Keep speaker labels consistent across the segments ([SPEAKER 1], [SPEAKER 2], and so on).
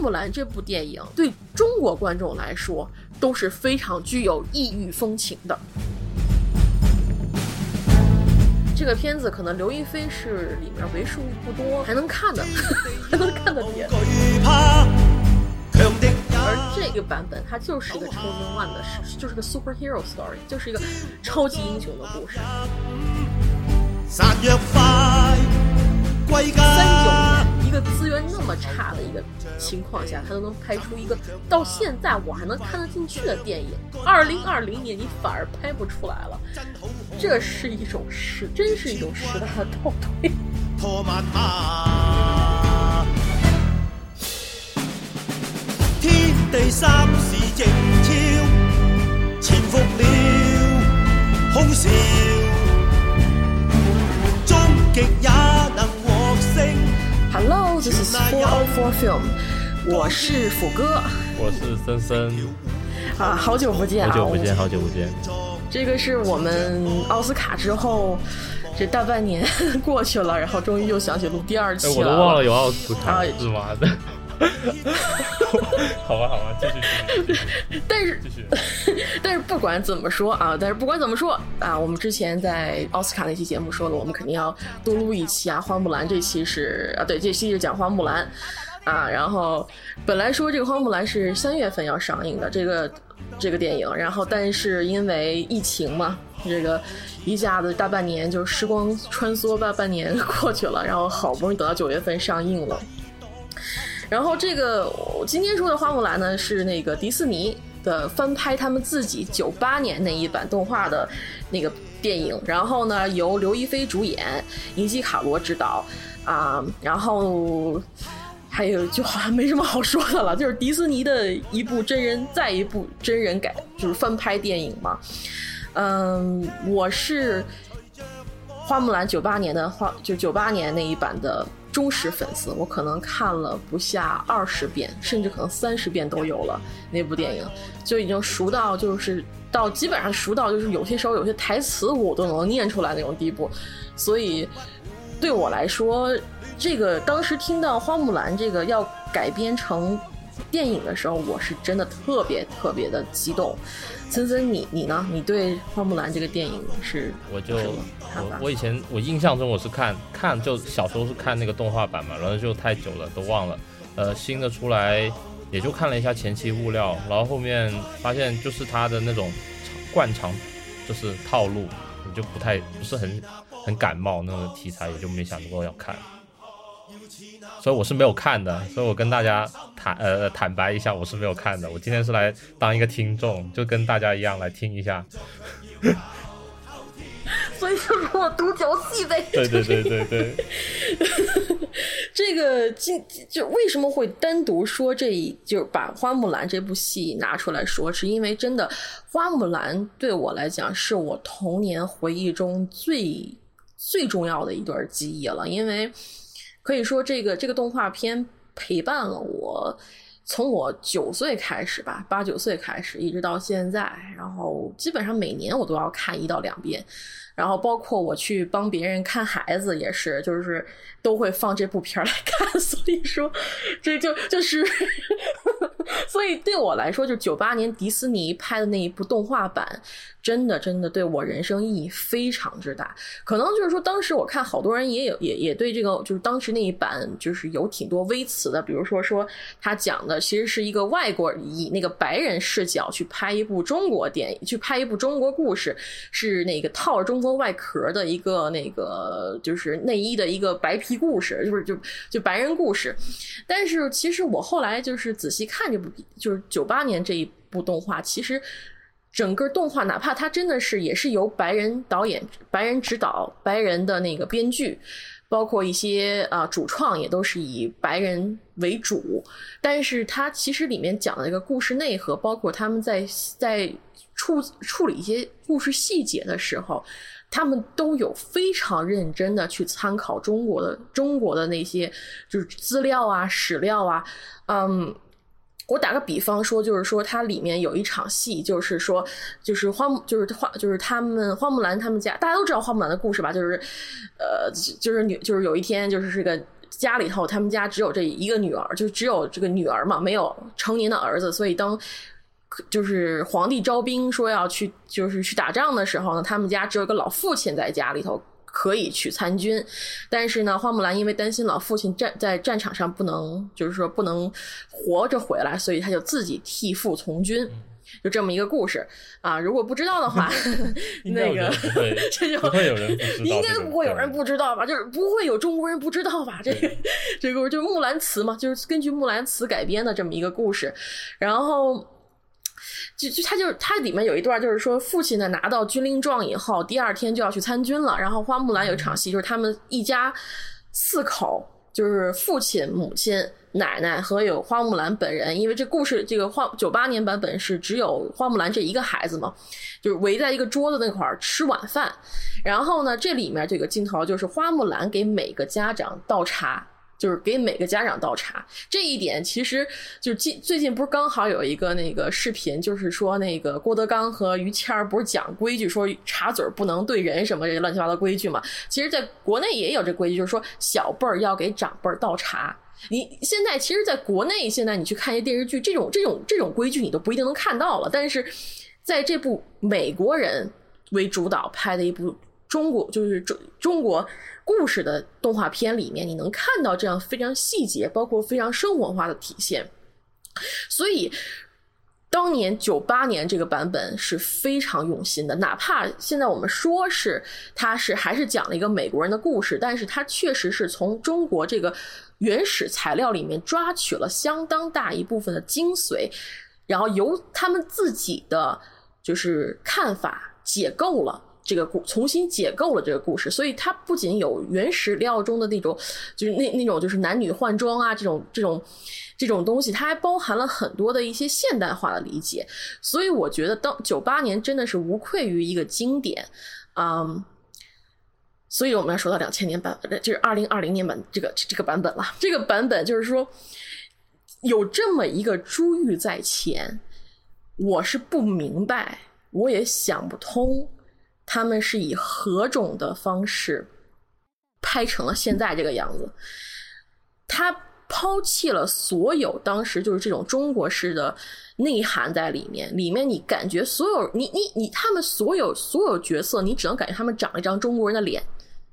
[SPEAKER 1] 木兰》这部电影对中国观众来说都是非常具有异域风情的。这个片子可能刘亦菲是里面为数不多还能看的，还能看的片。而这个版本它就是一个超英万的事，就是个 superhero story，就是一个超级英雄的故事。三九，一个资源那么差的一个情况下，他都能拍出一个到现在我还能看得进去的电影。二零二零年，你反而拍不出来了，这是一种时，真是一种时代的倒退。天地三时静悄，潜伏了空笑，终极也能。Hello，this is Four O Four Film，我是斧哥，
[SPEAKER 2] 我是森森。
[SPEAKER 1] 啊，好久不见，
[SPEAKER 2] 好久不见，好久不见。
[SPEAKER 1] 这个是我们奥斯卡之后，这大半年过去了，然后终于又想起录第二期了。
[SPEAKER 2] 我都忘了有奥斯卡，是吗？好吧，好吧，继续继续。
[SPEAKER 1] 但是，但是不管怎么说啊，但是不管怎么说啊，我们之前在奥斯卡那期节目说了，我们肯定要多录一期啊。花木兰这期是啊，对，这期是讲花木兰啊。然后本来说这个花木兰是三月份要上映的这个这个电影，然后但是因为疫情嘛，这个一下子大半年就是时光穿梭大半年过去了，然后好不容易等到九月份上映了。然后这个我今天说的花木兰呢，是那个迪士尼的翻拍，他们自己九八年那一版动画的那个电影。然后呢，由刘亦菲主演，尼基卡罗执导啊。然后还有就好像没什么好说的了，就是迪士尼的一部真人再一部真人改，就是翻拍电影嘛。嗯，我是花木兰九八年的花，就九八年那一版的。忠实粉丝，我可能看了不下二十遍，甚至可能三十遍都有了。那部电影就已经熟到，就是到基本上熟到，就是有些时候有些台词我都能念出来那种地步。所以对我来说，这个当时听到花木兰这个要改编成电影的时候，我是真的特别特别的激动。森森，你你呢？你对花木兰这个电影是？
[SPEAKER 2] 我就我我以前我印象中我是看看就小时候是看那个动画版嘛，然后就太久了都忘了。呃，新的出来也就看了一下前期物料，然后后面发现就是他的那种惯常就是套路，我就不太不是很很感冒那个题材，也就没想过要看。所以我是没有看的，所以我跟大家坦呃坦白一下，我是没有看的。我今天是来当一个听众，就跟大家一样来听一下。
[SPEAKER 1] 所以就是我独角戏呗。
[SPEAKER 2] 对对对对对。
[SPEAKER 1] 这个今就为什么会单独说这一，就是把花木兰这部戏拿出来说，是因为真的花木兰对我来讲是我童年回忆中最最重要的一段记忆了，因为。可以说，这个这个动画片陪伴了我，从我九岁开始吧，八九岁开始，一直到现在，然后基本上每年我都要看一到两遍。然后包括我去帮别人看孩子也是，就是都会放这部片来看。所以说，这就就是，所以对我来说，就九八年迪士尼拍的那一部动画版，真的真的对我人生意义非常之大。可能就是说，当时我看好多人也有也也对这个，就是当时那一版就是有挺多微词的，比如说说他讲的其实是一个外国以那个白人视角去拍一部中国电影，去拍一部中国故事，是那个套着中国。外壳的一个那个就是内衣的一个白皮故事，就是就就白人故事。但是其实我后来就是仔细看这部，就是九八年这一部动画，其实整个动画哪怕它真的是也是由白人导演、白人指导、白人的那个编剧，包括一些啊主创也都是以白人为主，但是它其实里面讲的一个故事内核，包括他们在在处处理一些故事细节的时候。他们都有非常认真的去参考中国的中国的那些就是资料啊史料啊，嗯，我打个比方说，就是说它里面有一场戏，就是说就是花木就是花就是他们花木兰他们家，大家都知道花木兰的故事吧？就是呃就是女就是有一天就是这个家里头，他们家只有这一个女儿，就只有这个女儿嘛，没有成年的儿子，所以当就是皇帝招兵说要去就是去打仗的时候呢，他们家只有一个老父亲在家里头。可以去参军，但是呢，花木兰因为担心老父亲战在战场上不能，就是说不能活着回来，所以他就自己替父从军，就这么一个故事啊。如果不知道的话，那个 这就
[SPEAKER 2] 不会有人不知道，
[SPEAKER 1] 应该不会有人不知道吧？就是不会有中国人不知道吧？这个这个就是《木兰辞》嘛，就是根据《木兰辞》改编的这么一个故事，然后。就就他就他里面有一段就是说父亲呢拿到军令状以后，第二天就要去参军了。然后花木兰有一场戏，就是他们一家四口，就是父亲、母亲、奶奶和有花木兰本人。因为这故事这个花九八年版本是只有花木兰这一个孩子嘛，就是围在一个桌子那块儿吃晚饭。然后呢，这里面这个镜头就是花木兰给每个家长倒茶。就是给每个家长倒茶，这一点其实就近最近不是刚好有一个那个视频，就是说那个郭德纲和于谦儿不是讲规矩，说茶嘴不能对人什么这些乱七八糟规矩嘛。其实，在国内也有这规矩，就是说小辈儿要给长辈儿倒茶。你现在其实，在国内现在你去看一些电视剧，这种这种这种规矩你都不一定能看到了。但是在这部美国人为主导拍的一部中国，就是中中国。故事的动画片里面，你能看到这样非常细节，包括非常生活化的体现。所以，当年九八年这个版本是非常用心的。哪怕现在我们说是它是还是讲了一个美国人的故事，但是它确实是从中国这个原始材料里面抓取了相当大一部分的精髓，然后由他们自己的就是看法解构了。这个故重新解构了这个故事，所以它不仅有原始料中的那种，就是那那种就是男女换装啊这种这种这种东西，它还包含了很多的一些现代化的理解。所以我觉得，当九八年真的是无愧于一个经典，嗯。所以我们要说到两千年版，就是二零二零年版这个这个版本了。这个版本就是说，有这么一个珠玉在前，我是不明白，我也想不通。他们是以何种的方式拍成了现在这个样子？他抛弃了所有当时就是这种中国式的内涵在里面，里面你感觉所有你你你他们所有所有角色，你只能感觉他们长了一张中国人的脸，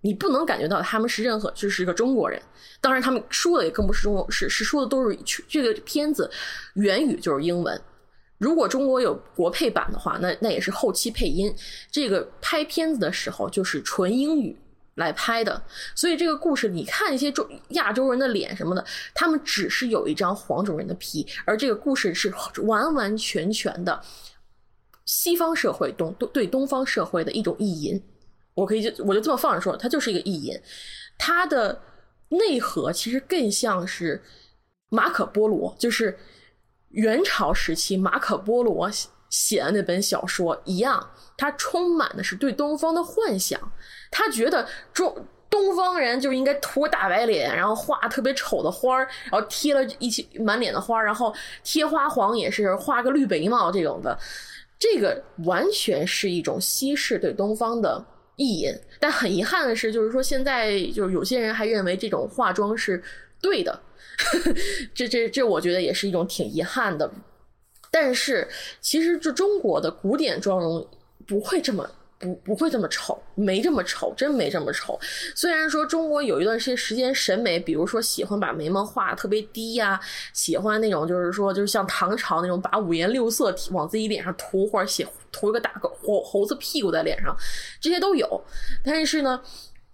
[SPEAKER 1] 你不能感觉到他们是任何就是个中国人。当然，他们说的也更不是中国，是是说的都是这个片子原语就是英文。如果中国有国配版的话，那那也是后期配音。这个拍片子的时候就是纯英语来拍的，所以这个故事你看一些中亚洲人的脸什么的，他们只是有一张黄种人的皮，而这个故事是完完全全的西方社会东东对东方社会的一种意淫。我可以就我就这么放着说，它就是一个意淫，它的内核其实更像是马可波罗，就是。元朝时期，马可波罗写的那本小说一样，他充满的是对东方的幻想。他觉得中东方人就应该涂大白脸，然后画特别丑的花儿，然后贴了一起满脸的花儿，然后贴花黄也是画个绿眉毛这种的。这个完全是一种西式对东方的意淫。但很遗憾的是，就是说现在就是有些人还认为这种化妆是对的。这 这这，我觉得也是一种挺遗憾的。但是，其实这中国的古典妆容不会这么不不会这么丑，没这么丑，真没这么丑。虽然说中国有一段时间时间审美，比如说喜欢把眉毛画特别低呀，喜欢那种就是说就是像唐朝那种把五颜六色往自己脸上涂，或者写涂一个大个猴猴子屁股在脸上，这些都有。但是呢。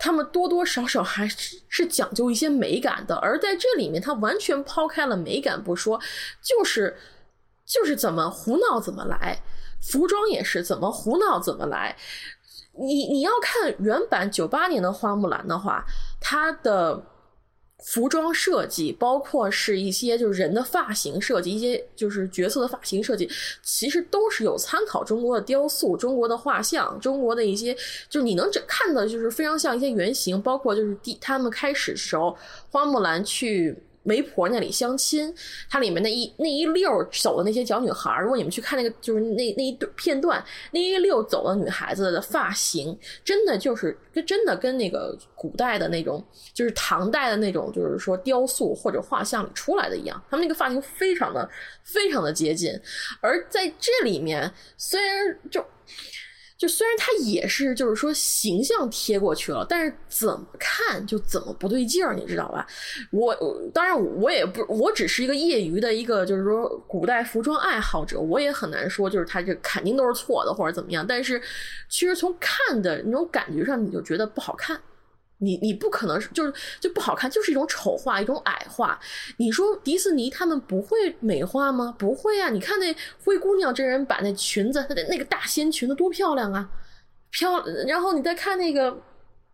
[SPEAKER 1] 他们多多少少还是是讲究一些美感的，而在这里面，他完全抛开了美感不说，就是就是怎么胡闹怎么来，服装也是怎么胡闹怎么来。你你要看原版九八年的花木兰的话，它的。服装设计，包括是一些就是人的发型设计，一些就是角色的发型设计，其实都是有参考中国的雕塑、中国的画像、中国的一些，就是你能看的，就是非常像一些原型。包括就是第他们开始时候，花木兰去媒婆那里相亲，它里面那一那一溜走的那些小女孩，如果你们去看那个就是那那一段片段，那一溜走的女孩子的发型，真的就是跟真的跟那个古代的那种，就是唐代的那种，就是说雕塑或者画像里出来的一样，他们那个发型非常的非常的接近，而在这里面虽然就。就虽然他也是，就是说形象贴过去了，但是怎么看就怎么不对劲儿，你知道吧？我当然我也不，我只是一个业余的一个，就是说古代服装爱好者，我也很难说，就是他这肯定都是错的或者怎么样。但是其实从看的那种感觉上，你就觉得不好看。你你不可能是就是就不好看，就是一种丑化，一种矮化。你说迪士尼他们不会美化吗？不会啊！你看那灰姑娘真人版那裙子，那个大仙裙子多漂亮啊，漂。然后你再看那个，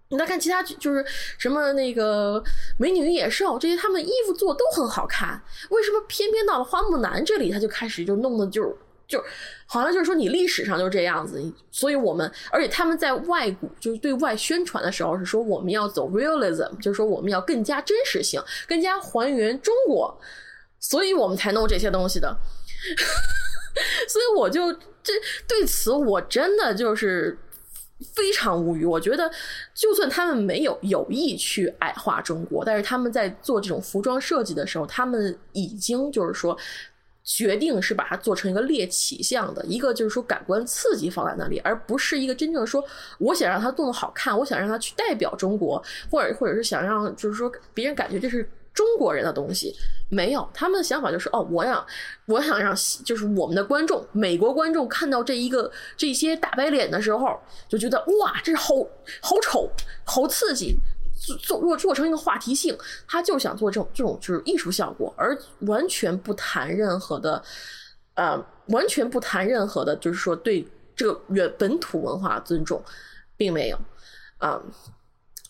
[SPEAKER 1] 你再看其他就是什么那个美女与野兽这些，他们衣服做都很好看，为什么偏偏到了花木兰这里，他就开始就弄的就。就好像就是说你历史上就是这样子，所以我们而且他们在外古就是对外宣传的时候是说我们要走 realism，就是说我们要更加真实性，更加还原中国，所以我们才弄这些东西的。所以我就这对此我真的就是非常无语。我觉得就算他们没有有意去矮化中国，但是他们在做这种服装设计的时候，他们已经就是说。决定是把它做成一个猎奇向的，一个就是说感官刺激放在那里，而不是一个真正说我想让它动的好看，我想让它去代表中国，或者或者是想让就是说别人感觉这是中国人的东西。没有，他们的想法就是哦，我想我想让就是我们的观众，美国观众看到这一个这些大白脸的时候，就觉得哇，这是好好丑，好刺激。做做做成一个话题性，他就想做这种这种就是艺术效果，而完全不谈任何的，呃，完全不谈任何的，就是说对这个原本土文化尊重，并没有，啊。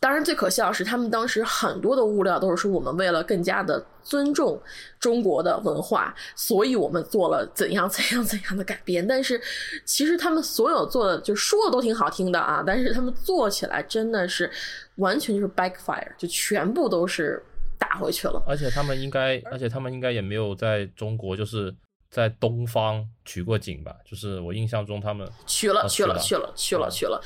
[SPEAKER 1] 当然，最可笑的是，他们当时很多的物料都是说我们为了更加的尊重中国的文化，所以我们做了怎样怎样怎样的改编。但是，其实他们所有做的就说的都挺好听的啊，但是他们做起来真的是完全就是 backfire，就全部都是打回去了。
[SPEAKER 2] 而且他们应该，而且他们应该也没有在中国就是在东方取过景吧？就是我印象中他们
[SPEAKER 1] 取了，取了，取了，取了，取了。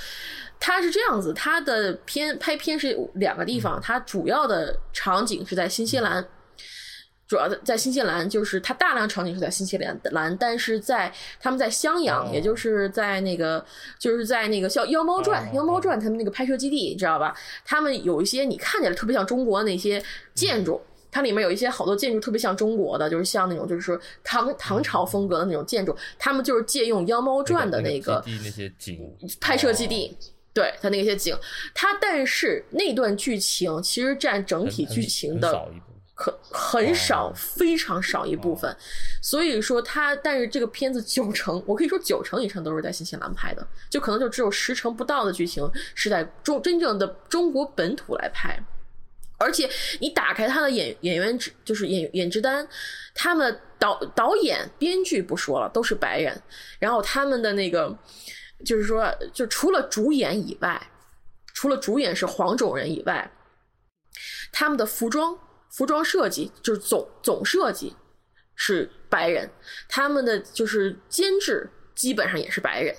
[SPEAKER 1] 他是这样子，他的片拍片是两个地方，它主要的场景是在新西兰，主要的在新西兰，就是他大量场景是在新西兰兰，但是在他们在襄阳，也就是在那个就是在那个叫《妖猫传》《妖猫传》他们那个拍摄基地，你知道吧？他们有一些你看起来特别像中国那些建筑，它里面有一些好多建筑特别像中国的，就是像那种就是说唐唐朝风格的那种建筑，他们就是借用《妖猫传》的
[SPEAKER 2] 那
[SPEAKER 1] 个
[SPEAKER 2] 那些景
[SPEAKER 1] 拍摄基地。对他那些景，他但是那段剧情其实占整体剧情的很很少，非常少一部分。所以说他，但是这个片子九成，我可以说九成以上都是在新西兰拍的，就可能就只有十成不到的剧情是在中真正的中国本土来拍。而且你打开他的演演员，就是演演职单，他们导导演、编剧不说了，都是白人，然后他们的那个。就是说，就除了主演以外，除了主演是黄种人以外，他们的服装服装设计就是总总设计是白人，他们的就是监制基本上也是白人，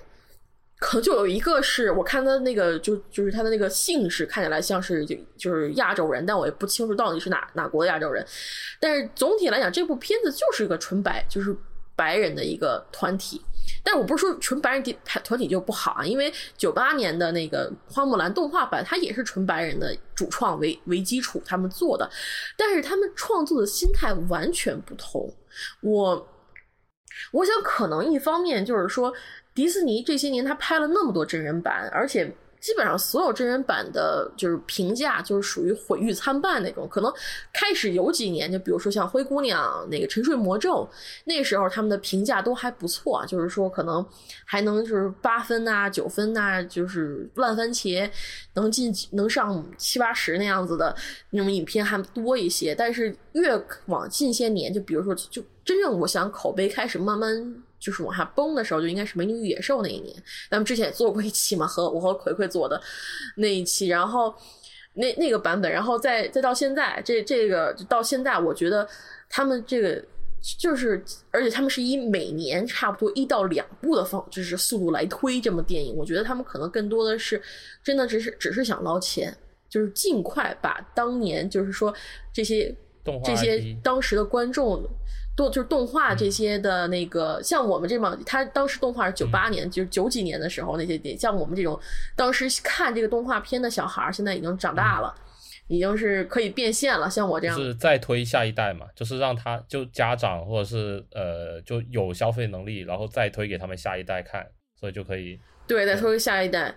[SPEAKER 1] 可能就有一个是我看他那个就就是他的那个姓氏看起来像是就就是亚洲人，但我也不清楚到底是哪哪国的亚洲人，但是总体来讲，这部片子就是一个纯白就是白人的一个团体。但我不是说纯白人团团体就不好啊，因为九八年的那个花木兰动画版，它也是纯白人的主创为为基础他们做的，但是他们创作的心态完全不同。我我想可能一方面就是说，迪士尼这些年他拍了那么多真人版，而且。基本上所有真人版的，就是评价就是属于毁誉参半那种。可能开始有几年，就比如说像灰姑娘那个沉睡魔咒，那时候他们的评价都还不错，就是说可能还能就是八分呐、九分呐，就是烂番茄能进能上七八十那样子的那种影片还多一些。但是越往近些年，就比如说就真正我想口碑开始慢慢。就是往下崩的时候，就应该是《美女与野兽》那一年。咱们之前也做过一期嘛，和我和葵葵做的那一期。然后，那那个版本，然后再再到现在，这这个到现在，我觉得他们这个就是，而且他们是以每年差不多一到两部的方就是速度来推这么电影，我觉得他们可能更多的是真的只是只是想捞钱，就是尽快把当年就是说这些这些当时的观众。动就是动画这些的那个，像我们这帮，他当时动画是九八年，就是九几年的时候那些电，像我们这种当时看这个动画片的小孩，现在已经长大了，已经是可以变现了。像我这样，
[SPEAKER 2] 是再推下一代嘛，就是让他就家长或者是呃就有消费能力，然后再推给他们下一代看，所以就可以。
[SPEAKER 1] 对，再推下一代，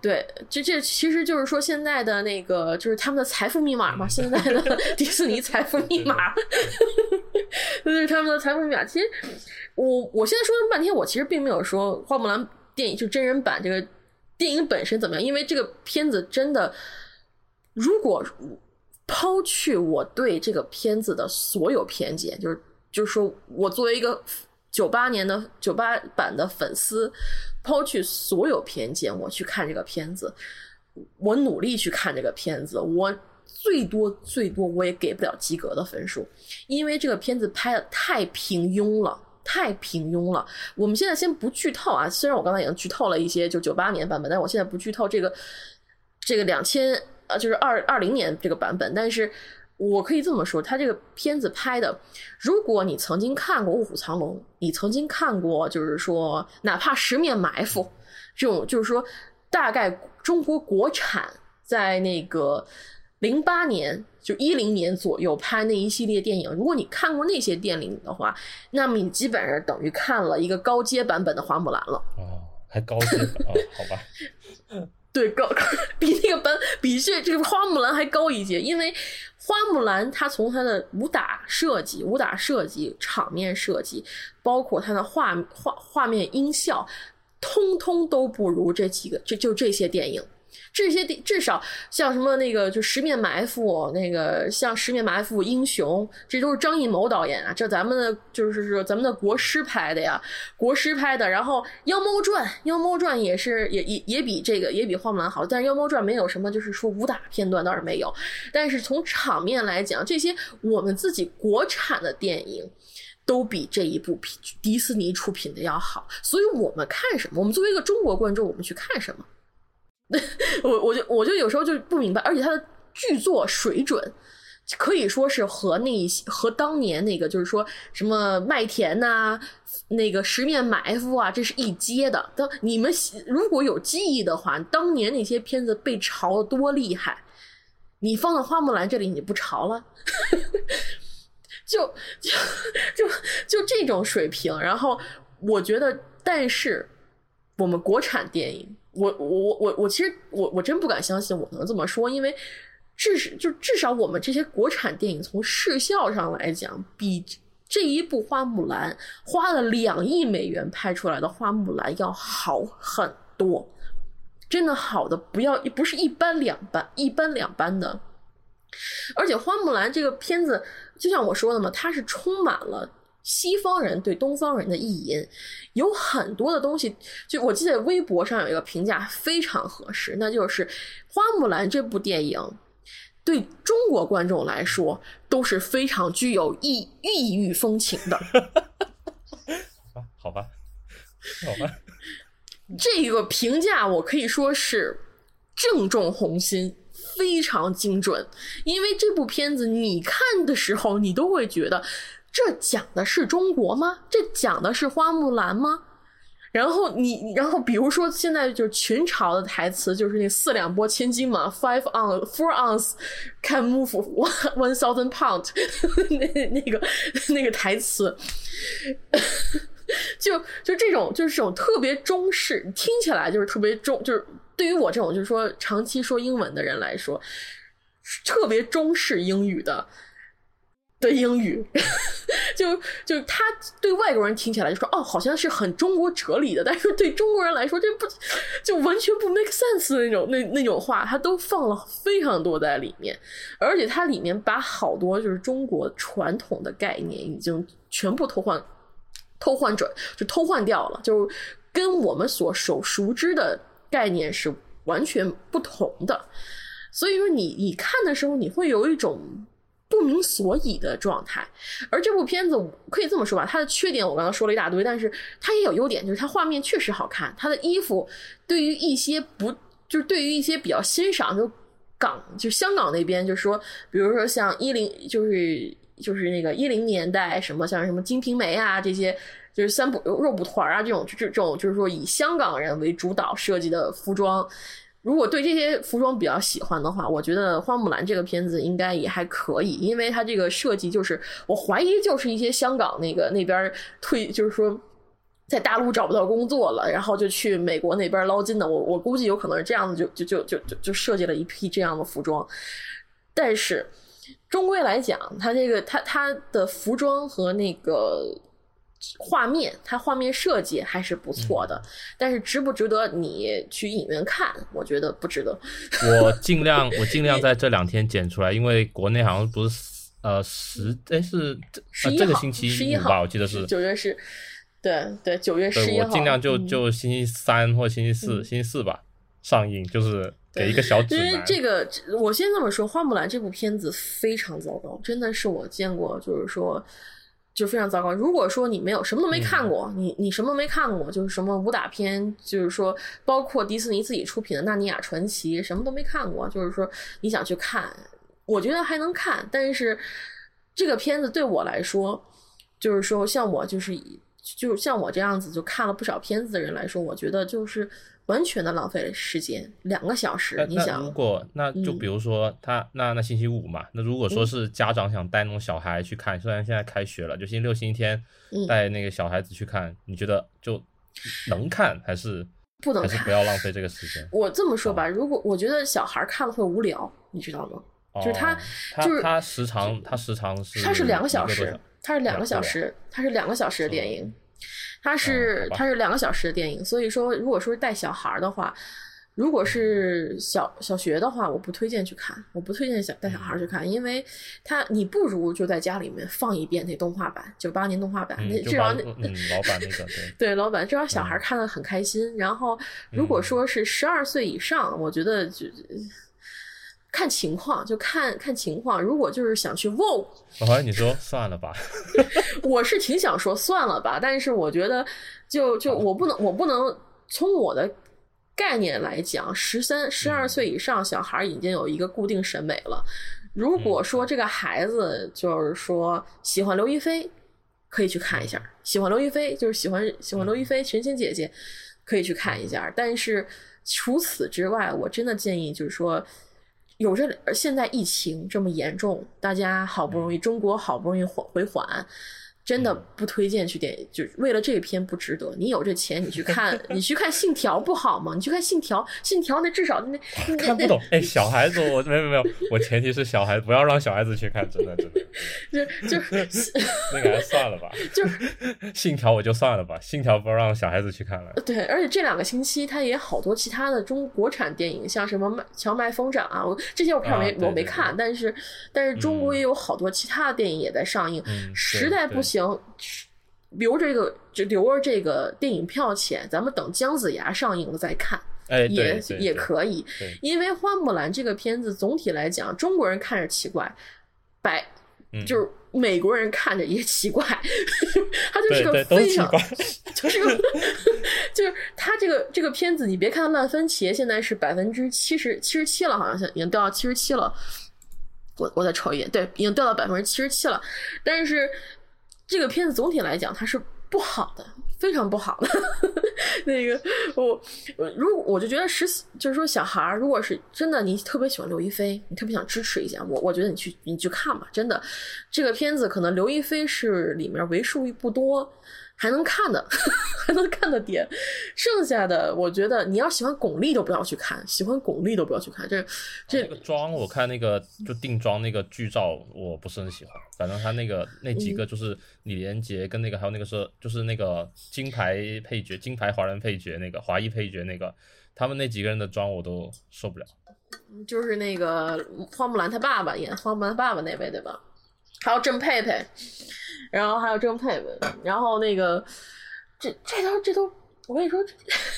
[SPEAKER 1] 对，这这其实就是说现在的那个就是他们的财富密码嘛，现在的 迪士尼财富密码，这是他们的财富密码。其实我我现在说了半天，我其实并没有说花木兰电影就真人版这个电影本身怎么样，因为这个片子真的，如果抛去我对这个片子的所有偏见，就是就是说我作为一个。九八年的九八版的粉丝，抛去所有偏见，我去看这个片子，我努力去看这个片子，我最多最多我也给不了及格的分数，因为这个片子拍的太平庸了，太平庸了。我们现在先不剧透啊，虽然我刚才已经剧透了一些，就九八年版本，但我现在不剧透这个这个两千呃，就是二二零年这个版本，但是。我可以这么说，他这个片子拍的，如果你曾经看过《卧虎藏龙》，你曾经看过，就是说，哪怕《十面埋伏》这种，就是说，大概中国国产在那个零八年就一零年左右拍那一系列电影，如果你看过那些电影的话，那么你基本上等于看了一个高阶版本的花木兰了。
[SPEAKER 2] 哦，还高阶啊？好吧。
[SPEAKER 1] 对，高 比那个版比这这个花木兰还高一阶，因为。花木兰，它从它的武打设计、武打设计、场面设计，包括它的画画画面音效，通通都不如这几个，这就这些电影。这些至少像什么那个就十面埋伏，那个像十面埋伏英雄，这都是张艺谋导演啊，这咱们的就是说咱们的国师拍的呀，国师拍的。然后妖猫传，妖猫传也是也也也比这个也比花木兰好，但是妖猫传没有什么就是说武打片段倒是没有，但是从场面来讲，这些我们自己国产的电影都比这一部迪士尼出品的要好，所以我们看什么？我们作为一个中国观众，我们去看什么？我我就我就有时候就不明白，而且他的剧作水准可以说是和那和当年那个就是说什么麦田呐，那个十面埋伏啊，这是一阶的。当你们如果有记忆的话，当年那些片子被嘲的多厉害，你放到花木兰这里你不嘲了？就就就就这种水平。然后我觉得，但是我们国产电影。我我我我其实我我真不敢相信我能这么说，因为至少就至少我们这些国产电影从视效上来讲，比这一部《花木兰》花了两亿美元拍出来的《花木兰》要好很多，真的好的不要不是一般两般一般两般的，而且《花木兰》这个片子就像我说的嘛，它是充满了。西方人对东方人的意淫，有很多的东西。就我记得微博上有一个评价非常合适，那就是《花木兰》这部电影对中国观众来说都是非常具有异异域风情的。
[SPEAKER 2] 好吧，好吧，
[SPEAKER 1] 这个评价我可以说是正中红心，非常精准。因为这部片子你看的时候，你都会觉得。这讲的是中国吗？这讲的是花木兰吗？然后你，然后比如说现在就是群嘲的台词，就是那四两拨千斤嘛，five on four ounce can move one one thousand pound，那那个那个台词，就就这种就是这种特别中式，听起来就是特别中，就是对于我这种就是说长期说英文的人来说，特别中式英语的。的英语，就就他对外国人听起来就说哦，好像是很中国哲理的，但是对中国人来说，这不就完全不 make sense 那种那那种话，他都放了非常多在里面，而且它里面把好多就是中国传统的概念已经全部偷换偷换转就偷换掉了，就跟我们所熟熟知的概念是完全不同的。所以说你你看的时候，你会有一种不明所以的状态。而这部片子可以这么说吧，它的缺点我刚刚说了一大堆，但是它也有优点，就是它画面确实好看，它的衣服对于一些不就是对于一些比较欣赏就港就香港那边，就是说，比如说像一零就是就是那个一零年代什么像什么《金瓶梅》啊这些。就是三补肉蒲团啊，这种这这种就是说以香港人为主导设计的服装，如果对这些服装比较喜欢的话，我觉得《花木兰》这个片子应该也还可以，因为它这个设计就是我怀疑就是一些香港那个那边退，就是说在大陆找不到工作了，然后就去美国那边捞金的。我我估计有可能是这样子，就就就就就就设计了一批这样的服装。但是终归来讲，他这个他他的服装和那个。画面，它画面设计还是不错的，但是值不值得你去影院看？我觉得不值得。
[SPEAKER 2] 我尽量，我尽量在这两天剪出来，因为国内好像不是呃十哎是
[SPEAKER 1] 十
[SPEAKER 2] 这个星期五吧？我记得是
[SPEAKER 1] 九月十，对对九月十一
[SPEAKER 2] 号。我尽量就就星期三或星期四，星期四吧上映，就是给一个小指南。
[SPEAKER 1] 因为这个，我先这么说，《花木兰》这部片子非常糟糕，真的是我见过，就是说。就非常糟糕。如果说你没有什么都没看过，你你什么都没看过，就是什么武打片，就是说包括迪士尼自己出品的《纳尼亚传奇》，什么都没看过，就是说你想去看，我觉得还能看。但是这个片子对我来说，就是说像我就是就像我这样子就看了不少片子的人来说，我觉得就是。完全的浪费了时间，两个小时。你想，
[SPEAKER 2] 如果那就比如说他那那星期五嘛，那如果说是家长想带那种小孩去看，虽然现在开学了，就星期六、星期天带那个小孩子去看，你觉得就能看还是
[SPEAKER 1] 不能？
[SPEAKER 2] 还是不要浪费这个时间？
[SPEAKER 1] 我这么说吧，如果我觉得小孩看了会无聊，你知道吗？就是
[SPEAKER 2] 他，
[SPEAKER 1] 就是
[SPEAKER 2] 他时长，他时长是，
[SPEAKER 1] 他是两
[SPEAKER 2] 个
[SPEAKER 1] 小时，他是两个小时，他是两个小时的电影。它是它是两个小时的电影，所以说如果说是带小孩的话，如果是小小学的话，我不推荐去看，我不推荐小带小孩去看，因为他你不如就在家里面放一遍那动画版，九八年动画版，那至少
[SPEAKER 2] 嗯老板那个对
[SPEAKER 1] 对老板，至少小孩看的很开心。然后如果说是十二岁以上，我觉得就。看情况，就看看情况。如果就是想去
[SPEAKER 2] 我怀疑你说算了吧。
[SPEAKER 1] 我是挺想说算了吧，但是我觉得，就就我不能，我不能从我的概念来讲，十三、十二岁以上小孩已经有一个固定审美了。如果说这个孩子就是说喜欢刘亦菲，可以去看一下；喜欢刘亦菲，就是喜欢喜欢刘亦菲神仙姐姐，可以去看一下。但是除此之外，我真的建议就是说。有着现在疫情这么严重，大家好不容易中国好不容易缓回缓。真的不推荐去电影，就为了这一篇不值得。你有这钱，你去看，你去看《信条》不好吗？你去看《信条》，《信条》那至少那
[SPEAKER 2] 看不懂。哎，小孩子，我没有没有，我前提是小孩子不要让小孩子去看，真的真的。
[SPEAKER 1] 就就
[SPEAKER 2] 那个还算了吧，
[SPEAKER 1] 就
[SPEAKER 2] 信条》我就算了吧，《信条》不要让小孩子去看了。
[SPEAKER 1] 对，而且这两个星期他也好多其他的中国产电影，像什么《荞麦疯长》啊，我这些我片没我没看，但是但是中国也有好多其他的电影也在上映，实在不行。行，留这个就留着这个电影票钱，咱们等姜子牙上映了再看，
[SPEAKER 2] 哎，
[SPEAKER 1] 也也可以。因为花木兰这个片子总体来讲，中国人看着奇怪，白就是美国人看着也奇怪，他 就是个非常就是个就是他这个这个片子，你别看烂番茄现在是百分之七十七十七了，好像现已经掉到七十七了。我我再瞅一眼，对，已经掉到百分之七十七了，但是。这个片子总体来讲，它是不好的，非常不好的。那个我，如果我就觉得实，就是说小孩儿，如果是真的你特别喜欢刘亦菲，你特别想支持一下我，我觉得你去你去看吧，真的，这个片子可能刘亦菲是里面为数不多。还能看的，还能看的点，剩下的我觉得你要喜欢巩俐都不要去看，喜欢巩俐都不要去看。这这
[SPEAKER 2] 个妆，我看那个就定妆那个剧照，我不是很喜欢。反正他那个那几个就是李连杰跟那个还有那个是就是那个金牌配角、金牌华人配角那个华裔配角那个，他们那几个人的妆我都受不了。
[SPEAKER 1] 就是那个花木兰她爸爸演花木兰爸爸那位对吧？还有郑佩佩。然后还有郑佩佩，然后那个，这这都这都我跟你说，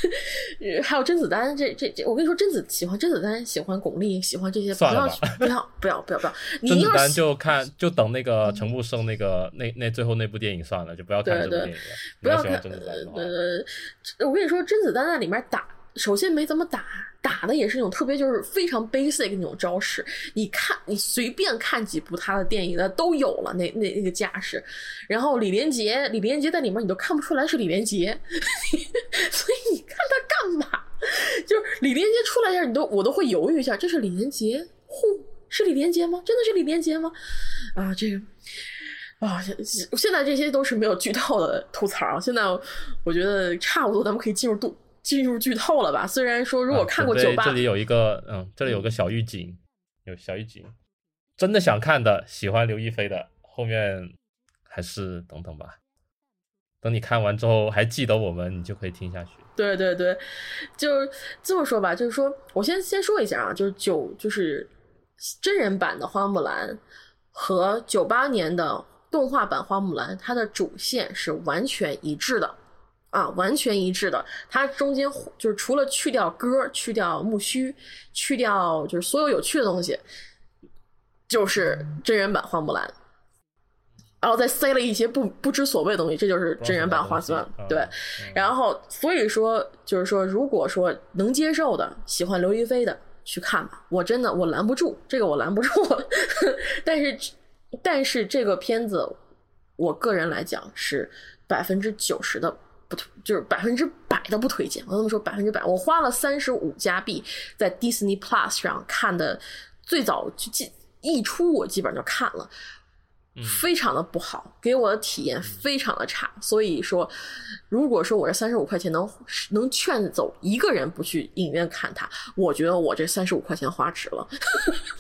[SPEAKER 1] 还有甄子丹，这这这，我跟你说，甄子喜欢甄子丹，喜欢巩俐，喜欢这些，不要不要不要不要不要。甄
[SPEAKER 2] 子丹就看就等那个陈木胜那个那那最后那部电影算了，就不要看这部电影了。
[SPEAKER 1] 不要看甄子丹呃，我跟你说，甄子丹在里面打。首先没怎么打，打的也是那种特别就是非常 basic 那种招式。你看，你随便看几部他的电影，的都有了那那那个架势。然后李连杰，李连杰在里面你都看不出来是李连杰，所以你看他干嘛？就是李连杰出来一下，你都我都会犹豫一下，这是李连杰？呼，是李连杰吗？真的是李连杰吗？啊，这个啊，现在这些都是没有剧透的吐槽。现在我觉得差不多，咱们可以进入度。进入剧透了吧？虽然说如果看过九八，
[SPEAKER 2] 这里有一个嗯，这里有个小预警，有小预警。真的想看的，喜欢刘亦菲的，后面还是等等吧。等你看完之后还记得我们，你就可以听下去。
[SPEAKER 1] 对对对，就这么说吧，就是说我先先说一下啊，就是九就是真人版的花木兰和九八年的动画版花木兰，它的主线是完全一致的。啊，完全一致的。它中间就是除了去掉歌，去掉木须，去掉就是所有有趣的东西，就是真人版花木兰，然后再塞了一些不不知所谓的东西，这就是真人版花木兰。对，然后所以说就是说，如果说能接受的，喜欢刘亦菲的去看吧。我真的我拦不住这个，我拦不住。但是但是这个片子，我个人来讲是百分之九十的。不就是百分之百的不推荐。我这么说，百分之百。我花了三十五加币在 Disney Plus 上看的，最早就记一出我基本上就看了，非常的不好，给我的体验非常的差。所以说，如果说我这三十五块钱能能劝走一个人不去影院看它，我觉得我这三十五块钱花值了，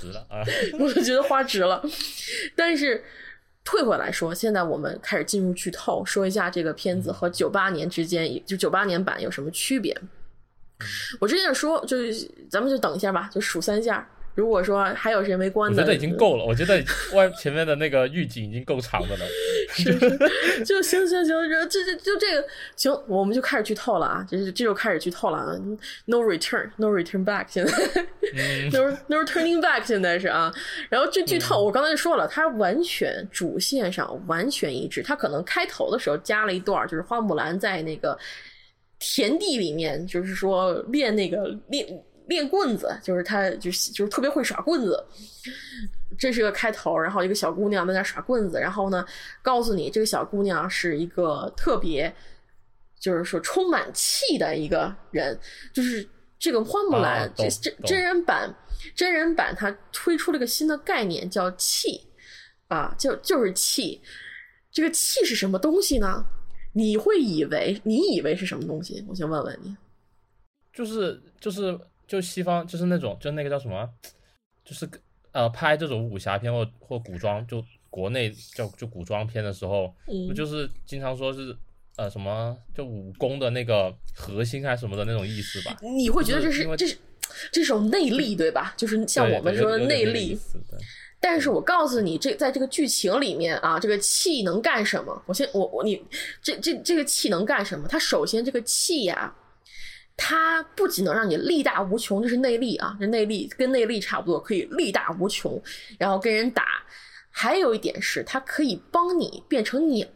[SPEAKER 2] 值了啊！
[SPEAKER 1] 我就觉得花值了，但是。退回来说，现在我们开始进入剧透，说一下这个片子和九八年之间，就九八年版有什么区别。我之前说，就是咱们就等一下吧，就数三下。如果说还有谁没关
[SPEAKER 2] 的，我觉得已经够了。我觉得外前面的那个预警已经够长的了。
[SPEAKER 1] 是，就行行行，这这这就这个行，我们就开始剧透了啊！这这就开始剧透了啊！No return，no return back，现在 no no turning back，现在是啊。然后这剧透，我刚才就说了，它完全主线上完全一致。它可能开头的时候加了一段，就是花木兰在那个田地里面，就是说练那个练。练棍子，就是他，就是就是特别会耍棍子，这是个开头。然后一个小姑娘在那耍棍子，然后呢，告诉你这个小姑娘是一个特别，就是说充满气的一个人。就是这个花木兰，这真真人版，真人版它推出了个新的概念，叫气啊，就就是气。这个气是什么东西呢？你会以为你以为是什么东西？我先问问你，
[SPEAKER 2] 就是就是。就西方就是那种，就那个叫什么，就是呃拍这种武侠片或或古装，就国内叫就古装片的时候，不就是经常说是呃什么就武功的那个核心还是什么的那种意思吧？
[SPEAKER 1] 你会觉得这是这是这种内力对吧？就是像我们说的内力。但是我告诉你，这在这个剧情里面啊，这个气能干什么？我先我我你这这这个气能干什么？它首先这个气呀。它不仅能让你力大无穷，这是内力啊，这内力跟内力差不多，可以力大无穷，然后跟人打。还有一点是，它可以帮你变成鸟，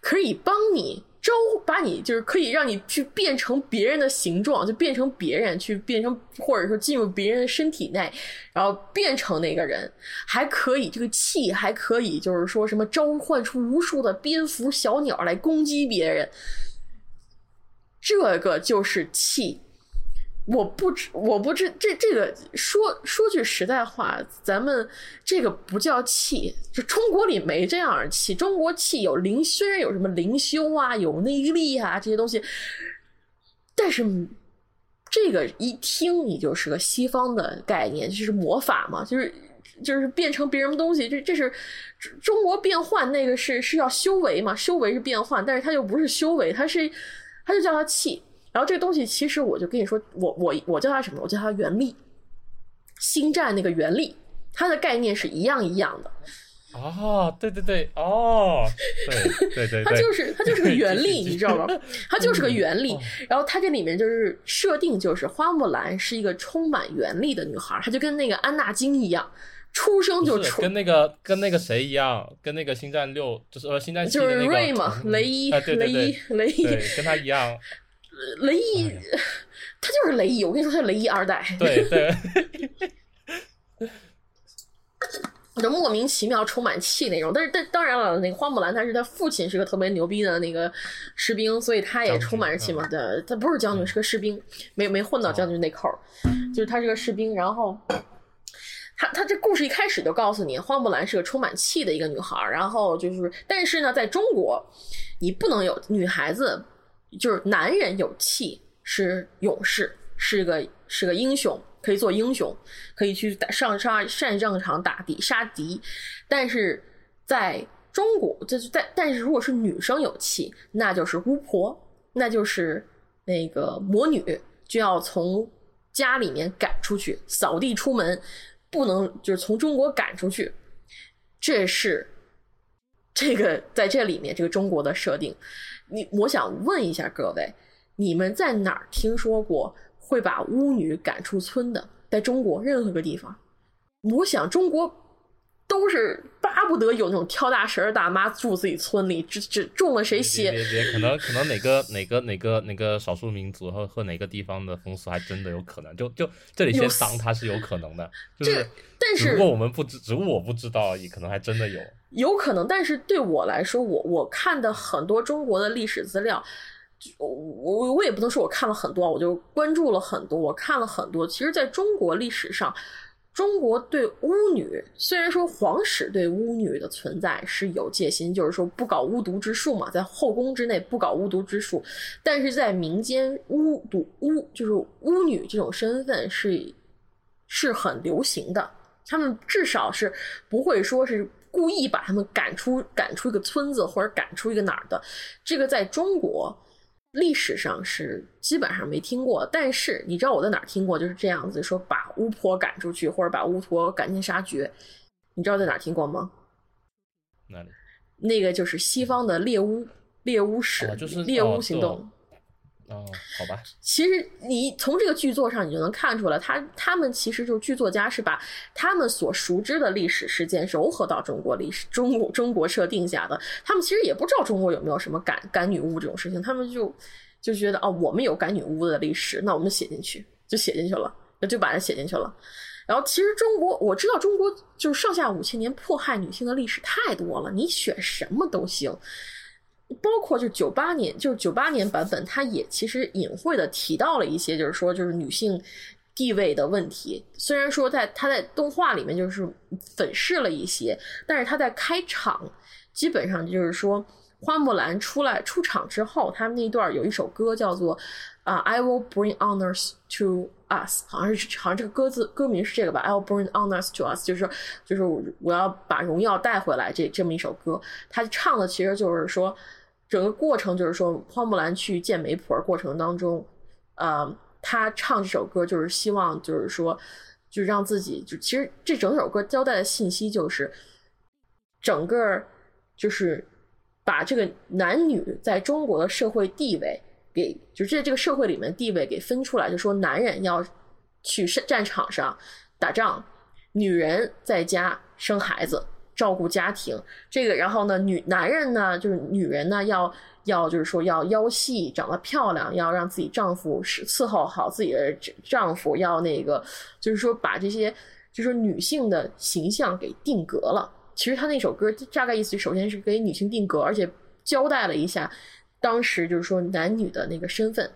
[SPEAKER 1] 可以帮你招，把你就是可以让你去变成别人的形状，就变成别人，去变成或者说进入别人的身体内，然后变成那个人。还可以这个气还可以就是说什么召唤出无数的蝙蝠、小鸟来攻击别人。这个就是气，我不知我不知这这个说说句实在话，咱们这个不叫气，就中国里没这样的气。中国气有灵，虽然有什么灵修啊，有内力啊这些东西，但是这个一听你就是个西方的概念，就是魔法嘛，就是就是变成别人东西。这这是中国变换，那个是是要修为嘛？修为是变换，但是它又不是修为，它是。他就叫它气，然后这个东西其实我就跟你说，我我我叫它什么？我叫它原力。星战那个原力，它的概念是一样一样的。
[SPEAKER 2] 哦，对对对，哦，对对对，
[SPEAKER 1] 它就是它就是个 原力，你知道吗？它就是个原力。然后它这里面就是设定，就是花木兰是一个充满原力的女孩，她就跟那个安纳金一样，出生就出
[SPEAKER 2] 跟那个跟那个谁一样，跟那个星战六就是呃星战
[SPEAKER 1] 就是瑞嘛，雷伊，雷伊，雷伊，
[SPEAKER 2] 跟他一样。
[SPEAKER 1] 雷伊，他就是雷伊，我跟你说，他是雷伊二代。
[SPEAKER 2] 对对。
[SPEAKER 1] 就莫名其妙充满气那种，但是但当然了，那个花木兰，他是他父亲是个特别牛逼的那个士兵，所以他也充满着气嘛。对，他不是将军，是个士兵，没没混到将军那口儿，就是他是个士兵。然后他他这故事一开始就告诉你，花木兰是个充满气的一个女孩。然后就是，但是呢，在中国，你不能有女孩子，就是男人有气是勇士，是个是个英雄。可以做英雄，可以去打上上上战场打敌杀敌，但是在中国，就是在但是如果是女生有气，那就是巫婆，那就是那个魔女，就要从家里面赶出去，扫地出门，不能就是从中国赶出去。这是这个在这里面这个中国的设定。你我想问一下各位，你们在哪儿听说过？会把巫女赶出村的，在中国任何个地方，我想中国都是巴不得有那种跳大神大妈住自己村里，只只中了谁邪？
[SPEAKER 2] 别别，可能可能哪个哪个哪个哪个少数民族和和哪个地方的风俗还真的有可能，就就这里先当它是有可能的，就是
[SPEAKER 1] 但是
[SPEAKER 2] 如果我们不知，只不过我不知道而已，可能还真的有，
[SPEAKER 1] 有可能。但是对我来说，我我看的很多中国的历史资料。我我我也不能说我看了很多，我就关注了很多，我看了很多。其实，在中国历史上，中国对巫女，虽然说皇室对巫女的存在是有戒心，就是说不搞巫毒之术嘛，在后宫之内不搞巫毒之术，但是在民间巫毒巫就是巫女这种身份是是很流行的，他们至少是不会说是故意把他们赶出赶出一个村子或者赶出一个哪儿的，这个在中国。历史上是基本上没听过，但是你知道我在哪儿听过？就是这样子说，把巫婆赶出去，或者把巫婆赶尽杀绝。你知道在哪儿听过吗？
[SPEAKER 2] 哪里？
[SPEAKER 1] 那个就是西方的猎巫猎巫史，
[SPEAKER 2] 就是
[SPEAKER 1] 猎巫行动。
[SPEAKER 2] 哦，好吧。
[SPEAKER 1] 其实你从这个剧作上，你就能看出来，他他们其实就是剧作家是把他们所熟知的历史事件糅合到中国历史中国中国设定下的。他们其实也不知道中国有没有什么赶赶女巫这种事情，他们就就觉得哦，我们有赶女巫的历史，那我们写进去就写进去了，就把它写进去了。然后其实中国我知道中国就是上下五千年迫害女性的历史太多了，你选什么都行。包括就九八年，就是九八年版本，它也其实隐晦的提到了一些，就是说就是女性地位的问题。虽然说在它在动画里面就是粉饰了一些，但是它在开场基本上就是说花木兰出来出场之后，他们那段有一首歌叫做啊，I will bring honors to us，好像是好像这个歌字歌名是这个吧，I will bring honors to us，就是就是我要把荣耀带回来这这么一首歌，他唱的其实就是说。整个过程就是说，花木兰去见媒婆过程当中，呃，她唱这首歌就是希望，就是说，就让自己就其实这整首歌交代的信息就是，整个就是把这个男女在中国的社会地位给，就是在这个社会里面地位给分出来，就说男人要去战场上打仗，女人在家生孩子。照顾家庭，这个，然后呢，女男人呢，就是女人呢，要要就是说要腰细，长得漂亮，要让自己丈夫是伺候好自己的丈夫，要那个就是说把这些就是女性的形象给定格了。其实他那首歌大概意思，首先是给女性定格，而且交代了一下当时就是说男女的那个身份。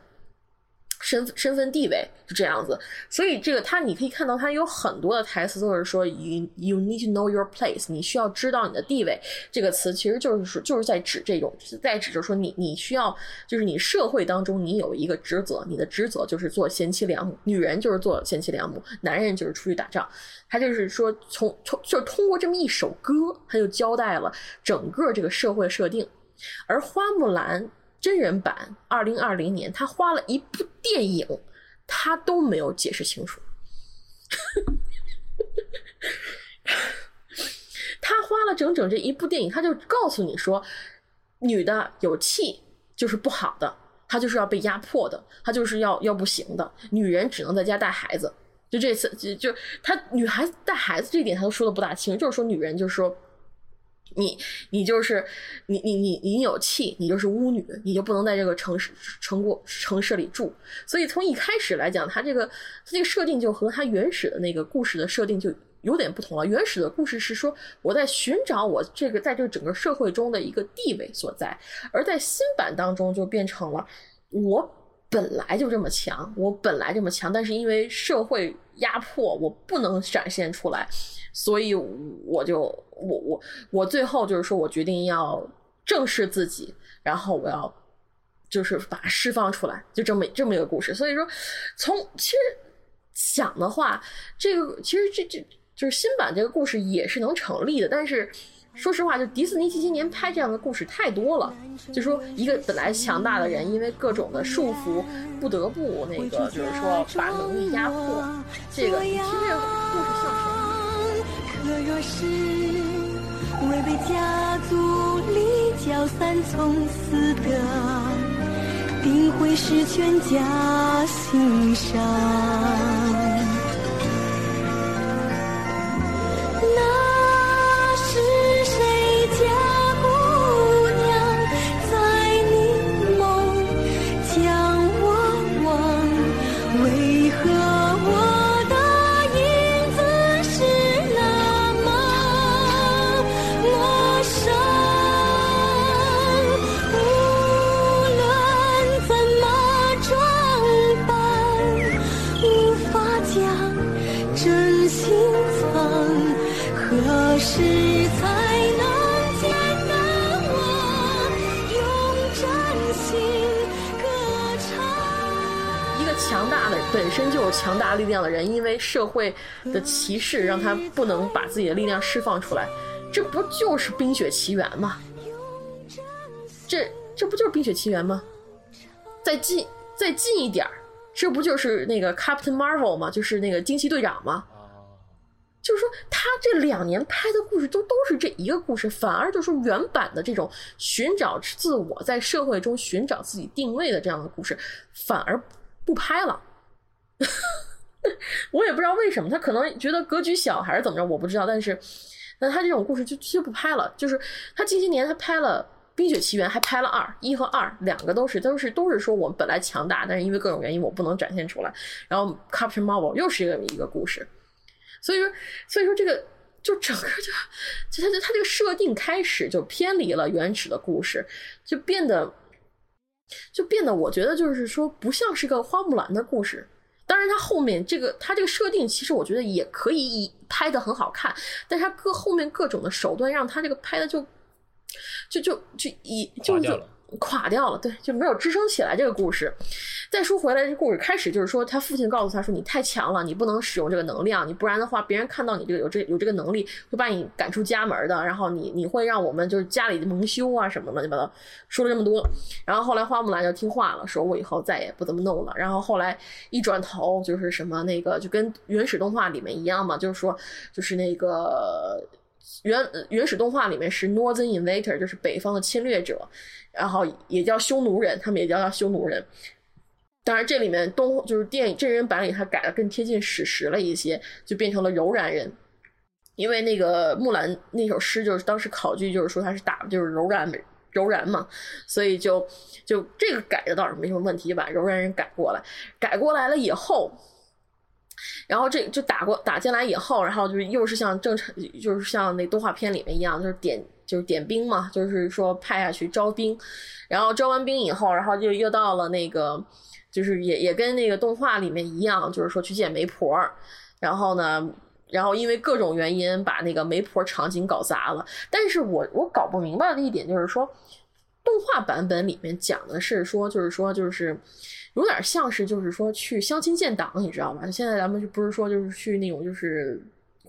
[SPEAKER 1] 身身份地位就这样子，所以这个他你可以看到，他有很多的台词都是说 you you need to know your place，你需要知道你的地位。这个词其实就是说就是在指这种，在指就是说你你需要就是你社会当中你有一个职责，你的职责就是做贤妻良母，女人就是做贤妻良母，男人就是出去打仗。他就是说从从就是通过这么一首歌，他就交代了整个这个社会设定，而花木兰。真人版二零二零年，他花了一部电影，他都没有解释清楚。他花了整整这一部电影，他就告诉你说，女的有气就是不好的，她就是要被压迫的，她就是要要不行的，女人只能在家带孩子。就这次就就她女孩子带孩子这点，她都说的不大清，就是说女人就是说。你你就是你你你你有气，你就是巫女，你就不能在这个城市城过城市里住。所以从一开始来讲，它这个它这个设定就和它原始的那个故事的设定就有点不同了。原始的故事是说我在寻找我这个在这个整个社会中的一个地位所在，而在新版当中就变成了我本来就这么强，我本来这么强，但是因为社会压迫，我不能展现出来。所以我就我我我最后就是说我决定要正视自己，然后我要就是把它释放出来，就这么这么一个故事。所以说，从其实想的话，这个其实这这就是新版这个故事也是能成立的。但是说实话，就迪士尼近些年拍这样的故事太多了，就说一个本来强大的人，因为各种的束缚，不得不那个就是说把能力压迫。这个你听这个故事像什么？可若是违背家族礼教，三从四德，定会使全家心伤。强大力量的人，因为社会的歧视，让他不能把自己的力量释放出来，这不就是《冰雪奇缘》吗？这这不就是《冰雪奇缘》吗？再近再近一点这不就是那个 Captain Marvel 吗？就是那个惊奇队长吗？就是说，他这两年拍的故事都都是这一个故事，反而就是说原版的这种寻找自我，在社会中寻找自己定位的这样的故事，反而不拍了。我也不知道为什么，他可能觉得格局小还是怎么着，我不知道。但是，那他这种故事就就不拍了。就是他近些年他拍了《冰雪奇缘》，还拍了二一和二，两个都是都是都是说我们本来强大，但是因为各种原因我不能展现出来。然后《Captain Marvel》又是一个一个故事，所以说所以说这个就整个就就他就他这个设定开始就偏离了原始的故事，就变得就变得我觉得就是说不像是个花木兰的故事。当然，它后面这个它这个设定，其实我觉得也可以以拍的很好看，但它各后面各种的手段，让它这个拍的就就就就以就就。垮掉了，对，就没有支撑起来这个故事。再说回来，这故事开始就是说，他父亲告诉他说：“你太强了，你不能使用这个能量，你不然的话，别人看到你这个有这有这个能力，会把你赶出家门的。然后你你会让我们就是家里蒙羞啊什么乱七八糟。”说了这么多，然后后来花木兰就听话了，说我以后再也不这么弄了。然后后来一转头就是什么那个就跟原始动画里面一样嘛，就是说就是那个原原始动画里面是 Northern Invader，就是北方的侵略者。然后也叫匈奴人，他们也叫他匈奴人。当然，这里面东就是电影真人版里，他改的更贴近史实了一些，就变成了柔然人。因为那个木兰那首诗，就是当时考据，就是说他是打就是柔然柔然嘛，所以就就这个改的倒是没什么问题，就把柔然人改过来。改过来了以后，然后这就打过打进来以后，然后就是又是像正常，就是像那动画片里面一样，就是点。就是点兵嘛，就是说派下去招兵，然后招完兵以后，然后就又到了那个，就是也也跟那个动画里面一样，就是说去见媒婆，然后呢，然后因为各种原因把那个媒婆场景搞砸了。但是我我搞不明白的一点就是说，动画版本里面讲的是说，就是说就是有点像是就是说去相亲建党，你知道吗？现在咱们就不是说就是去那种就是。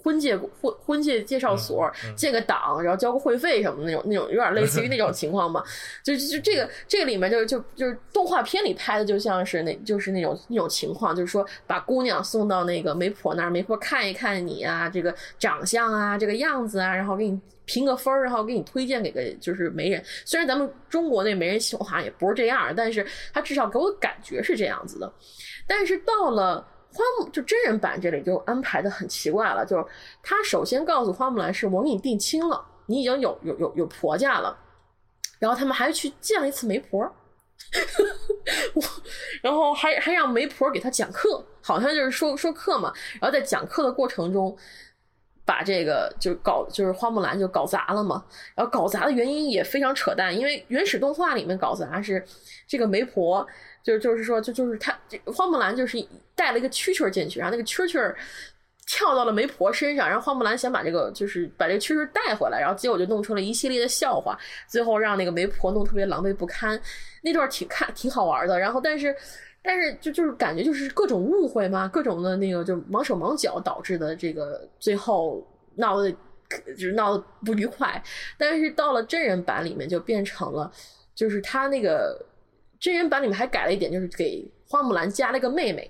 [SPEAKER 1] 婚介婚婚介介绍所建个档，然后交个会费什么的那种那种，有点类似于那种情况嘛。就就这个这个里面就就就是动画片里拍的，就像是那就是那种那种情况，就是说把姑娘送到那个媒婆那儿，媒婆看一看你啊，这个长相啊，这个样子啊，然后给你评个分儿，然后给你推荐给个就是媒人。虽然咱们中国那媒人好像也不是这样，但是他至少给我感觉是这样子的。但是到了。花木就真人版这里就安排的很奇怪了，就是他首先告诉花木兰是我给你定亲了，你已经有有有有婆家了，然后他们还去见了一次媒婆，我然后还还让媒婆给他讲课，好像就是说说课嘛，然后在讲课的过程中把这个就搞就是花木兰就搞砸了嘛，然后搞砸的原因也非常扯淡，因为原始动画里面搞砸是这个媒婆。就就是说，就就是他这花木兰就是带了一个蛐蛐进去，然后那个蛐蛐跳到了媒婆身上，然后花木兰想把这个就是把这个蛐蛐带回来，然后结果就弄出了一系列的笑话，最后让那个媒婆弄特别狼狈不堪。那段挺看挺好玩的，然后但是但是就就是感觉就是各种误会嘛，各种的那个就忙手忙脚导致的这个最后闹的就是闹得不愉快。但是到了真人版里面就变成了，就是他那个。真人版里面还改了一点，就是给花木兰加了个妹妹。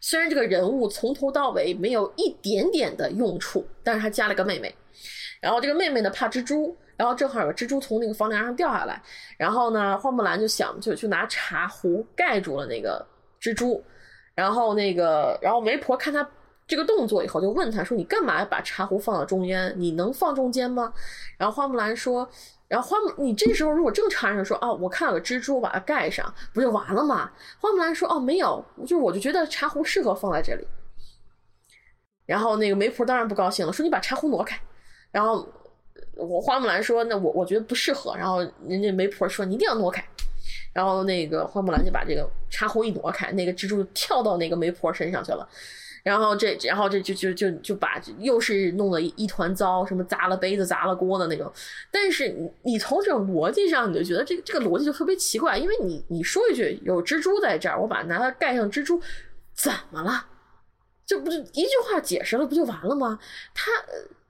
[SPEAKER 1] 虽然这个人物从头到尾没有一点点的用处，但是他加了个妹妹。然后这个妹妹呢怕蜘蛛，然后正好有个蜘蛛从那个房梁上掉下来，然后呢花木兰就想就就拿茶壶盖住了那个蜘蛛。然后那个然后媒婆看他这个动作以后，就问他说：“你干嘛把茶壶放到中间？你能放中间吗？”然后花木兰说。然后花木，你这时候如果正常人说哦，我看到个蜘蛛，把它盖上，不就完了吗？花木兰说哦，没有，就是我就觉得茶壶适合放在这里。然后那个媒婆当然不高兴了，说你把茶壶挪开。然后我花木兰说那我我觉得不适合。然后人家媒婆说你一定要挪开。然后那个花木兰就把这个茶壶一挪开，那个蜘蛛跳到那个媒婆身上去了。然后这，然后这就就就就把又是弄了一团糟，什么砸了杯子、砸了锅的那种。但是你从这种逻辑上，你就觉得这个这个逻辑就特别奇怪，因为你你说一句有蜘蛛在这儿，我把拿它盖上蜘蛛，怎么了？这不是一句话解释了不就完了吗？他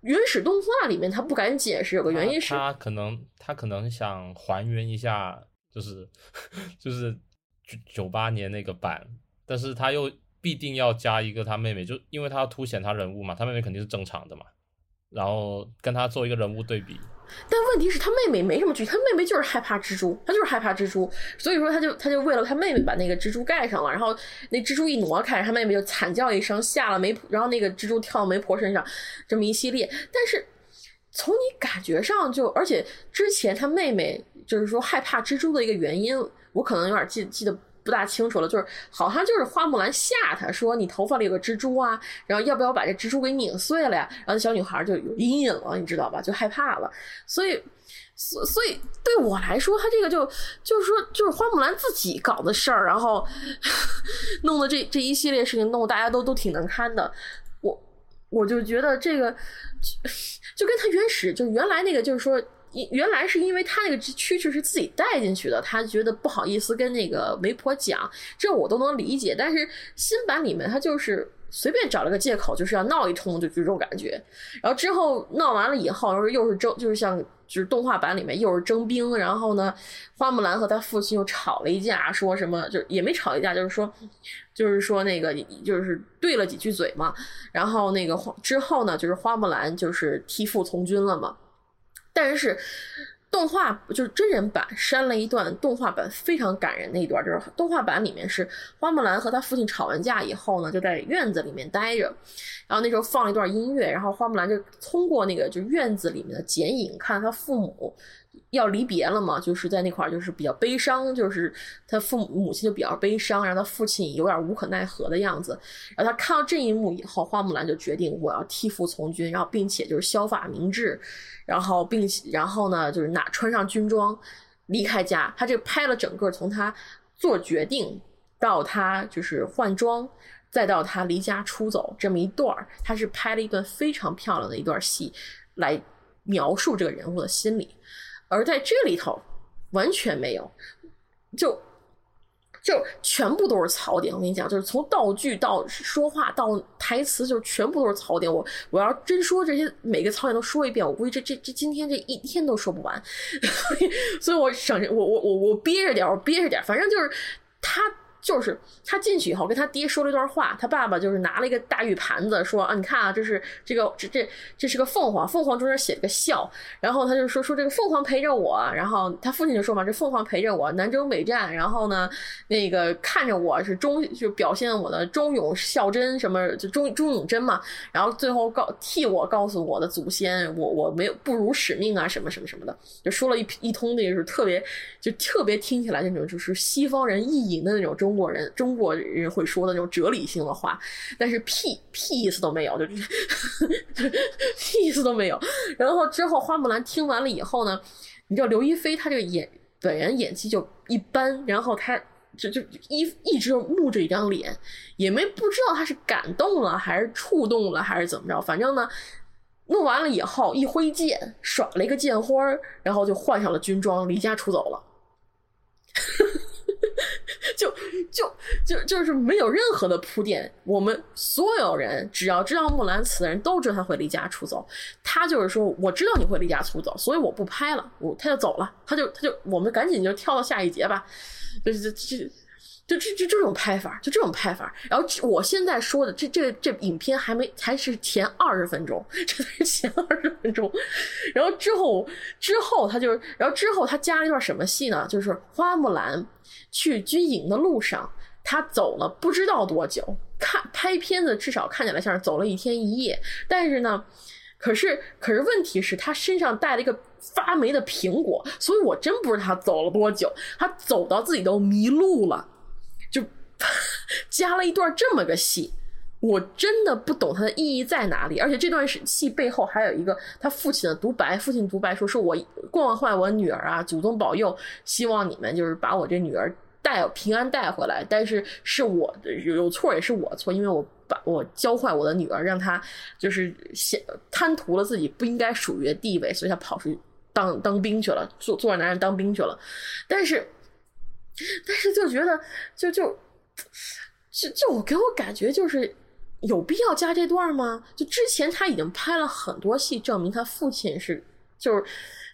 [SPEAKER 1] 原始动画里面他不敢解释，有个原因是
[SPEAKER 2] 他可能他可能想还原一下，就是 就是九九八年那个版，但是他又。必定要加一个他妹妹，就因为他要凸显他人物嘛，他妹妹肯定是正常的嘛，然后跟他做一个人物对比。
[SPEAKER 1] 但问题是，他妹妹没什么剧，他妹妹就是害怕蜘蛛，他就是害怕蜘蛛，所以说他就他就为了他妹妹把那个蜘蛛盖上了，然后那蜘蛛一挪开，他妹妹就惨叫一声，下了媒婆，然后那个蜘蛛跳到媒婆身上，这么一系列。但是从你感觉上就，而且之前他妹妹就是说害怕蜘蛛的一个原因，我可能有点记记得。不大清楚了，就是好像就是花木兰吓他说你头发里有个蜘蛛啊，然后要不要把这蜘蛛给拧碎了呀？然后小女孩就有阴影了，你知道吧？就害怕了。所以，所所以对我来说，他这个就就是说，就是花木兰自己搞的事儿，然后 弄的这这一系列事情，弄得大家都都挺难堪的。我我就觉得这个 就跟他原始就原来那个就是说。原来是因为他那个蛐蛐是自己带进去的，他觉得不好意思跟那个媒婆讲，这我都能理解。但是新版里面他就是随便找了个借口，就是要闹一通，就这种感觉。然后之后闹完了以后，又是又是征，就是像就是动画版里面又是征兵，然后呢，花木兰和他父亲又吵了一架，说什么就也没吵一架，就是说就是说那个就是对了几句嘴嘛。然后那个之后呢，就是花木兰就是替父从军了嘛。但是，动画就是真人版删了一段动画版非常感人的一段，就是动画版里面是花木兰和她父亲吵完架以后呢，就在院子里面待着，然后那时候放了一段音乐，然后花木兰就通过那个就院子里面的剪影看她父母。要离别了嘛，就是在那块儿，就是比较悲伤，就是他父母母亲就比较悲伤，然后他父亲有点无可奈何的样子。然后他看到这一幕以后，花木兰就决定我要替父从军，然后并且就是削发明志，然后并且然后呢就是拿穿上军装离开家。他这拍了整个从他做决定到他就是换装，再到他离家出走这么一段儿，他是拍了一段非常漂亮的一段戏来描述这个人物的心理。而在这里头，完全没有，就就全部都是槽点。我跟你讲，就是从道具到说话到台词，就是全部都是槽点。我我要真说这些每个槽点都说一遍，我估计这这这今天这一天都说不完。所以我省着，我我我我憋着点，我憋着点，反正就是他。就是他进去以后跟他爹说了一段话，他爸爸就是拿了一个大玉盘子说啊，你看啊，这是这个这这这是个凤凰，凤凰中间写了个笑，然后他就说说这个凤凰陪着我，然后他父亲就说嘛，这凤凰陪着我南征北战，然后呢那个看着我是忠就表现我的忠勇孝真什么就忠忠勇真嘛，然后最后告替我告诉我的祖先，我我没有不辱使命啊什么什么什么的，就说了一一通那个是特别就特别听起来那种就是西方人意淫的那种中。中国人，中国人会说的那种哲理性的话，但是屁屁意思都没有，就屁意思都没有。然后之后花木兰听完了以后呢，你知道刘亦菲她这个演本人演技就一般，然后她就就一一直木着一张脸，也没不知道她是感动了还是触动了还是怎么着，反正呢，弄完了以后一挥剑耍了一个剑花，然后就换上了军装离家出走了。就就就就是没有任何的铺垫，我们所有人只要知道木兰辞的人都知道他会离家出走。他就是说，我知道你会离家出走，所以我不拍了，我他就走了，他就他就我们赶紧就跳到下一节吧。就就就就这这这种拍法，就这种拍法。然后我现在说的这这这影片还没还是前二十分钟，这才是前二十分钟。然后之后之后他就然后之后他加了一段什么戏呢？就是花木兰。去军营的路上，他走了不知道多久。看拍片子，至少看起来像是走了一天一夜。但是呢，可是可是问题是他身上带了一个发霉的苹果，所以我真不知道他走了多久。他走到自己都迷路了，就 加了一段这么个戏，我真的不懂它的意义在哪里。而且这段戏背后还有一个他父亲的独白，父亲独白说：“是我惯坏我女儿啊，祖宗保佑，希望你们就是把我这女儿。”带平安带回来，但是是我的有错也是我错，因为我把我教坏我的女儿，让她就是想贪图了自己不应该属于的地位，所以她跑出去当当兵去了，做做男人当兵去了。但是，但是就觉得就就就就我给我感觉就是有必要加这段吗？就之前他已经拍了很多戏，证明他父亲是就是。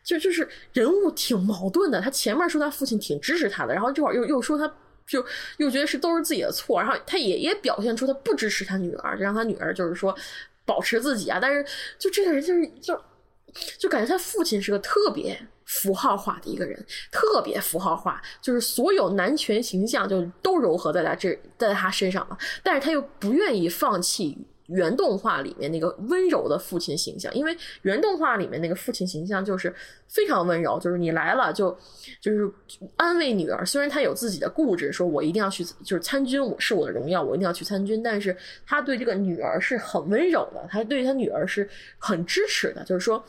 [SPEAKER 1] 就就是人物挺矛盾的，他前面说他父亲挺支持他的，然后这会儿又又说他就又觉得是都是自己的错，然后他也也表现出他不支持他女儿，让他女儿就是说保持自己啊，但是就这个人就是就就感觉他父亲是个特别符号化的一个人，特别符号化，就是所有男权形象就都柔合在他这在他身上了，但是他又不愿意放弃。原动画里面那个温柔的父亲形象，因为原动画里面那个父亲形象就是非常温柔，就是你来了就就是安慰女儿。虽然他有自己的固执，说我一定要去就是参军，我是我的荣耀，我一定要去参军。但是他对这个女儿是很温柔的，他对他女儿是很支持的，就是说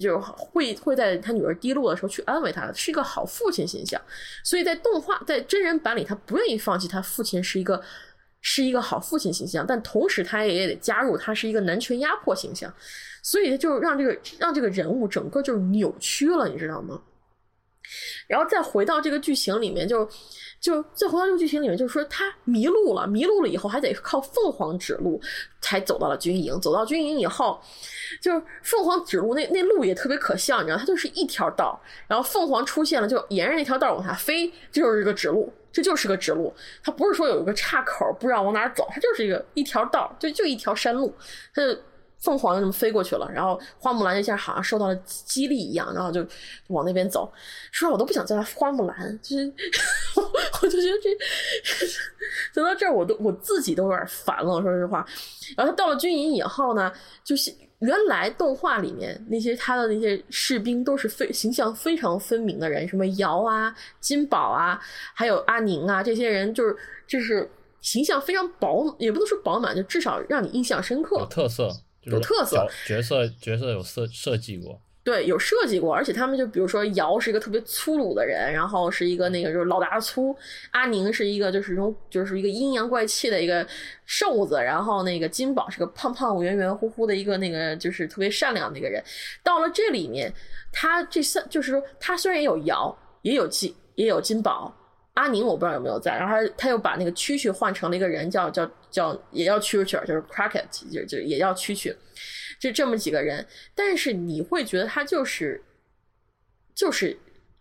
[SPEAKER 1] 就是会会在他女儿低落的时候去安慰她，是一个好父亲形象。所以在动画在真人版里，他不愿意放弃他父亲是一个。是一个好父亲形象，但同时他也得加入他是一个男权压迫形象，所以就让这个让这个人物整个就扭曲了，你知道吗？然后再回到这个剧情里面，就就再回到这个剧情里面，就是说他迷路了，迷路了以后还得靠凤凰指路才走到了军营。走到军营以后，就是凤凰指路那那路也特别可笑，你知道，它就是一条道，然后凤凰出现了，就沿着那条道往下飞，就是一个指路。这就是个直路，它不是说有一个岔口不知道往哪走，它就是一个一条道，就就一条山路，它就凤凰就这么飞过去了。然后花木兰一下好像受到了激励一样，然后就往那边走。说实话，我都不想叫它花木兰，就是 我就觉得这走到这儿，我都我自己都有点烦了。说实话，然后他到了军营以后呢，就是。原来动画里面那些他的那些士兵都是非形象非常分明的人，什么瑶啊、金宝啊，还有阿宁啊，这些人就是就是形象非常饱，也不能说饱满，就至少让你印象深刻，
[SPEAKER 2] 有特色，
[SPEAKER 1] 有特色，
[SPEAKER 2] 角色角色有设设计过。
[SPEAKER 1] 对，有设计过，而且他们就比如说姚是一个特别粗鲁的人，然后是一个那个就是老大粗，阿宁是一个就是一种就是一个阴阳怪气的一个瘦子，然后那个金宝是个胖胖圆圆乎乎的一个那个就是特别善良的一个人。到了这里面，他这三就是说他虽然也有姚，也有金，也有金宝，阿宁我不知道有没有在，然后他他又把那个蛐蛐换成了一个人，叫叫叫也要蛐蛐，就是 Cracket，就就也叫蛐蛐，就这么几个人。但是你会觉得他就是就是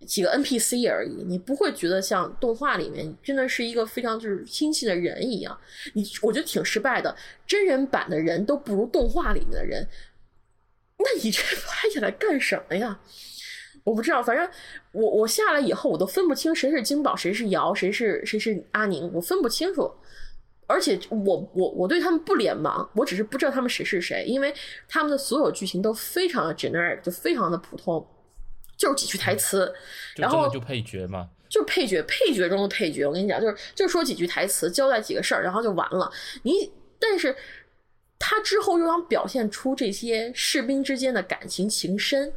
[SPEAKER 1] 几个 NPC 而已，你不会觉得像动画里面真的是一个非常就是亲切的人一样。你我觉得挺失败的，真人版的人都不如动画里面的人。那你这拍下来干什么呀？我不知道，反正我我下来以后，我都分不清谁是金宝，谁是瑶，谁是谁是阿宁，我分不清楚。而且我我我对他们不脸盲，我只是不知道他们谁是谁，因为他们的所有剧情都非常的 generic，就非常的普通，就是几句台词，然后
[SPEAKER 2] 就配角嘛，
[SPEAKER 1] 就是配角，配角中的配角。我跟你讲，就是就说几句台词，交代几个事儿，然后就完了。你但是他之后又想表现出这些士兵之间的感情情深。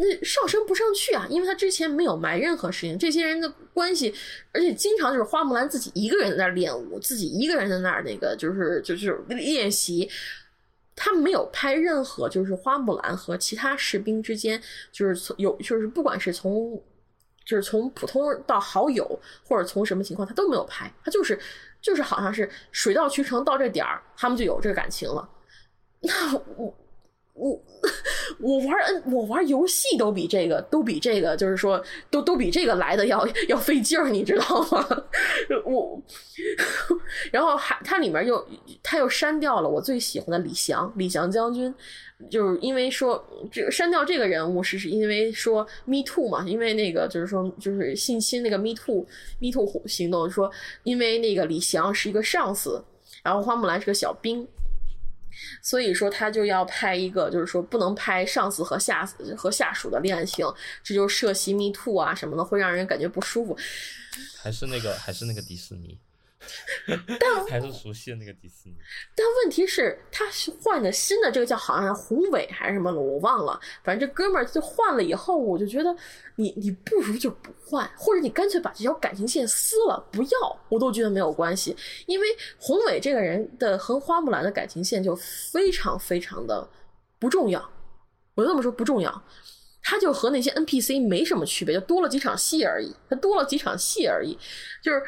[SPEAKER 1] 那上升不上去啊，因为他之前没有埋任何事情，这些人的关系，而且经常就是花木兰自己一个人在那儿练武，自己一个人在那儿那个就是就是练习，他没有拍任何就是花木兰和其他士兵之间就是有就是不管是从就是从普通到好友或者从什么情况他都没有拍，他就是就是好像是水到渠成到这点儿他们就有这个感情了，那我。我我玩嗯我玩游戏都比这个都比这个就是说都都比这个来的要要费劲儿，你知道吗？我然后还它里面又他又删掉了我最喜欢的李翔李翔将军，就是因为说这删掉这个人物是是因为说 Me Too 嘛，因为那个就是说就是性侵那个 Me Too Me Too 行动说因为那个李翔是一个上司，然后花木兰是个小兵。所以说他就要拍一个，就是说不能拍上司和下和下属的恋情，这就涉袭 me too 啊什么的，会让人感觉不舒服。
[SPEAKER 2] 还是那个，还是那个迪士尼。
[SPEAKER 1] 但
[SPEAKER 2] 还是熟悉的那个迪士尼。
[SPEAKER 1] 但问题是，他换的新的这个叫好像宏伟还是什么了，我忘了。反正这哥们儿就换了以后，我就觉得你你不如就不换，或者你干脆把这条感情线撕了，不要，我都觉得没有关系。因为宏伟这个人的和花木兰的感情线就非常非常的不重要，我就这么说不重要，他就和那些 NPC 没什么区别，就多了几场戏而已，他多了几场戏而已，就是。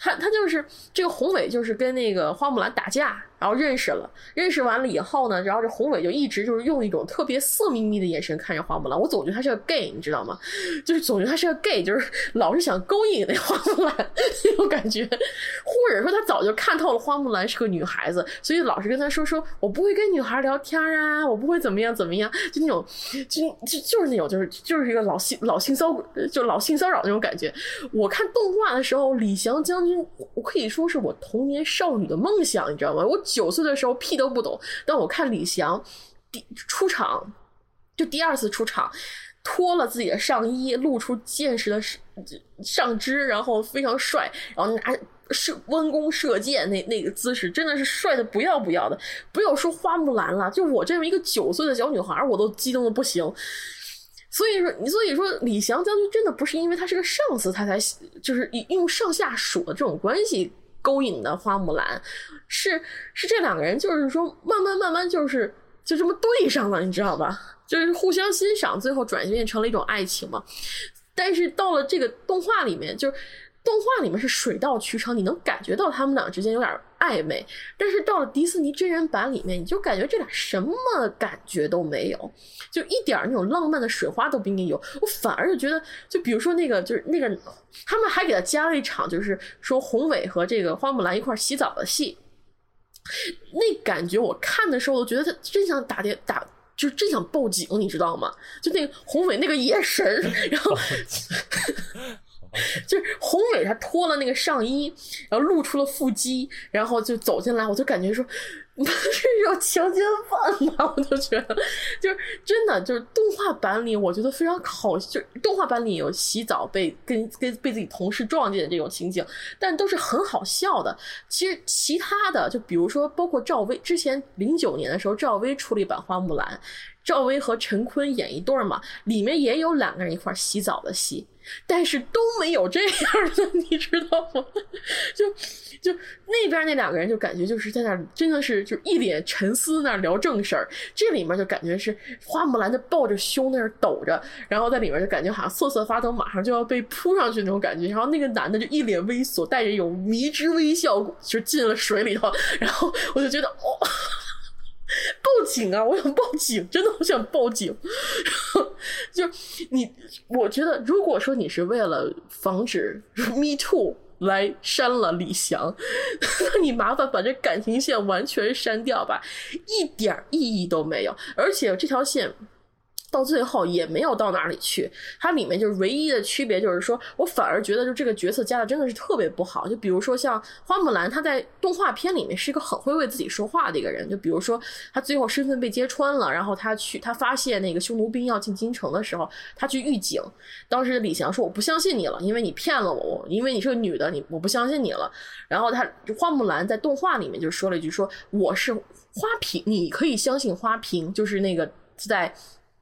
[SPEAKER 1] 他他就是这个宏伟，就是跟那个花木兰打架。然后认识了，认识完了以后呢，然后这宏伟就一直就是用一种特别色眯眯的眼神看着花木兰。我总觉得他是个 gay，你知道吗？就是总觉得他是个 gay，就是老是想勾引那花木兰 那种感觉，或者说他早就看透了花木兰是个女孩子，所以老是跟他说说我不会跟女孩聊天啊，我不会怎么样怎么样，就那种就就就是那种就是就是一个老性老性骚就老性骚扰那种感觉。我看动画的时候，李翔将军，我可以说是我童年少女的梦想，你知道吗？我。九岁的时候屁都不懂，但我看李翔第出场，就第二次出场，脱了自己的上衣，露出健实的上上肢，然后非常帅，然后拿射弯弓射箭那那个姿势，真的是帅的不要不要的。不要说花木兰了，就我这么一个九岁的小女孩，我都激动的不行。所以说，你所以说李翔将军真的不是因为他是个上司，他才就是用上下属的这种关系。勾引的花木兰，是是这两个人，就是说慢慢慢慢就是就这么对上了，你知道吧？就是互相欣赏，最后转变成了一种爱情嘛。但是到了这个动画里面，就是。动画里面是水到渠成，你能感觉到他们俩之间有点暧昧。但是到了迪士尼真人版里面，你就感觉这俩什么感觉都没有，就一点那种浪漫的水花都不应该有。我反而就觉得，就比如说那个，就是那个，他们还给他加了一场，就是说宏伟和这个花木兰一块洗澡的戏。那感觉我看的时候，我觉得他真想打电打，就真想报警，你知道吗？就那个宏伟那个眼神，然后。就是宏伟，他脱了那个上衣，然后露出了腹肌，然后就走进来，我就感觉说，是有强奸犯吗？我就觉得，就是真的，就是动画版里，我觉得非常好，就动画版里有洗澡被跟跟被自己同事撞见的这种情景，但都是很好笑的。其实其他的，就比如说，包括赵薇之前零九年的时候，赵薇出了一版花木兰。赵薇和陈坤演一对嘛，里面也有两个人一块洗澡的戏，但是都没有这样的，你知道吗？就就那边那两个人就感觉就是在那真的是就一脸沉思那聊正事儿，这里面就感觉是花木兰就抱着胸那抖着，然后在里面就感觉好像瑟瑟发抖，马上就要被扑上去那种感觉，然后那个男的就一脸猥琐，带着有迷之微笑就进了水里头，然后我就觉得哦。报警啊！我想报警，真的我想报警。就你，我觉得，如果说你是为了防止 Me Too 来删了李翔，那你麻烦把这感情线完全删掉吧，一点意义都没有。而且这条线。到最后也没有到哪里去，它里面就是唯一的区别，就是说我反而觉得就这个角色加的真的是特别不好。就比如说像花木兰，她在动画片里面是一个很会为自己说话的一个人。就比如说她最后身份被揭穿了，然后她去她发现那个匈奴兵要进京城的时候，她去预警。当时李翔说我不相信你了，因为你骗了我，因为你是个女的，你我不相信你了。然后她花木兰在动画里面就说了一句说我是花瓶，你可以相信花瓶，就是那个在。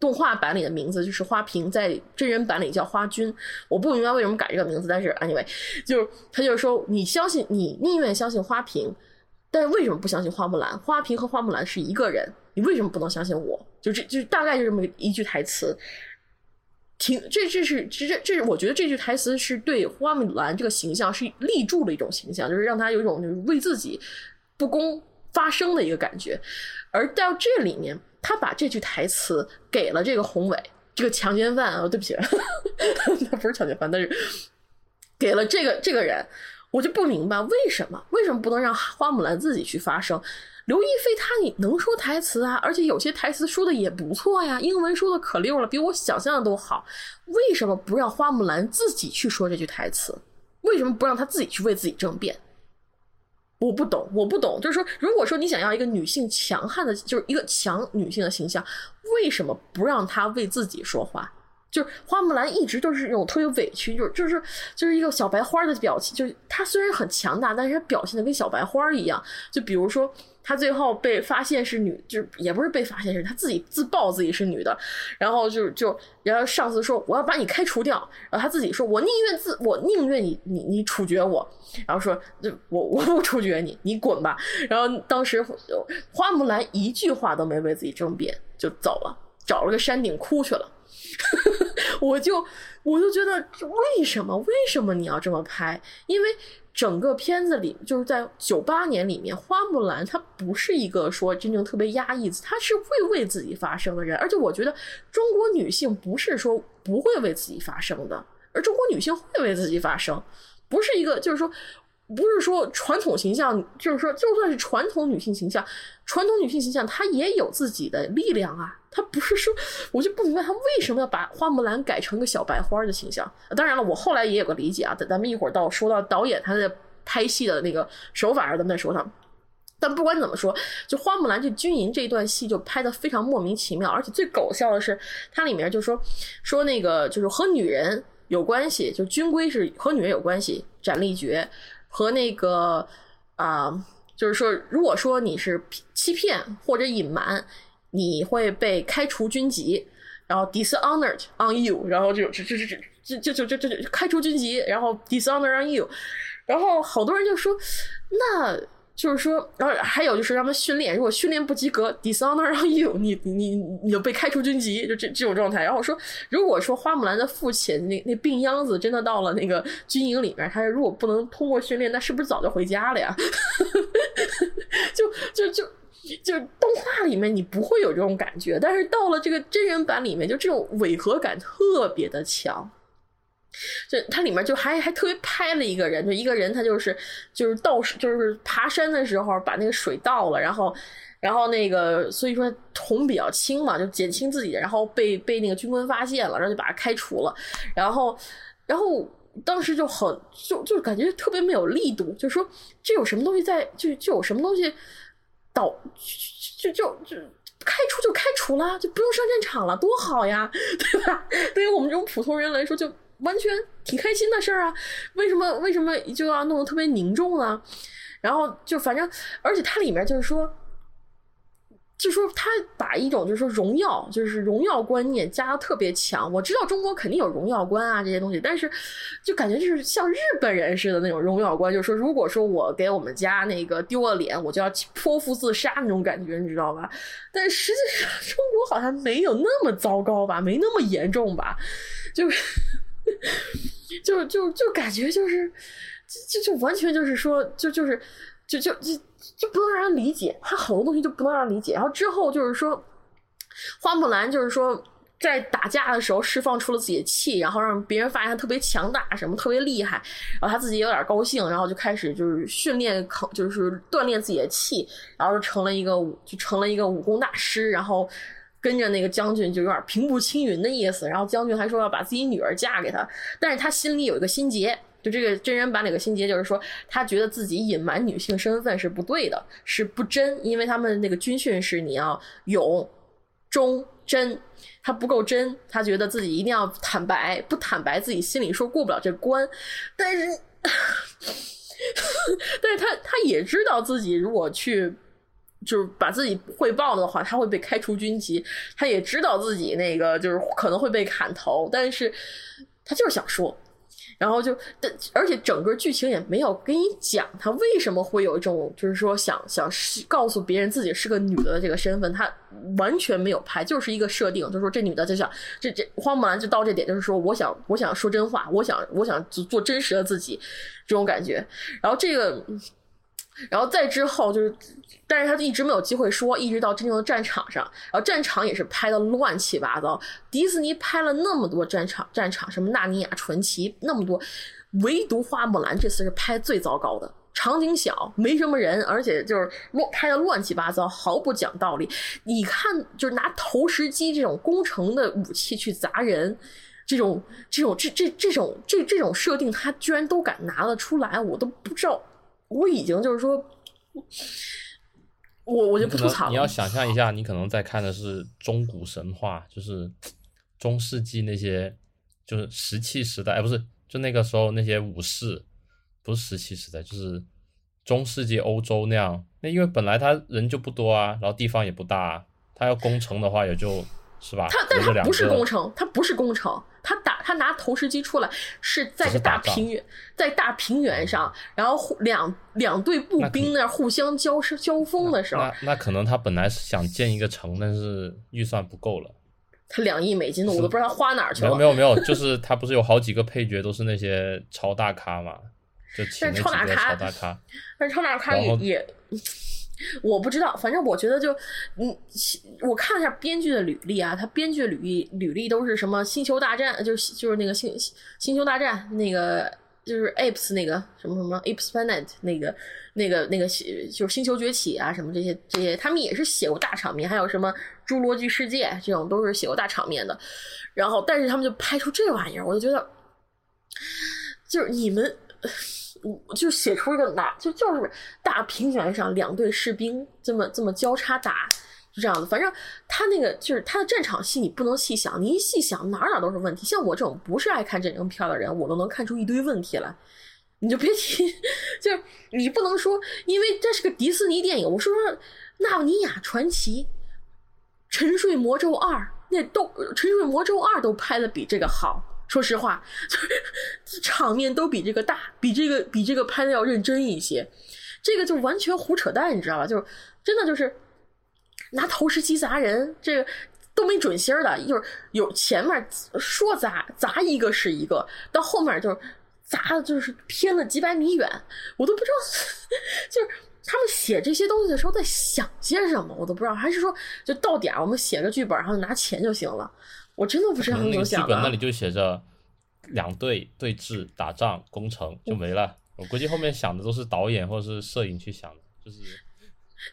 [SPEAKER 1] 动画版里的名字就是花瓶，在真人版里叫花君。我不明白为什么改这个名字，但是 anyway，就是他就是说，你相信你宁愿相信花瓶，但是为什么不相信花木兰？花瓶和花木兰是一个人，你为什么不能相信我？就这就大概就这么一句台词。挺这这是这这这是我觉得这句台词是对花木兰这个形象是立住了一种形象，就是让他有一种就是为自己不公发声的一个感觉。而到这里面。他把这句台词给了这个宏伟，这个强奸犯啊，对不起，他 不是强奸犯，但是给了这个这个人，我就不明白为什么，为什么不能让花木兰自己去发声？刘亦菲她你能说台词啊，而且有些台词说的也不错呀，英文说的可溜了，比我想象的都好。为什么不让花木兰自己去说这句台词？为什么不让她自己去为自己争辩？我不懂，我不懂，就是说，如果说你想要一个女性强悍的，就是一个强女性的形象，为什么不让她为自己说话？就是花木兰一直都是那种特别委屈，就是就是就是一个小白花的表情，就是她虽然很强大，但是她表现的跟小白花一样。就比如说。她最后被发现是女，就是也不是被发现是她自己自曝自己是女的，然后就就然后上司说我要把你开除掉，然后她自己说我宁愿自我宁愿你你你处决我，然后说就我我不处决你，你滚吧。然后当时花木兰一句话都没为自己争辩就走了，找了个山顶哭去了。我就我就觉得为什么为什么你要这么拍？因为。整个片子里，就是在九八年里面，花木兰她不是一个说真正特别压抑，她是会为自己发声的人。而且我觉得中国女性不是说不会为自己发声的，而中国女性会为自己发声，不是一个就是说。不是说传统形象，就是说，就算是传统女性形象，传统女性形象她也有自己的力量啊。她不是说，我就不明白她为什么要把花木兰改成个小白花的形象。当然了，我后来也有个理解啊。等咱们一会儿到说到导演他的拍戏的那个手法上，咱们再说他。但不管怎么说，就花木兰这军营这段戏就拍的非常莫名其妙，而且最搞笑的是，它里面就说说那个就是和女人有关系，就军规是和女人有关系，斩立决。和那个啊，就是说，如果说你是欺骗或者隐瞒，你会被开除军籍，然后 dishonored on you，然后就这这这这就就就就就开除军籍，然后 dishonored on you，然后好多人就说那。就是说，然后还有就是让他们训练，如果训练不及格，dishonor on you，你你你就被开除军籍，就这这种状态。然后我说，如果说花木兰的父亲那那病秧子真的到了那个军营里面，他如果不能通过训练，那是不是早就回家了呀？就就就就动画里面你不会有这种感觉，但是到了这个真人版里面，就这种违和感特别的强。就它里面就还还特别拍了一个人，就一个人他就是就是倒就是爬山的时候把那个水倒了，然后然后那个所以说桶比较轻嘛，就减轻自己，然后被被那个军官发现了，然后就把他开除了，然后然后当时就很就就感觉特别没有力度，就说这有什么东西在就就有什么东西倒就就就开除就开除了，就不用上战场了，多好呀，对吧？对于我们这种普通人来说就。完全挺开心的事儿啊，为什么为什么就要弄得特别凝重呢？然后就反正，而且它里面就是说，就说他把一种就是说荣耀，就是荣耀观念加的特别强。我知道中国肯定有荣耀观啊这些东西，但是就感觉就是像日本人似的那种荣耀观，就是说如果说我给我们家那个丢了脸，我就要剖腹自杀那种感觉，你知道吧？但实际上中国好像没有那么糟糕吧，没那么严重吧？就 就就就感觉就是就就就完全就是说就就是就就就。就不能让人理解，他好多东西就不能让人理解。然后之后就是说，花木兰就是说在打架的时候释放出了自己的气，然后让别人发现他特别强大，什么特别厉害，然后他自己有点高兴，然后就开始就是训练，就是锻炼自己的气，然后就成了一个就成了一个武功大师，然后跟着那个将军就有点平步青云的意思。然后将军还说要把自己女儿嫁给他，但是他心里有一个心结。就这个真人版里个心结，就是说他觉得自己隐瞒女性身份是不对的，是不真，因为他们那个军训是你要勇、忠、真，他不够真，他觉得自己一定要坦白，不坦白自己心里说过不了这关，但是，但是他他也知道自己如果去就是把自己汇报的话，他会被开除军籍，他也知道自己那个就是可能会被砍头，但是他就是想说。然后就，但而且整个剧情也没有跟你讲他为什么会有一种，就是说想想告诉别人自己是个女的这个身份，他完全没有拍，就是一个设定，就是说这女的就想这这花木兰就到这点，就是说我想我想说真话，我想我想做真实的自己这种感觉。然后这个，然后再之后就是。但是他就一直没有机会说，一直到真正的战场上，然后战场也是拍的乱七八糟。迪士尼拍了那么多战场，战场什么《纳尼亚传奇》那么多，唯独花木兰这次是拍最糟糕的。场景小，没什么人，而且就是乱拍的乱七八糟，毫不讲道理。你看，就是拿投石机这种工程的武器去砸人，这种这种这这这种这这种设定，他居然都敢拿得出来，我都不知道。我已经就是说。我我就不吐槽。
[SPEAKER 2] 你要想象一下，你可能在看的是中古神话，就是中世纪那些，就是石器时代，哎，不是，就那个时候那些武士，不是石器时代，就是中世纪欧洲那样。那因为本来他人就不多啊，然后地方也不大，他要攻城的话也就。是吧？
[SPEAKER 1] 他但他不是攻城，他不是工程，他拿投石机出来是在大平原，在大平原上，然后两两队步兵那互相交交锋的时候，
[SPEAKER 2] 那那可能他本来是想建一个城，但是预算不够了。
[SPEAKER 1] 他两亿美金的，我都不知道他花哪去了。
[SPEAKER 2] 没有没有没有，就是他不是有好几个配角都是那些超大咖嘛？就请那几个超大咖，
[SPEAKER 1] 但超大咖也也。我不知道，反正我觉得就，嗯，我看了一下编剧的履历啊，他编剧履历履历都是什么《星球大战》，就是就是那个星星球大战那个就是 Apes 那个什么什么 Apes Planet 那个那个那个就是星球崛起啊什么这些这些，他们也是写过大场面，还有什么侏罗纪世界这种都是写过大场面的，然后但是他们就拍出这玩意儿，我就觉得，就是你们。就写出一个哪就就是大平原上两队士兵这么这么交叉打，就这样子。反正他那个就是他的战场戏，你不能细想，你一细想哪哪都是问题。像我这种不是爱看战争片的人，我都能看出一堆问题来。你就别提，就是你不能说，因为这是个迪士尼电影。我说说《纳尼亚传奇》《沉睡魔咒二》，那都《沉睡魔咒二》都拍的比这个好。说实话，场面都比这个大，比这个比这个拍的要认真一些。这个就完全胡扯淡，你知道吧？就是真的就是拿投石机砸人，这个都没准心的。就是有前面说砸砸一个是一个，到后面就是砸的就是偏了几百米远，我都不知道，就是他们写这些东西的时候在想些什么，我都不知道。还是说就到点我们写个剧本，然后拿钱就行了。我真的不是很
[SPEAKER 2] 那个剧本那里就写着两队对峙打仗攻城就没了。我估计后面想的都是导演或者是摄影去想的，就是。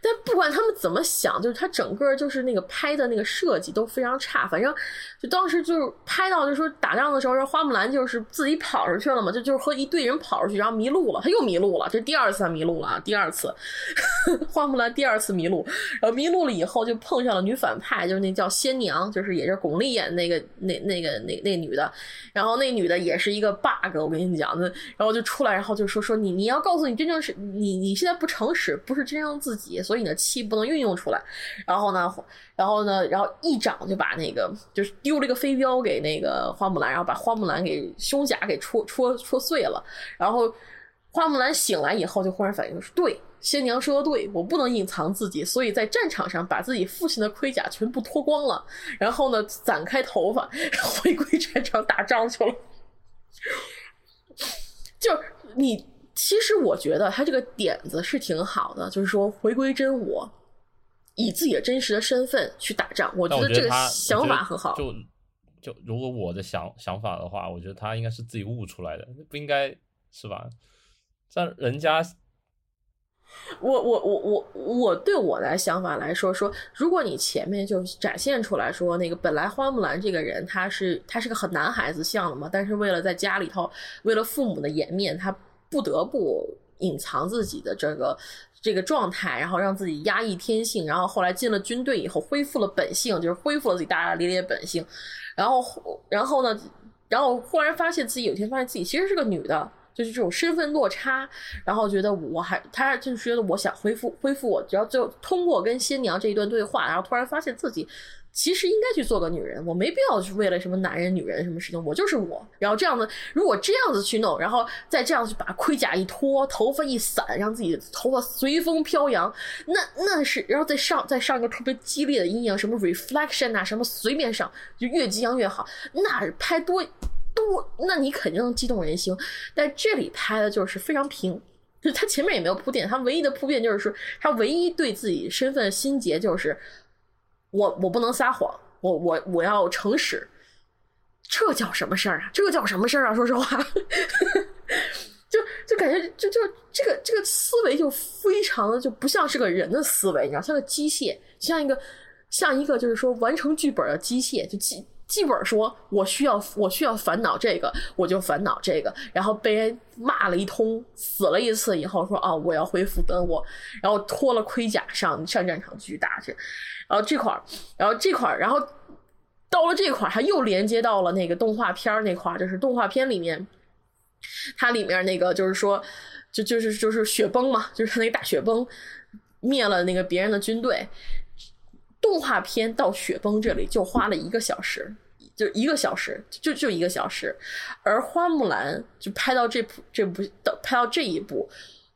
[SPEAKER 1] 但不管他们怎么想，就是他整个就是那个拍的那个设计都非常差。反正就当时就是拍到，就说打仗的时候，花木兰就是自己跑出去了嘛，就就是和一队人跑出去，然后迷路了，他又迷路了，这第二次他迷路了啊，第二次 花木兰第二次迷路，然后迷路了以后就碰上了女反派，就是那叫仙娘，就是也是巩俐演那个那那个那那女的，然后那女的也是一个 bug，我跟你讲，那然后就出来，然后就说说你你要告诉你真正是你你现在不诚实，不是真正自己。所以你的气不能运用出来。然后呢，然后呢，然后一掌就把那个就是丢了一个飞镖给那个花木兰，然后把花木兰给胸甲给戳戳戳碎了。然后花木兰醒来以后就忽然反应说：“对，仙娘说的对，我不能隐藏自己，所以在战场上把自己父亲的盔甲全部脱光了，然后呢，散开头发，回归战场打仗去了。”就你。其实我觉得他这个点子是挺好的，就是说回归真我，以自己的真实的身份去打仗。
[SPEAKER 2] 我
[SPEAKER 1] 觉得这个想法很好。
[SPEAKER 2] 就就如果我的想想法的话，我觉得他应该是自己悟出来的，不应该是吧？但人家，
[SPEAKER 1] 我我我我我对我的想法来说，说如果你前面就展现出来说，那个本来花木兰这个人，他是他是个很男孩子像的嘛，但是为了在家里头，为了父母的颜面，他。不得不隐藏自己的这个这个状态，然后让自己压抑天性，然后后来进了军队以后恢复了本性，就是恢复了自己大大咧咧本性，然后然后呢，然后忽然发现自己有一天发现自己其实是个女的，就是这种身份落差，然后觉得我还他就是觉得我想恢复恢复我，只要就通过跟新娘这一段对话，然后突然发现自己。其实应该去做个女人，我没必要去为了什么男人、女人什么事情，我就是我。然后这样子，如果这样子去弄，然后再这样子把盔甲一脱，头发一散，让自己头发随风飘扬，那那是，然后再上再上一个特别激烈的阴影，什么 reflection 啊，什么随便上，就越激昂越好。那拍多多，那你肯定能激动人心。但这里拍的就是非常平，就他前面也没有铺垫，他唯一的铺垫就是说，他唯一对自己身份心结就是。我我不能撒谎，我我我要诚实，这叫什么事儿啊？这叫什么事儿啊？说实话，就就感觉就就这个这个思维就非常的就不像是个人的思维，你知道，像个机械，像一个像一个就是说完成剧本的机械，就机剧本说我需要我需要烦恼这个，我就烦恼这个，然后被人骂了一通，死了一次以后说啊我要恢复本我，然后脱了盔甲上上战场继续打去。然后这块儿，然后这块儿，然后到了这块儿，它又连接到了那个动画片那块儿，就是动画片里面，它里面那个就是说，就就是就是雪崩嘛，就是那个大雪崩灭了那个别人的军队。动画片到雪崩这里就花了一个小时，就一个小时，就就一个小时。而花木兰就拍到这部这部到拍到这一部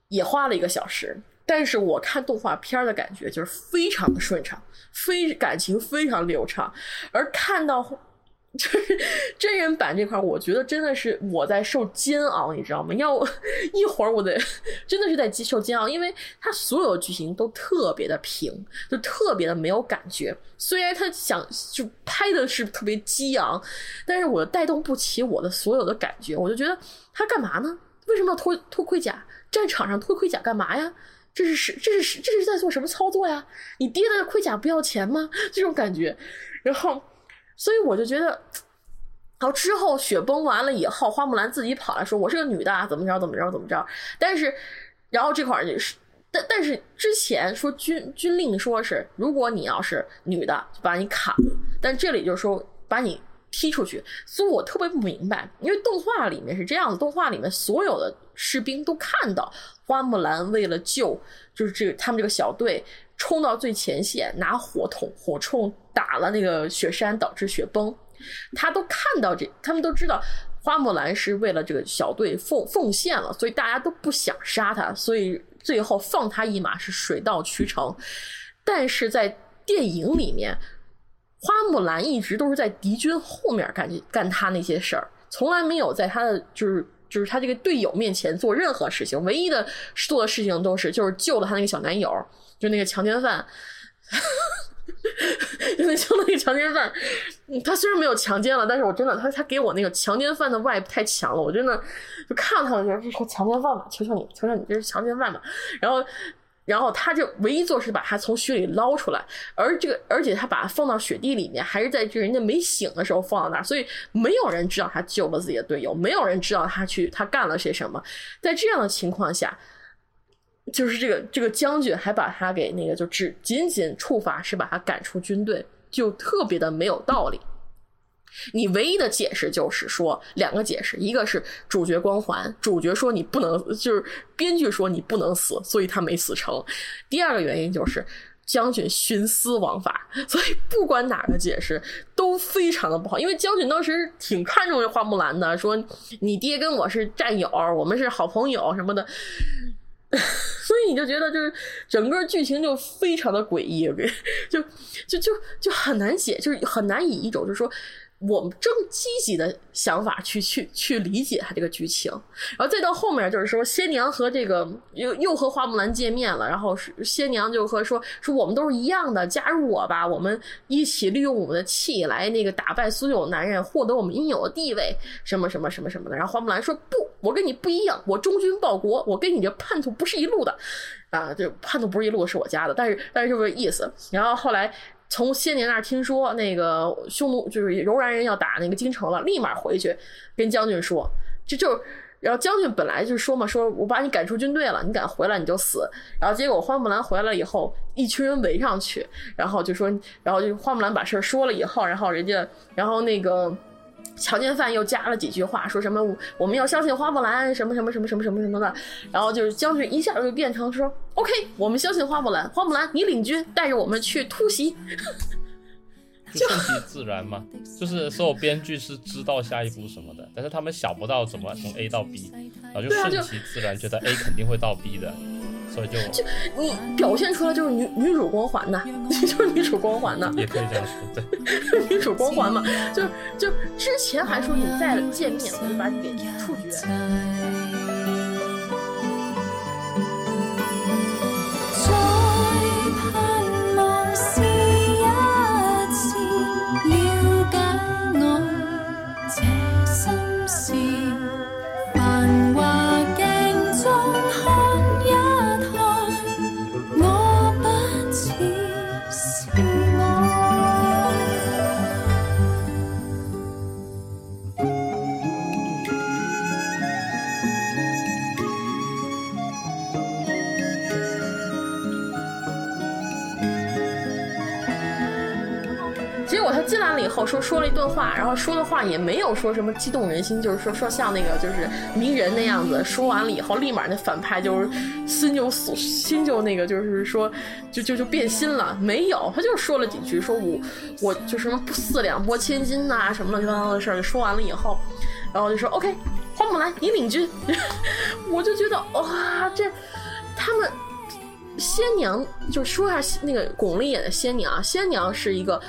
[SPEAKER 1] 也花了一个小时。但是我看动画片的感觉就是非常的顺畅。非感情非常流畅，而看到就是真人版这块，我觉得真的是我在受煎熬，你知道吗？要一会儿我得真的是在受煎熬，因为他所有的剧情都特别的平，就特别的没有感觉。虽然他想就拍的是特别激昂，但是我带动不起我的所有的感觉。我就觉得他干嘛呢？为什么要脱脱盔甲？战场上脱盔甲干嘛呀？这是是这是这是在做什么操作呀？你爹的盔甲不要钱吗？这种感觉，然后，所以我就觉得，然后之后雪崩完了以后，花木兰自己跑来说：“我是个女的，怎么着怎么着怎么着。”但是，然后这块儿也是，但但是之前说军军令说是，如果你要是女的，就把你砍了。但这里就是说把你。踢出去，所以我特别不明白，因为动画里面是这样子，动画里面所有的士兵都看到花木兰为了救，就是这个他们这个小队冲到最前线，拿火筒火铳打了那个雪山，导致雪崩，他都看到这，他们都知道花木兰是为了这个小队奉奉献了，所以大家都不想杀他，所以最后放他一马是水到渠成，但是在电影里面。花木兰一直都是在敌军后面干干他那些事儿，从来没有在他的就是就是他这个队友面前做任何事情。唯一的做的事情都是就是救了他那个小男友，就那个强奸犯，因为救那个强奸犯，他虽然没有强奸了，但是我真的他他给我那个强奸犯的 vibe 太强了，我真的就看到他的时候就说强奸犯吧，求求你，求求你，这是强奸犯吧，然后。然后他就唯一做是把他从雪里捞出来，而这个而且他把他放到雪地里面，还是在这人家没醒的时候放到那儿，所以没有人知道他救了自己的队友，没有人知道他去他干了些什么。在这样的情况下，就是这个这个将军还把他给那个就只仅仅处罚是把他赶出军队，就特别的没有道理。你唯一的解释就是说两个解释，一个是主角光环，主角说你不能，就是编剧说你不能死，所以他没死成。第二个原因就是将军徇私枉法，所以不管哪个解释都非常的不好。因为将军当时挺看重这花木兰的，说你爹跟我是战友，我们是好朋友什么的，所以你就觉得就是整个剧情就非常的诡异，就就就就很难写，就是很难以一种就是说。我们正积极的想法去去去理解他这个剧情，然后再到后面就是说，仙娘和这个又又和花木兰见面了，然后是仙娘就和说说我们都是一样的，加入我吧，我们一起利用我们的气来那个打败所有男人，获得我们应有的地位，什么什么什么什么的。然后花木兰说不，我跟你不一样，我忠君报国，我跟你这叛徒不是一路的，啊，就叛徒不是一路是我家的，但是但是这个意思。然后后来。从先年那儿听说那个匈奴就是柔然人要打那个京城了，立马回去跟将军说，就就然后将军本来就说嘛，说我把你赶出军队了，你敢回来你就死。然后结果花木兰回来以后，一群人围上去，然后就说，然后就花木兰把事儿说了以后，然后人家，然后那个。强奸犯又加了几句话，说什么我们要相信花木兰，什么什么什么什么什么什么的，然后就是将军一下就变成说，OK，我们相信花木兰，花木兰你领军带着我们去突袭，
[SPEAKER 2] 就顺其自然嘛，就是所有编剧是知道下一步什么的，但是他们想不到怎么从 A 到 B，然后就顺其自然，觉得 A 肯定会到 B 的。所以就
[SPEAKER 1] 就你表现出来就是女女主光环呐，就是女主光环呐，
[SPEAKER 2] 也可以这样说，对，
[SPEAKER 1] 女主光环嘛，就就之前还说你再见面我就把你给处决。段话，然后说的话也没有说什么激动人心，就是说说像那个就是鸣人那样子。说完了以后，立马那反派就是心就死，心就那个就是说就就就变心了。没有，他就说了几句，说我我就什么不四两拨千斤呐，什么乱七八糟的事儿。说完了以后，然后就说 OK，花木兰你领军。我就觉得哇，这他们仙娘就说一下那个巩俐演的仙娘，仙娘是一个。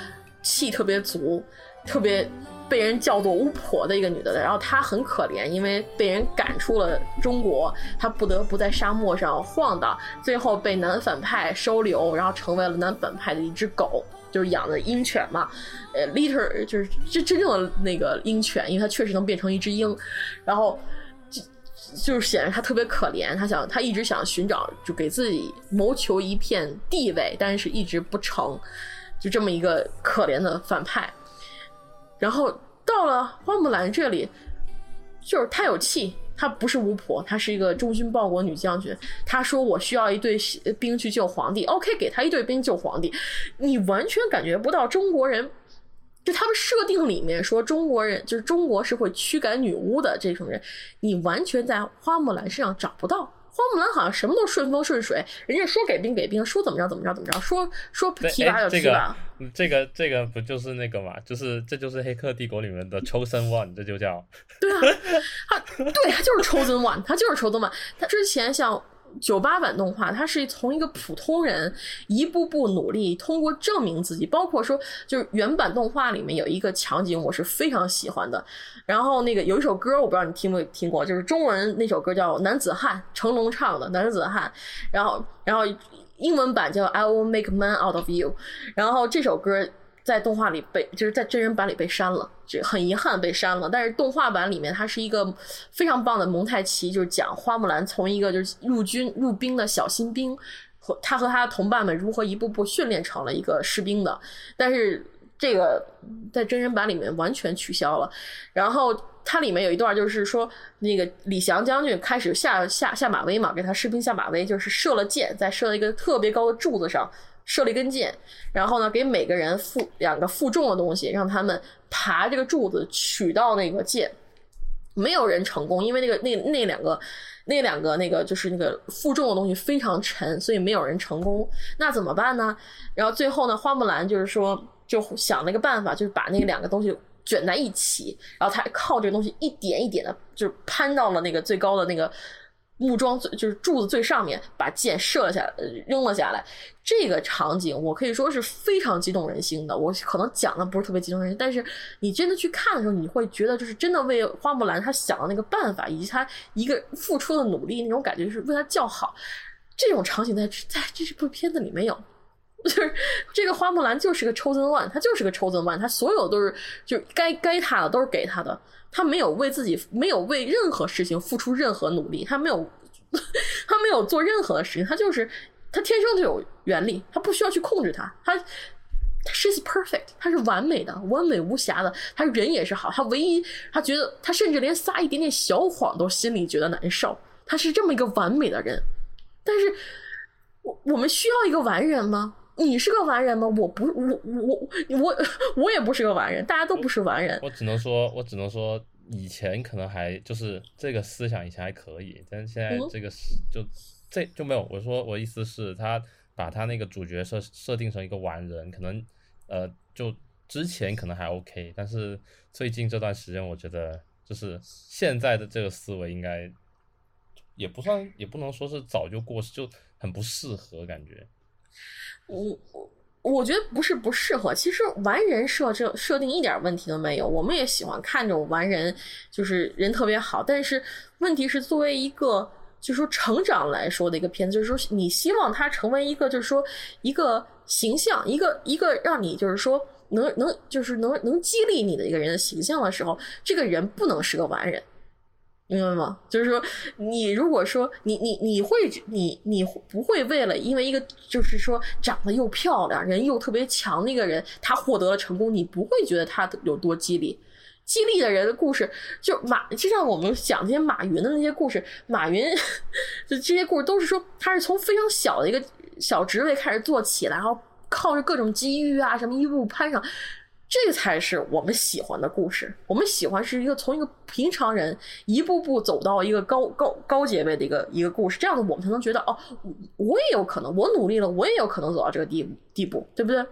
[SPEAKER 1] 气特别足，特别被人叫做巫婆的一个女的，然后她很可怜，因为被人赶出了中国，她不得不在沙漠上晃荡，最后被男反派收留，然后成为了男反派的一只狗，就是养的鹰犬嘛，呃，liter 就是真真正的那个鹰犬，因为它确实能变成一只鹰，然后就就是显得他特别可怜，他想他一直想寻找，就给自己谋求一片地位，但是一直不成。就这么一个可怜的反派，然后到了花木兰这里，就是她有气，她不是巫婆，她是一个忠君报国女将军。她说：“我需要一队兵去救皇帝。”OK，给她一队兵救皇帝。你完全感觉不到中国人，就他们设定里面说中国人就是中国是会驱赶女巫的这种人，你完全在花木兰身上找不到。花木兰好像什么都顺风顺水，人家说给兵给兵，说怎么着怎么着怎么着，说说提拔就提拔。
[SPEAKER 2] 这个这个不就是那个嘛？就是这就是《黑客帝国》里面的 Chosen One，这就叫。
[SPEAKER 1] 对啊，他对他就是 Chosen One，他就是 Chosen One。他之前像。九八版动画，他是从一个普通人一步步努力，通过证明自己。包括说，就是原版动画里面有一个场景，我是非常喜欢的。然后那个有一首歌，我不知道你听没听过，就是中文那首歌叫《男子汉》，成龙唱的《男子汉》。然后，然后英文版叫《I Will Make Man Out of You》。然后这首歌。在动画里被就是在真人版里被删了，这很遗憾被删了。但是动画版里面它是一个非常棒的蒙太奇，就是讲花木兰从一个就是入军入兵的小新兵，和他和他的同伴们如何一步步训练成了一个士兵的。但是这个在真人版里面完全取消了。然后它里面有一段就是说，那个李翔将军开始下下下马威嘛，给他士兵下马威，就是射了箭，在射了一个特别高的柱子上。射了一根箭，然后呢，给每个人负两个负重的东西，让他们爬这个柱子取到那个箭。没有人成功，因为那个那那两个那两个那个就是那个负重的东西非常沉，所以没有人成功。那怎么办呢？然后最后呢，花木兰就是说，就想了一个办法，就是把那两个东西卷在一起，然后他靠这个东西一点一点的，就是攀到了那个最高的那个。木桩最就是柱子最上面，把箭射了下来，扔了下来。这个场景我可以说是非常激动人心的。我可能讲的不是特别激动人心，但是你真的去看的时候，你会觉得就是真的为花木兰她想的那个办法，以及她一个付出的努力那种感觉，是为她叫好。这种场景在在这部片子里没有，就是这个花木兰就是个抽 n one，她就是个抽 n one，她所有都是就该该她的都是给她的。他没有为自己，没有为任何事情付出任何努力，他没有，他没有做任何的事情，他就是他天生就有原力，他不需要去控制他，他，she's perfect，他是完美的，完美无瑕的，他人也是好，他唯一他觉得他甚至连撒一点点小谎都心里觉得难受，他是这么一个完美的人，但是我我们需要一个完人吗？你是个完人吗？我不，我我我 我也不是个完人，大家都不是完人。
[SPEAKER 2] 我只能说，我只能说，以前可能还就是这个思想以前还可以，但是现在这个就这就没有。我说我意思是，他把他那个主角设设定成一个完人，可能呃，就之前可能还 OK，但是最近这段时间，我觉得就是现在的这个思维应该也不算，也不能说是早就过时，就很不适合感觉。
[SPEAKER 1] 我我我觉得不是不适合，其实完人设这设定一点问题都没有，我们也喜欢看这种完人，就是人特别好。但是问题是，作为一个就是说成长来说的一个片子，就是说你希望他成为一个就是说一个形象，一个一个让你就是说能能就是能能激励你的一个人的形象的时候，这个人不能是个完人。明白吗？就是说，你如果说你你你会你你不会为了因为一个就是说长得又漂亮人又特别强的一个人，他获得了成功，你不会觉得他有多激励。激励的人的故事，就马就像我们讲这些马云的那些故事，马云就这些故事都是说他是从非常小的一个小职位开始做起来，然后靠着各种机遇啊什么一步步攀上。这才是我们喜欢的故事。我们喜欢是一个从一个平常人一步步走到一个高高高阶位的一个一个故事，这样子我们才能觉得哦，我也有可能，我努力了，我也有可能走到这个地地步，对不对？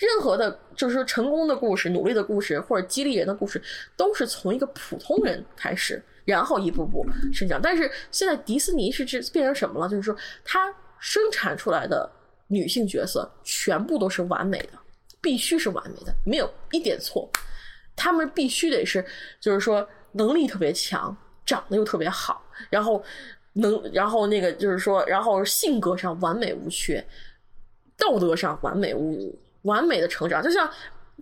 [SPEAKER 1] 任何的，就是说成功的故事、努力的故事或者激励人的故事，都是从一个普通人开始，然后一步步生长。但是现在迪士尼是这变成什么了？就是说，它生产出来的女性角色全部都是完美的。必须是完美的，没有一点错。他们必须得是，就是说能力特别强，长得又特别好，然后能，然后那个就是说，然后性格上完美无缺，道德上完美无误，完美的成长。就像，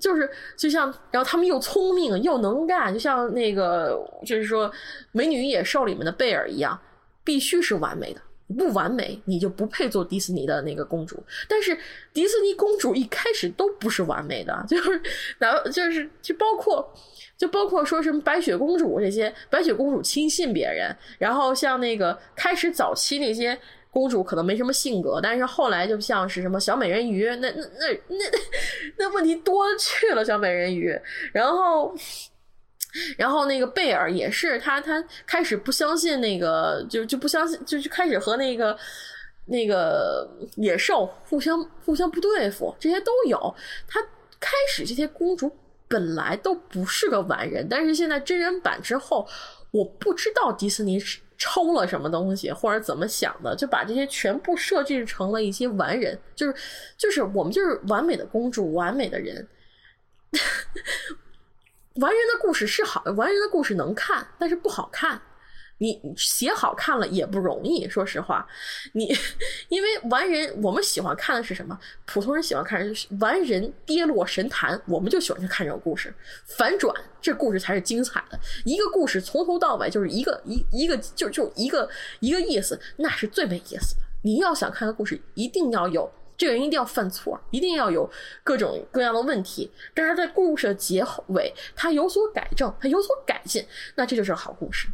[SPEAKER 1] 就是就像，然后他们又聪明又能干，就像那个就是说《美女与野兽》里面的贝尔一样，必须是完美的。不完美，你就不配做迪士尼的那个公主。但是迪士尼公主一开始都不是完美的，就是然后就是就包括就包括说什么白雪公主这些，白雪公主轻信别人，然后像那个开始早期那些公主可能没什么性格，但是后来就像是什么小美人鱼，那那那那 那问题多去了，小美人鱼，然后。然后那个贝尔也是，他他开始不相信那个，就就不相信，就就开始和那个那个野兽互相互相不对付，这些都有。他开始这些公主本来都不是个完人，但是现在真人版之后，我不知道迪士尼抽了什么东西或者怎么想的，就把这些全部设计成了一些完人，就是就是我们就是完美的公主，完美的人。完人的故事是好，完人的故事能看，但是不好看。你写好看了也不容易，说实话。你 因为完人，我们喜欢看的是什么？普通人喜欢看是完人跌落神坛，我们就喜欢去看这种故事。反转，这故事才是精彩的。一个故事从头到尾就是一个一一个就就一个一个意思，那是最没意思的。你要想看的故事，一定要有。这个人一定要犯错，一定要有各种各样的问题，但是在故事的结尾，他有所改正，他有所改进，那这就是好故事。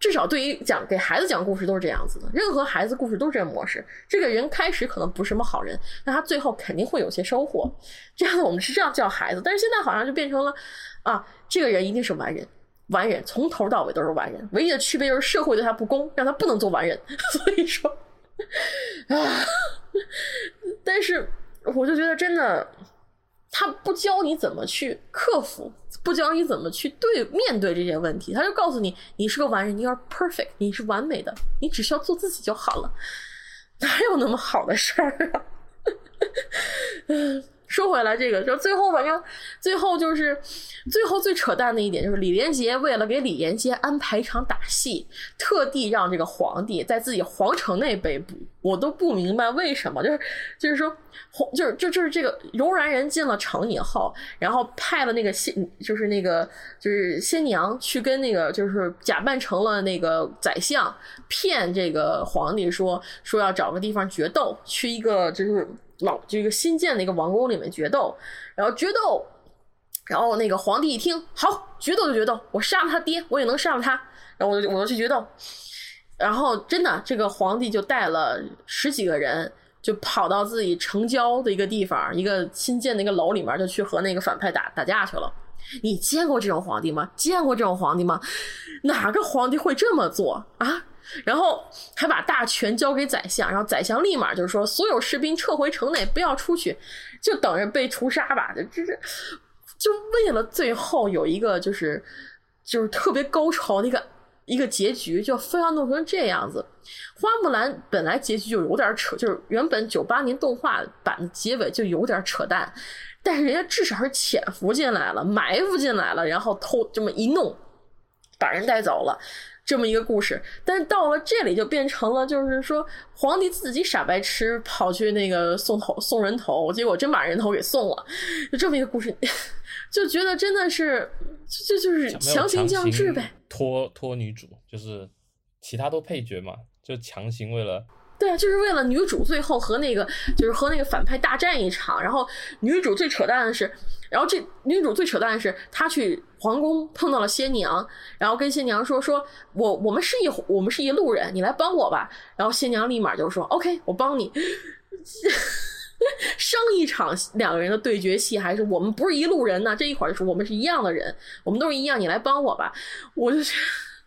[SPEAKER 1] 至少对于讲给孩子讲故事都是这样子的，任何孩子故事都是这模式。这个人开始可能不是什么好人，但他最后肯定会有些收获。这样的我们是这样教孩子，但是现在好像就变成了啊，这个人一定是完人，完人从头到尾都是完人，唯一的区别就是社会对他不公，让他不能做完人。所以说 啊，但是我就觉得真的。他不教你怎么去克服，不教你怎么去对面对这些问题，他就告诉你，你是个完人，你要 perfect，你是完美的，你只需要做自己就好了，哪有那么好的事儿啊？说回来，这个就最后，反正最后就是最后最扯淡的一点，就是李连杰为了给李连杰安排一场打戏，特地让这个皇帝在自己皇城内被捕。我都不明白为什么，就是就是说，皇就是就就是这个柔然人进了城以后，然后派了那个仙，就是那个就是新娘去跟那个就是假扮成了那个宰相，骗这个皇帝说说要找个地方决斗，去一个就是。老就一个新建的一个王宫里面决斗，然后决斗，然后那个皇帝一听，好，决斗就决斗，我杀了他爹，我也能杀了他，然后我就我就去决斗，然后真的这个皇帝就带了十几个人，就跑到自己城郊的一个地方，一个新建的一个楼里面，就去和那个反派打打架去了。你见过这种皇帝吗？见过这种皇帝吗？哪个皇帝会这么做啊？然后还把大权交给宰相，然后宰相立马就是说，所有士兵撤回城内，不要出去，就等着被屠杀吧。就这是就为了最后有一个就是就是特别高潮的一个一个结局，就非要弄成这样子。花木兰本来结局就有点扯，就是原本九八年动画版的结尾就有点扯淡，但是人家至少是潜伏进来了，埋伏进来了，然后偷这么一弄，把人带走了。这么一个故事，但是到了这里就变成了，就是说皇帝自己傻白痴跑去那个送头送人头，结果真把人头给送了，就这么一个故事，就觉得真的是，这就是强行降智呗，
[SPEAKER 2] 拖拖女主，就是其他都配角嘛，就强行为了。
[SPEAKER 1] 对啊，就是为了女主最后和那个就是和那个反派大战一场，然后女主最扯淡的是，然后这女主最扯淡的是她去皇宫碰到了仙娘，然后跟仙娘说说我我们是一我们是一路人，你来帮我吧。然后仙娘立马就说 OK，我帮你。上一场两个人的对决戏还是我们不是一路人呢，这一会儿就说我们是一样的人，我们都是一样，你来帮我吧。我就。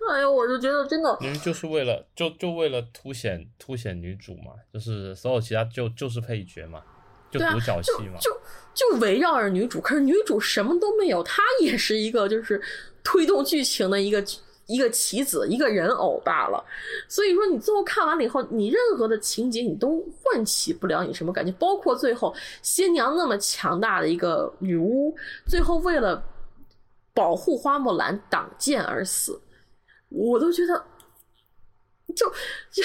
[SPEAKER 1] 哎呀，我就觉得真的，
[SPEAKER 2] 因为就是为了就就为了凸显凸显女主嘛，就是所有其他就就是配角嘛，就独角戏嘛，
[SPEAKER 1] 就就围绕着女主。可是女主什么都没有，她 也是一个就是推动剧情的一个一个棋子，一个人偶罢了。所以说，你最后看完了以后，你任何的情节你都唤起不了你什么感觉，包括最后新娘那么强大的一个女巫，最后为了保护花木兰挡剑而死。我都觉得，就就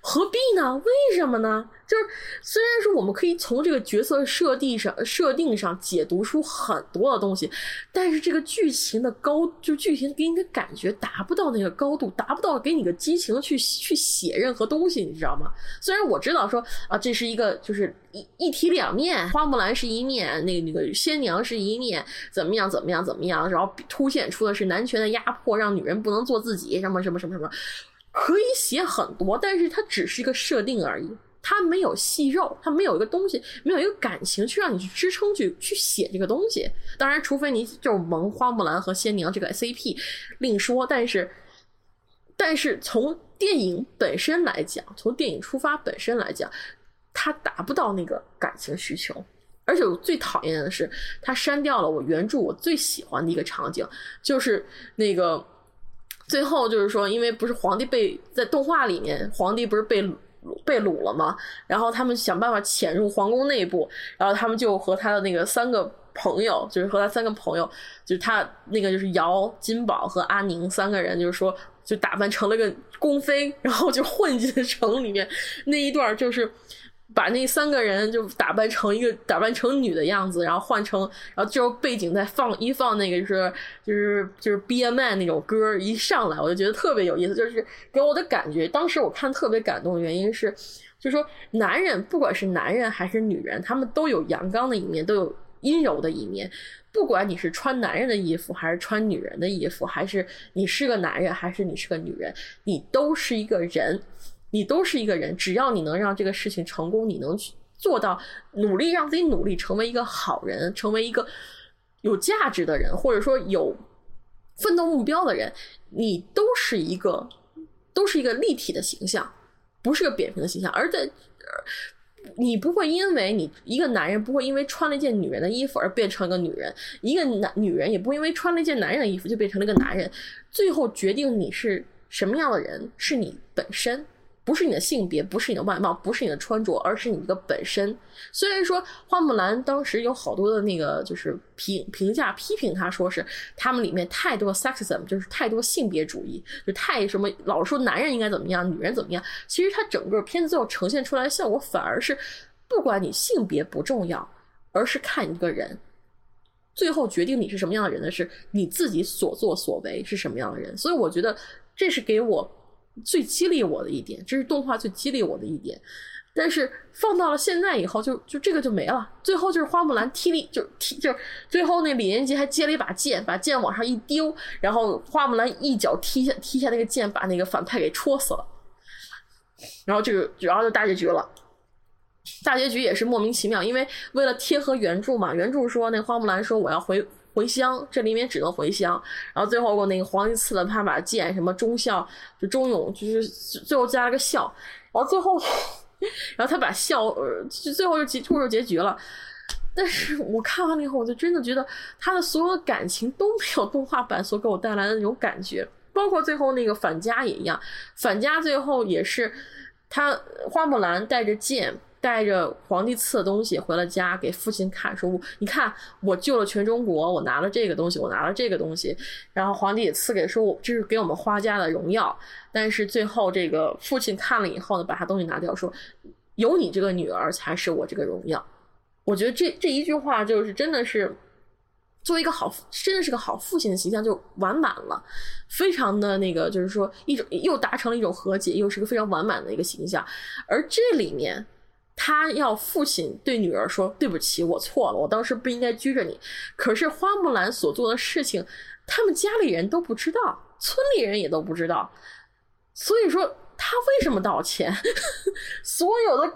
[SPEAKER 1] 何必呢？为什么呢？就是虽然说我们可以从这个角色设定上设定上解读出很多的东西，但是这个剧情的高，就剧情给你的感觉达不到那个高度，达不到给你个激情去去写任何东西，你知道吗？虽然我知道说啊，这是一个就是一一体两面，花木兰是一面，那个那个仙娘是一面，怎么样怎么样怎么样，然后凸显出的是男权的压迫，让女人不能做自己，什么什么什么什么，可以写很多，但是它只是一个设定而已。它没有戏肉，它没有一个东西，没有一个感情去让你去支撑去去写这个东西。当然，除非你就是萌花木兰和仙娘这个 CP，另说。但是，但是从电影本身来讲，从电影出发本身来讲，它达不到那个感情需求。而且我最讨厌的是，他删掉了我原著我最喜欢的一个场景，就是那个最后就是说，因为不是皇帝被在动画里面，皇帝不是被。被掳了嘛？然后他们想办法潜入皇宫内部，然后他们就和他的那个三个朋友，就是和他三个朋友，就是他那个就是姚、金宝和阿宁三个人，就是说就打扮成了个宫妃，然后就混进城里面那一段就是。把那三个人就打扮成一个打扮成女的样子，然后换成，然后就背景再放一放那个就是就是就是 B M n 那种歌一上来，我就觉得特别有意思，就是给我的感觉。当时我看特别感动的原因是，就是说男人不管是男人还是女人，他们都有阳刚的一面，都有阴柔的一面。不管你是穿男人的衣服，还是穿女人的衣服，还是你是个男人，还是你是个女人，你都是一个人，你都是一个人。只要你能让这个事情成功，你能去做到努力让自己努力成为一个好人，成为一个有价值的人，或者说有奋斗目标的人，你都是一个都是一个立体的形象，不是个扁平的形象。而在你不会因为你一个男人不会因为穿了一件女人的衣服而变成一个女人，一个男女人也不会因为穿了一件男人的衣服就变成了一个男人。最后决定你是什么样的人，是你本身。不是你的性别，不是你的外貌，不是你的穿着，而是你的本身。虽然说花木兰当时有好多的那个就是评评价批评他，说是他们里面太多 sexism，就是太多性别主义，就太什么老说男人应该怎么样，女人怎么样。其实他整个片子最后呈现出来的效果，反而是不管你性别不重要，而是看一个人，最后决定你是什么样的人的是你自己所作所为是什么样的人。所以我觉得这是给我。最激励我的一点，这是动画最激励我的一点，但是放到了现在以后，就就这个就没了。最后就是花木兰踢了，就踢，就最后那李连杰还接了一把剑，把剑往上一丢，然后花木兰一脚踢下踢下那个剑，把那个反派给戳死了。然后这个，然后就大结局了。大结局也是莫名其妙，因为为了贴合原著嘛，原著说那花木兰说我要回。回乡，这里面只能回乡。然后最后那个皇帝赐了他把剑，什么忠孝，就忠勇，就是最后加了个孝。然后最后，然后他把孝，呃，最后就结，出入结局了。但是我看完了以后，我就真的觉得他的所有的感情都没有动画版所给我带来的那种感觉。包括最后那个返家也一样，返家最后也是他花木兰带着剑。带着皇帝赐的东西回了家，给父亲看，说：“你看，我救了全中国，我拿了这个东西，我拿了这个东西。”然后皇帝也赐给说：“我这是给我们花家的荣耀。”但是最后这个父亲看了以后呢，把他东西拿掉，说：“有你这个女儿才是我这个荣耀。”我觉得这这一句话就是真的是作为一个好，真的是个好父亲的形象就完满了，非常的那个，就是说一种又达成了一种和解，又是个非常完满的一个形象，而这里面。他要父亲对女儿说：“对不起，我错了，我当时不应该拘着你。”可是花木兰所做的事情，他们家里人都不知道，村里人也都不知道。所以说，他为什么道歉？所有的，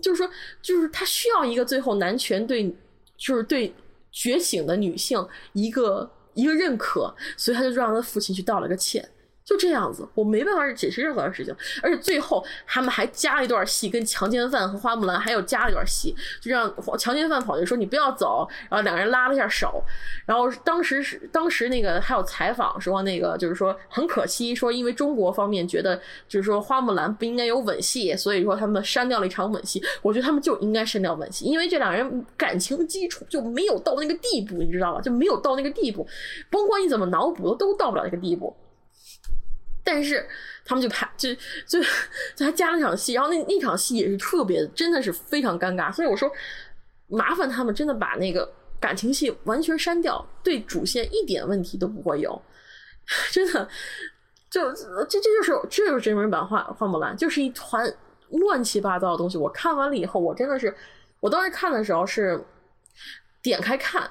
[SPEAKER 1] 就是说，就是他需要一个最后男权对，就是对觉醒的女性一个一个认可，所以他就让他父亲去道了个歉。就这样子，我没办法解释任何的事情，而且最后他们还加了一段戏，跟强奸犯和花木兰还有加了一段戏，就让强奸犯跑去说你不要走，然后两个人拉了一下手，然后当时是当时那个还有采访说那个就是说很可惜，说因为中国方面觉得就是说花木兰不应该有吻戏，所以说他们删掉了一场吻戏。我觉得他们就应该删掉吻戏，因为这两人感情基础就没有到那个地步，你知道吧？就没有到那个地步，甭管你怎么脑补都到不了那个地步。但是他们就拍，就就就还加了场戏，然后那那场戏也是特别，真的是非常尴尬。所以我说，麻烦他们真的把那个感情戏完全删掉，对主线一点问题都不会有。真的，就这这就是这就是真人版花花木兰，就是一团乱七八糟的东西。我看完了以后，我真的是，我当时看的时候是点开看。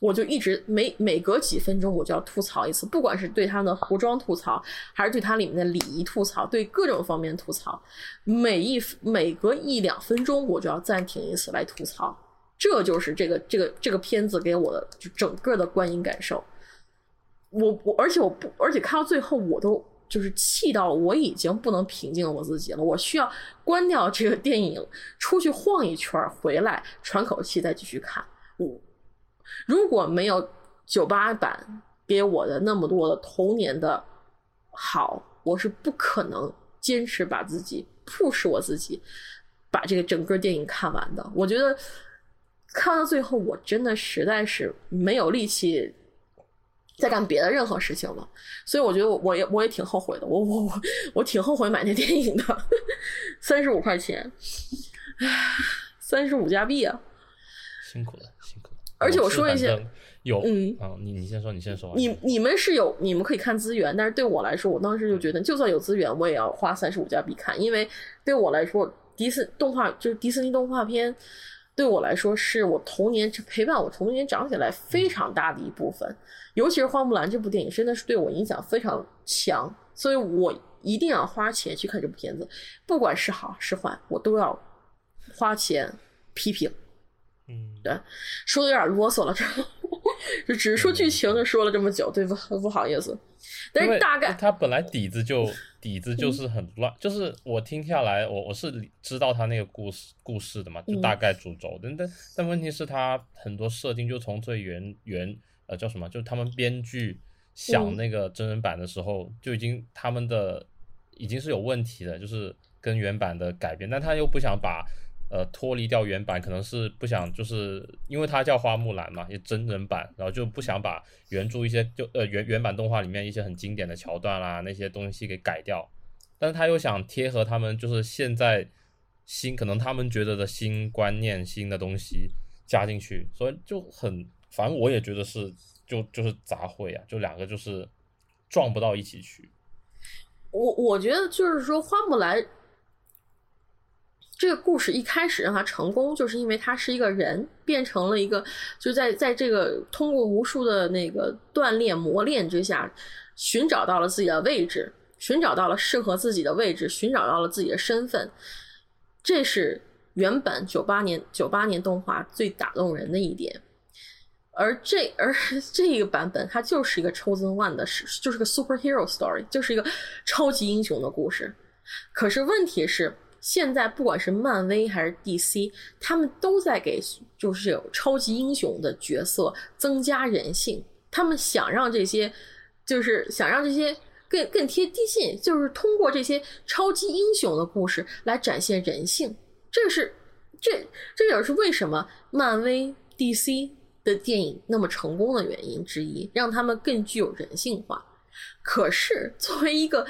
[SPEAKER 1] 我就一直每每隔几分钟我就要吐槽一次，不管是对他的服装吐槽，还是对它里面的礼仪吐槽，对各种方面吐槽，每一每隔一两分钟我就要暂停一次来吐槽，这就是这个这个这个片子给我的就整个的观影感受。我我而且我不而且看到最后我都就是气到我已经不能平静我自己了，我需要关掉这个电影，出去晃一圈，回来喘口气再继续看。我。如果没有九八版给我的那么多的童年的好，我是不可能坚持把自己 push 我自己把这个整个电影看完的。我觉得看到最后，我真的实在是没有力气再干别的任何事情了。所以我觉得我也我也挺后悔的。我我我我挺后悔买那电影的，三十五块钱，唉，三十五加币啊，
[SPEAKER 2] 辛苦了，
[SPEAKER 1] 而且我说一些，
[SPEAKER 2] 有嗯啊，你你先说，你先说。
[SPEAKER 1] 你你们是有，你们可以看资源，但是对我来说，我当时就觉得，就算有资源，我也要花三十五加币看，因为对我来说，迪士动画就是迪士尼动画片，对我来说是我童年陪伴我童年长起来非常大的一部分。尤其是《花木兰》这部电影，真的是对我影响非常强，所以我一定要花钱去看这部片子，不管是好是坏，我都要花钱批评。
[SPEAKER 2] 嗯，
[SPEAKER 1] 对，说的有点啰嗦了，这 就只是说剧情就说了这么久，对不？不好意思，但是大概
[SPEAKER 2] 他本来底子就底子就是很乱，就是我听下来，我我是知道他那个故事故事的嘛，就大概主轴，但但但问题是，他很多设定就从最原原。呃，叫什么？就是他们编剧想那个真人版的时候，就已经他们的已经是有问题的，就是跟原版的改编，但他又不想把呃脱离掉原版，可能是不想，就是因为它叫花木兰嘛，也真人版，然后就不想把原著一些就呃原原版动画里面一些很经典的桥段啦那些东西给改掉，但是他又想贴合他们就是现在新可能他们觉得的新观念、新的东西加进去，所以就很。反正我也觉得是，就就是杂烩啊，就两个就是撞不到一起去。
[SPEAKER 1] 我我觉得就是说，花木兰这个故事一开始让它成功，就是因为他是一个人变成了一个，就在在这个通过无数的那个锻炼磨练之下，寻找到了自己的位置，寻找到了适合自己的位置，寻找到了自己的身份。这是原本九八年九八年动画最打动人的一点。而这而 这个版本，它就是一个 chosen one 的是，就是个 superhero story，就是一个超级英雄的故事。可是问题是，现在不管是漫威还是 DC，他们都在给就是有超级英雄的角色增加人性。他们想让这些，就是想让这些更更贴地气，就是通过这些超级英雄的故事来展现人性。这是这这也是为什么漫威 DC。的电影那么成功的原因之一，让他们更具有人性化。可是，作为一个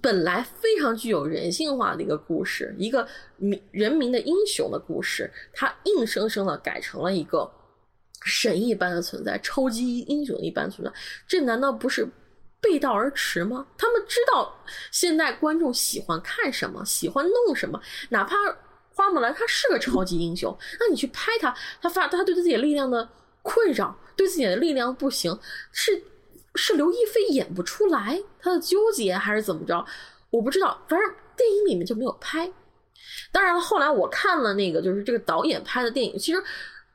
[SPEAKER 1] 本来非常具有人性化的一个故事，一个民人民的英雄的故事，它硬生生的改成了一个神一般的存在，超级英雄一般存在。这难道不是背道而驰吗？他们知道现在观众喜欢看什么，喜欢弄什么，哪怕。花木兰她是个超级英雄，那你去拍她，她发她对自己的力量的困扰，对自己的力量不行，是是刘亦菲演不出来，她的纠结还是怎么着？我不知道，反正电影里面就没有拍。当然，后来我看了那个，就是这个导演拍的电影，其实。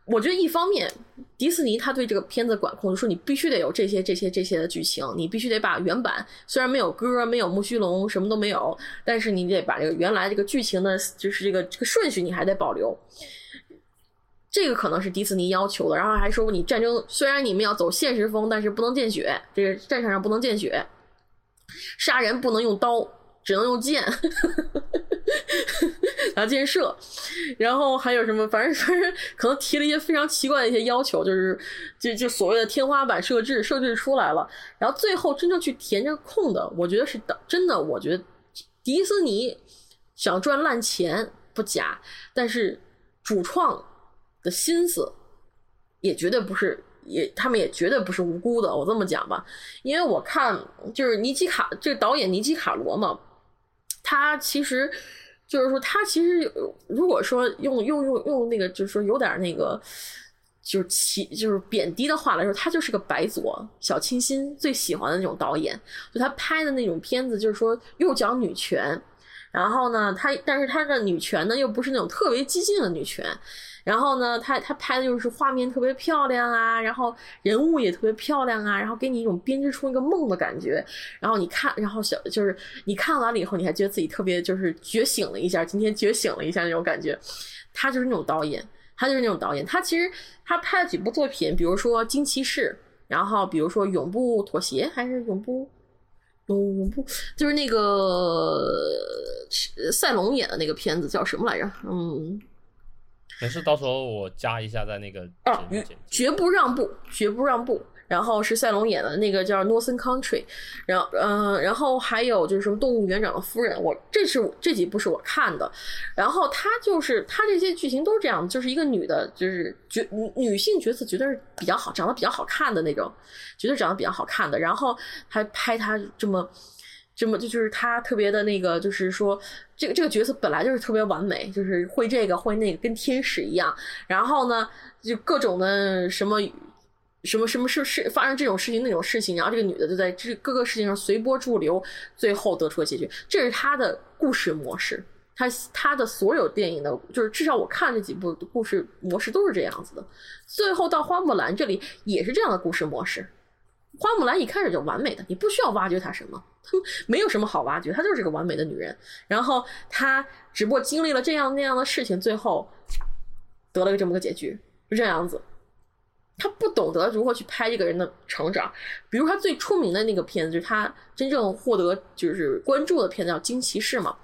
[SPEAKER 1] 我觉得一方面，迪士尼他对这个片子管控，就说你必须得有这些、这些、这些的剧情，你必须得把原版虽然没有歌、没有木须龙，什么都没有，但是你得把这个原来这个剧情的，就是这个这个顺序你还得保留。这个可能是迪士尼要求的，然后还说你战争虽然你们要走现实风，但是不能见血，这个战场上不能见血，杀人不能用刀，只能用剑。拿箭射，然后还有什么？反正反正可能提了一些非常奇怪的一些要求，就是就就所谓的天花板设置设置出来了，然后最后真正去填这个空的，我觉得是的，真的，我觉得迪士尼想赚烂钱不假，但是主创的心思也绝对不是，也他们也绝对不是无辜的。我这么讲吧，因为我看就是尼基卡这个导演尼基卡罗嘛，他其实。就是说，他其实如果说用用用用那个，就是说有点那个，就是其就是贬低的话来说，他就是个白左小清新最喜欢的那种导演。就他拍的那种片子，就是说又讲女权，然后呢，他但是他的女权呢又不是那种特别激进的女权。然后呢，他他拍的就是画面特别漂亮啊，然后人物也特别漂亮啊，然后给你一种编织出一个梦的感觉。然后你看，然后小就是你看完了以后，你还觉得自己特别就是觉醒了一下，今天觉醒了一下那种感觉。他就是那种导演，他就是那种导演。他其实他拍了几部作品，比如说《惊奇士》，然后比如说《永不妥协》，还是《永不永不》，就是那个赛龙演的那个片子叫什么来着？嗯。
[SPEAKER 2] 没事，到时候我加一下在那个
[SPEAKER 1] 啊，绝不让步，绝不让步。然后是赛龙演的那个叫《Northern Country》，然后嗯，然后还有就是什么《动物园长的夫人》，我这是这几部是我看的。然后他就是他这些剧情都是这样，就是一个女的，就是角女女性角色绝对是比较好，长得比较好看的那种，绝对长得比较好看的。然后还拍她这么。这么就就是他特别的那个，就是说这个这个角色本来就是特别完美，就是会这个会那个，跟天使一样。然后呢，就各种的什么什么什么事事发生这种事情那种事情，然后这个女的就在这各个事情上随波逐流，最后得出了结局。这是他的故事模式。他他的所有电影的，就是至少我看这几部故事模式都是这样子的。最后到花木兰这里也是这样的故事模式。花木兰一开始就完美的，你不需要挖掘她什么，没有什么好挖掘，她就是个完美的女人。然后她只不过经历了这样那样的事情，最后得了个这么个结局，是这样子。他不懂得如何去拍这个人的成长。比如他最出名的那个片子，就是他真正获得就是关注的片子叫《惊奇士》嘛。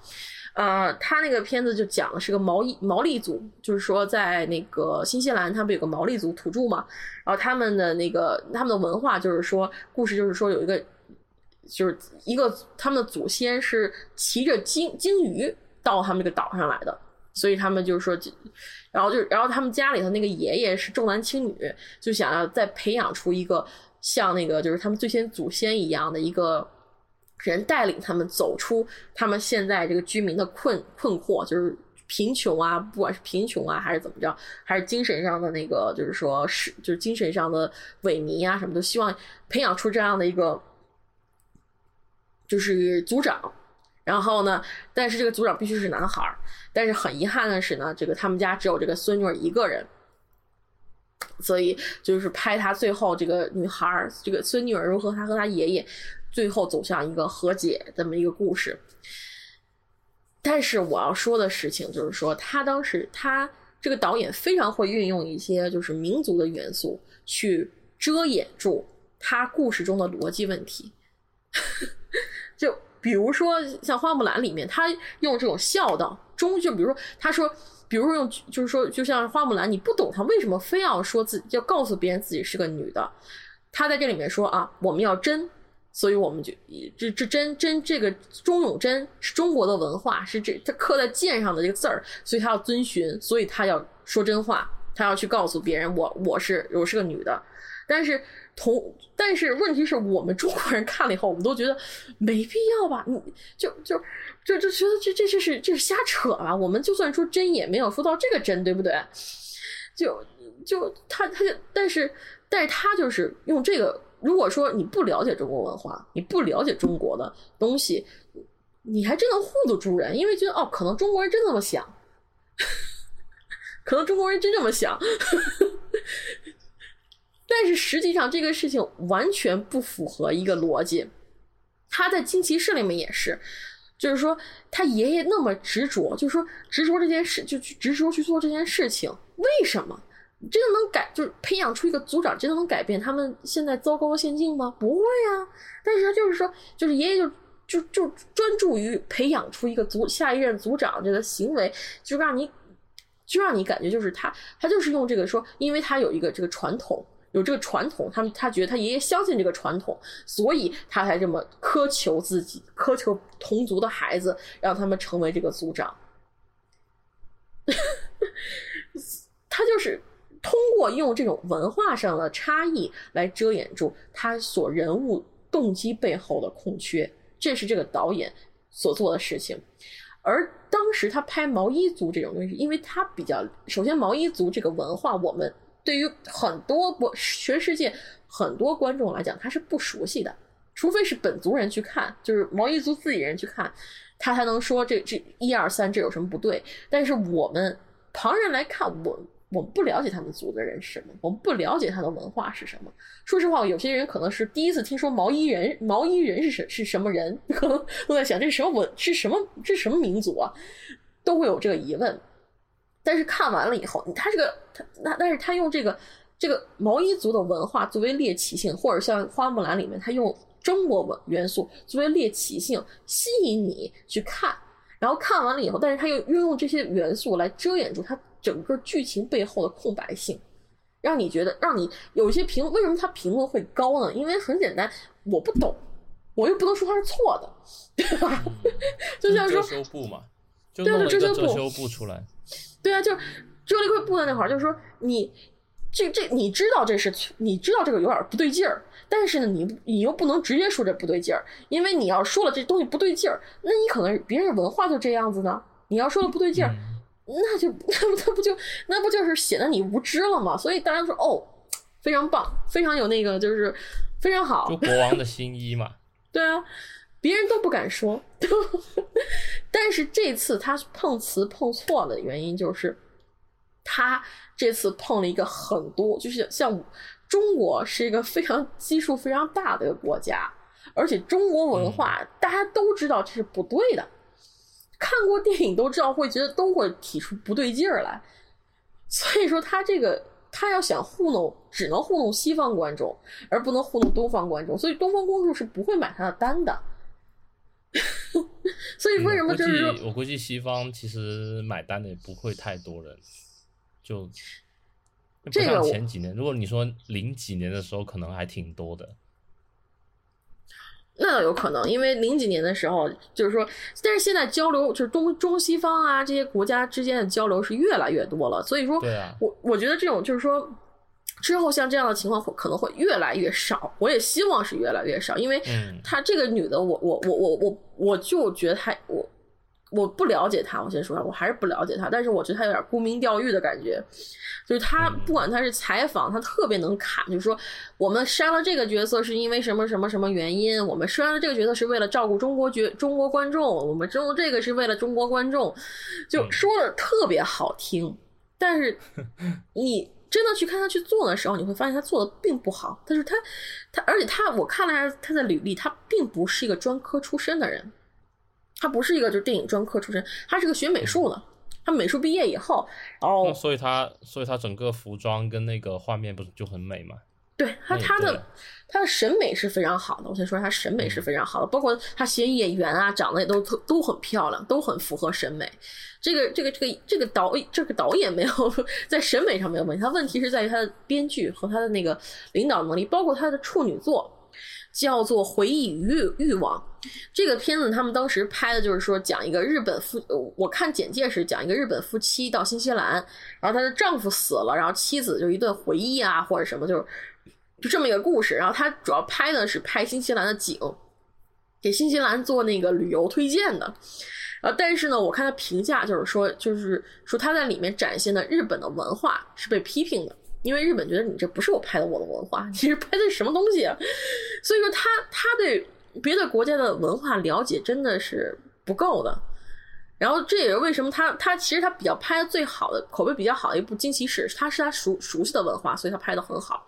[SPEAKER 1] 呃，他那个片子就讲的是个毛裔毛利族，就是说在那个新西兰，他们有个毛利族土著嘛，然后他们的那个他们的文化就是说，故事就是说有一个，就是一个他们的祖先是骑着鲸鲸鱼到他们这个岛上来的，所以他们就是说，然后就然后他们家里头那个爷爷是重男轻女，就想要再培养出一个像那个就是他们最先祖先一样的一个。人带领他们走出他们现在这个居民的困困惑，就是贫穷啊，不管是贫穷啊，还是怎么着，还是精神上的那个，就是说是就是精神上的萎靡啊，什么都希望培养出这样的一个，就是组长。然后呢，但是这个组长必须是男孩儿。但是很遗憾的是呢，这个他们家只有这个孙女一个人，所以就是拍他最后这个女孩儿，这个孙女儿如何他和他爷爷。最后走向一个和解这么一个故事，但是我要说的事情就是说，他当时他这个导演非常会运用一些就是民族的元素去遮掩住他故事中的逻辑问题。就比如说像花木兰里面，他用这种孝道忠，就比如说他说，比如说用就是说，就像花木兰，你不懂他为什么非要说自己要告诉别人自己是个女的，他在这里面说啊，我们要真。所以我们就这这真真这个忠勇贞是中国的文化，是这他刻在剑上的这个字儿，所以他要遵循，所以他要说真话，他要去告诉别人我我是我是个女的。但是同但是问题是我们中国人看了以后，我们都觉得没必要吧？你就就就就觉得这这这是这是瞎扯吧？我们就算说真也没有说到这个真，对不对？就就他他就但是但是他就是用这个。如果说你不了解中国文化，你不了解中国的东西，你还真能糊弄住人，因为觉得哦，可能中国人真这么想，可能中国人真这么想，但是实际上这个事情完全不符合一个逻辑。他在惊奇室里面也是，就是说他爷爷那么执着，就是说执着这件事，就去执着去做这件事情，为什么？真的能改，就是培养出一个组长，真的能改变他们现在糟糕的现境吗？不会啊！但是他就是说，就是爷爷就就就专注于培养出一个组下一任组长这个行为，就让你就让你感觉就是他他就是用这个说，因为他有一个这个传统，有这个传统，他们他觉得他爷爷相信这个传统，所以他才这么苛求自己，苛求同族的孩子，让他们成为这个组长。他就是。通过用这种文化上的差异来遮掩住他所人物动机背后的空缺，这是这个导演所做的事情。而当时他拍毛衣族这种东西，因为他比较首先毛衣族这个文化，我们对于很多国全世界很多观众来讲，他是不熟悉的，除非是本族人去看，就是毛衣族自己人去看，他才能说这这一二三这有什么不对。但是我们旁人来看，我。我们不了解他们族的人是什么，我们不了解他的文化是什么。说实话，有些人可能是第一次听说毛衣人，毛衣人是什是什么人，可能都在想这是什么文，是什么这是什么民族啊，都会有这个疑问。但是看完了以后，他这个他那，但是他用这个这个毛衣族的文化作为猎奇性，或者像花木兰里面，他用中国文元素作为猎奇性，吸引你去看。然后看完了以后，但是他又运用这些元素来遮掩住他。整个剧情背后的空白性，让你觉得，让你有一些评，为什么他评论会高呢？因为很简单，我不懂，我又不能说他是错的，对吧？就像说
[SPEAKER 2] 遮羞布嘛，
[SPEAKER 1] 对就，遮
[SPEAKER 2] 羞
[SPEAKER 1] 布
[SPEAKER 2] 布出来，
[SPEAKER 1] 对啊，就遮了一块布的那会儿，就是说你这这你知道这是你知道这个有点不对劲儿，但是呢，你你又不能直接说这不对劲儿，因为你要说了这东西不对劲儿，那你可能别人文化就这样子呢。你要说了不对劲儿，那就 那不那不就那不就是显得你无知了吗？所以大家说哦，非常棒，非常有那个就是非常好，
[SPEAKER 2] 就国王的新衣嘛。
[SPEAKER 1] 对啊，别人都不敢说，但是这次他碰瓷碰错的原因就是。他这次碰了一个很多，就是像中国是一个非常基数非常大的一个国家，而且中国文化大家都知道这是不对的，看过电影都知道会觉得都会提出不对劲儿来，所以说他这个他要想糊弄，只能糊弄西方观众，而不能糊弄东方观众，所以东方观众是不会买他的单的。所以为什么就是
[SPEAKER 2] 我估计西方其实买单的也不会太多人。就不像前几年，如果你说零几年的时候，可能还挺多的。
[SPEAKER 1] 那倒有可能，因为零几年的时候，就是说，但是现在交流就是东中西方啊这些国家之间的交流是越来越多了，所以说，我我觉得这种就是说，之后像这样的情况会可能会越来越少，我也希望是越来越少，因为她这个女的，我我我我我我就觉得她我。我不了解他，我先说，我还是不了解他。但是我觉得他有点沽名钓誉的感觉，就是他不管他是采访，他特别能侃，就是说我们删了这个角色是因为什么什么什么原因，我们删了这个角色是为了照顾中国角中国观众，我们中这个是为了中国观众，就说的特别好听。但是 你真的去看他去做的时候，你会发现他做的并不好。但是他他而且他我看了一下他的履历，他并不是一个专科出身的人。他不是一个就是电影专科出身，他是个学美术的。他美术毕业以后，然后
[SPEAKER 2] 所以他所以他整个服装跟那个画面不是就很美吗？
[SPEAKER 1] 对他他的他的审美是非常好的。我先说他审美是非常好的，包括他选演员啊，长得也都都很漂亮，都很符合审美。这个这个这个这个导这个导演没有在审美上没有问题，他问题是在于他的编剧和他的那个领导能力，包括他的处女作。叫做《回忆与欲欲望》这个片子，他们当时拍的就是说讲一个日本夫，我看简介是讲一个日本夫妻到新西兰，然后她的丈夫死了，然后妻子就一顿回忆啊或者什么，就是就这么一个故事。然后他主要拍的是拍新西兰的景，给新西兰做那个旅游推荐的。呃，但是呢，我看他评价就是说，就是说他在里面展现的日本的文化是被批评的。因为日本觉得你这不是我拍的我的文化，你是拍的什么东西？啊？所以说他他对别的国家的文化了解真的是不够的。然后这也是为什么他他其实他比较拍的最好的口碑比较好的一部《惊奇史》，他是他熟熟悉的文化，所以他拍的很好。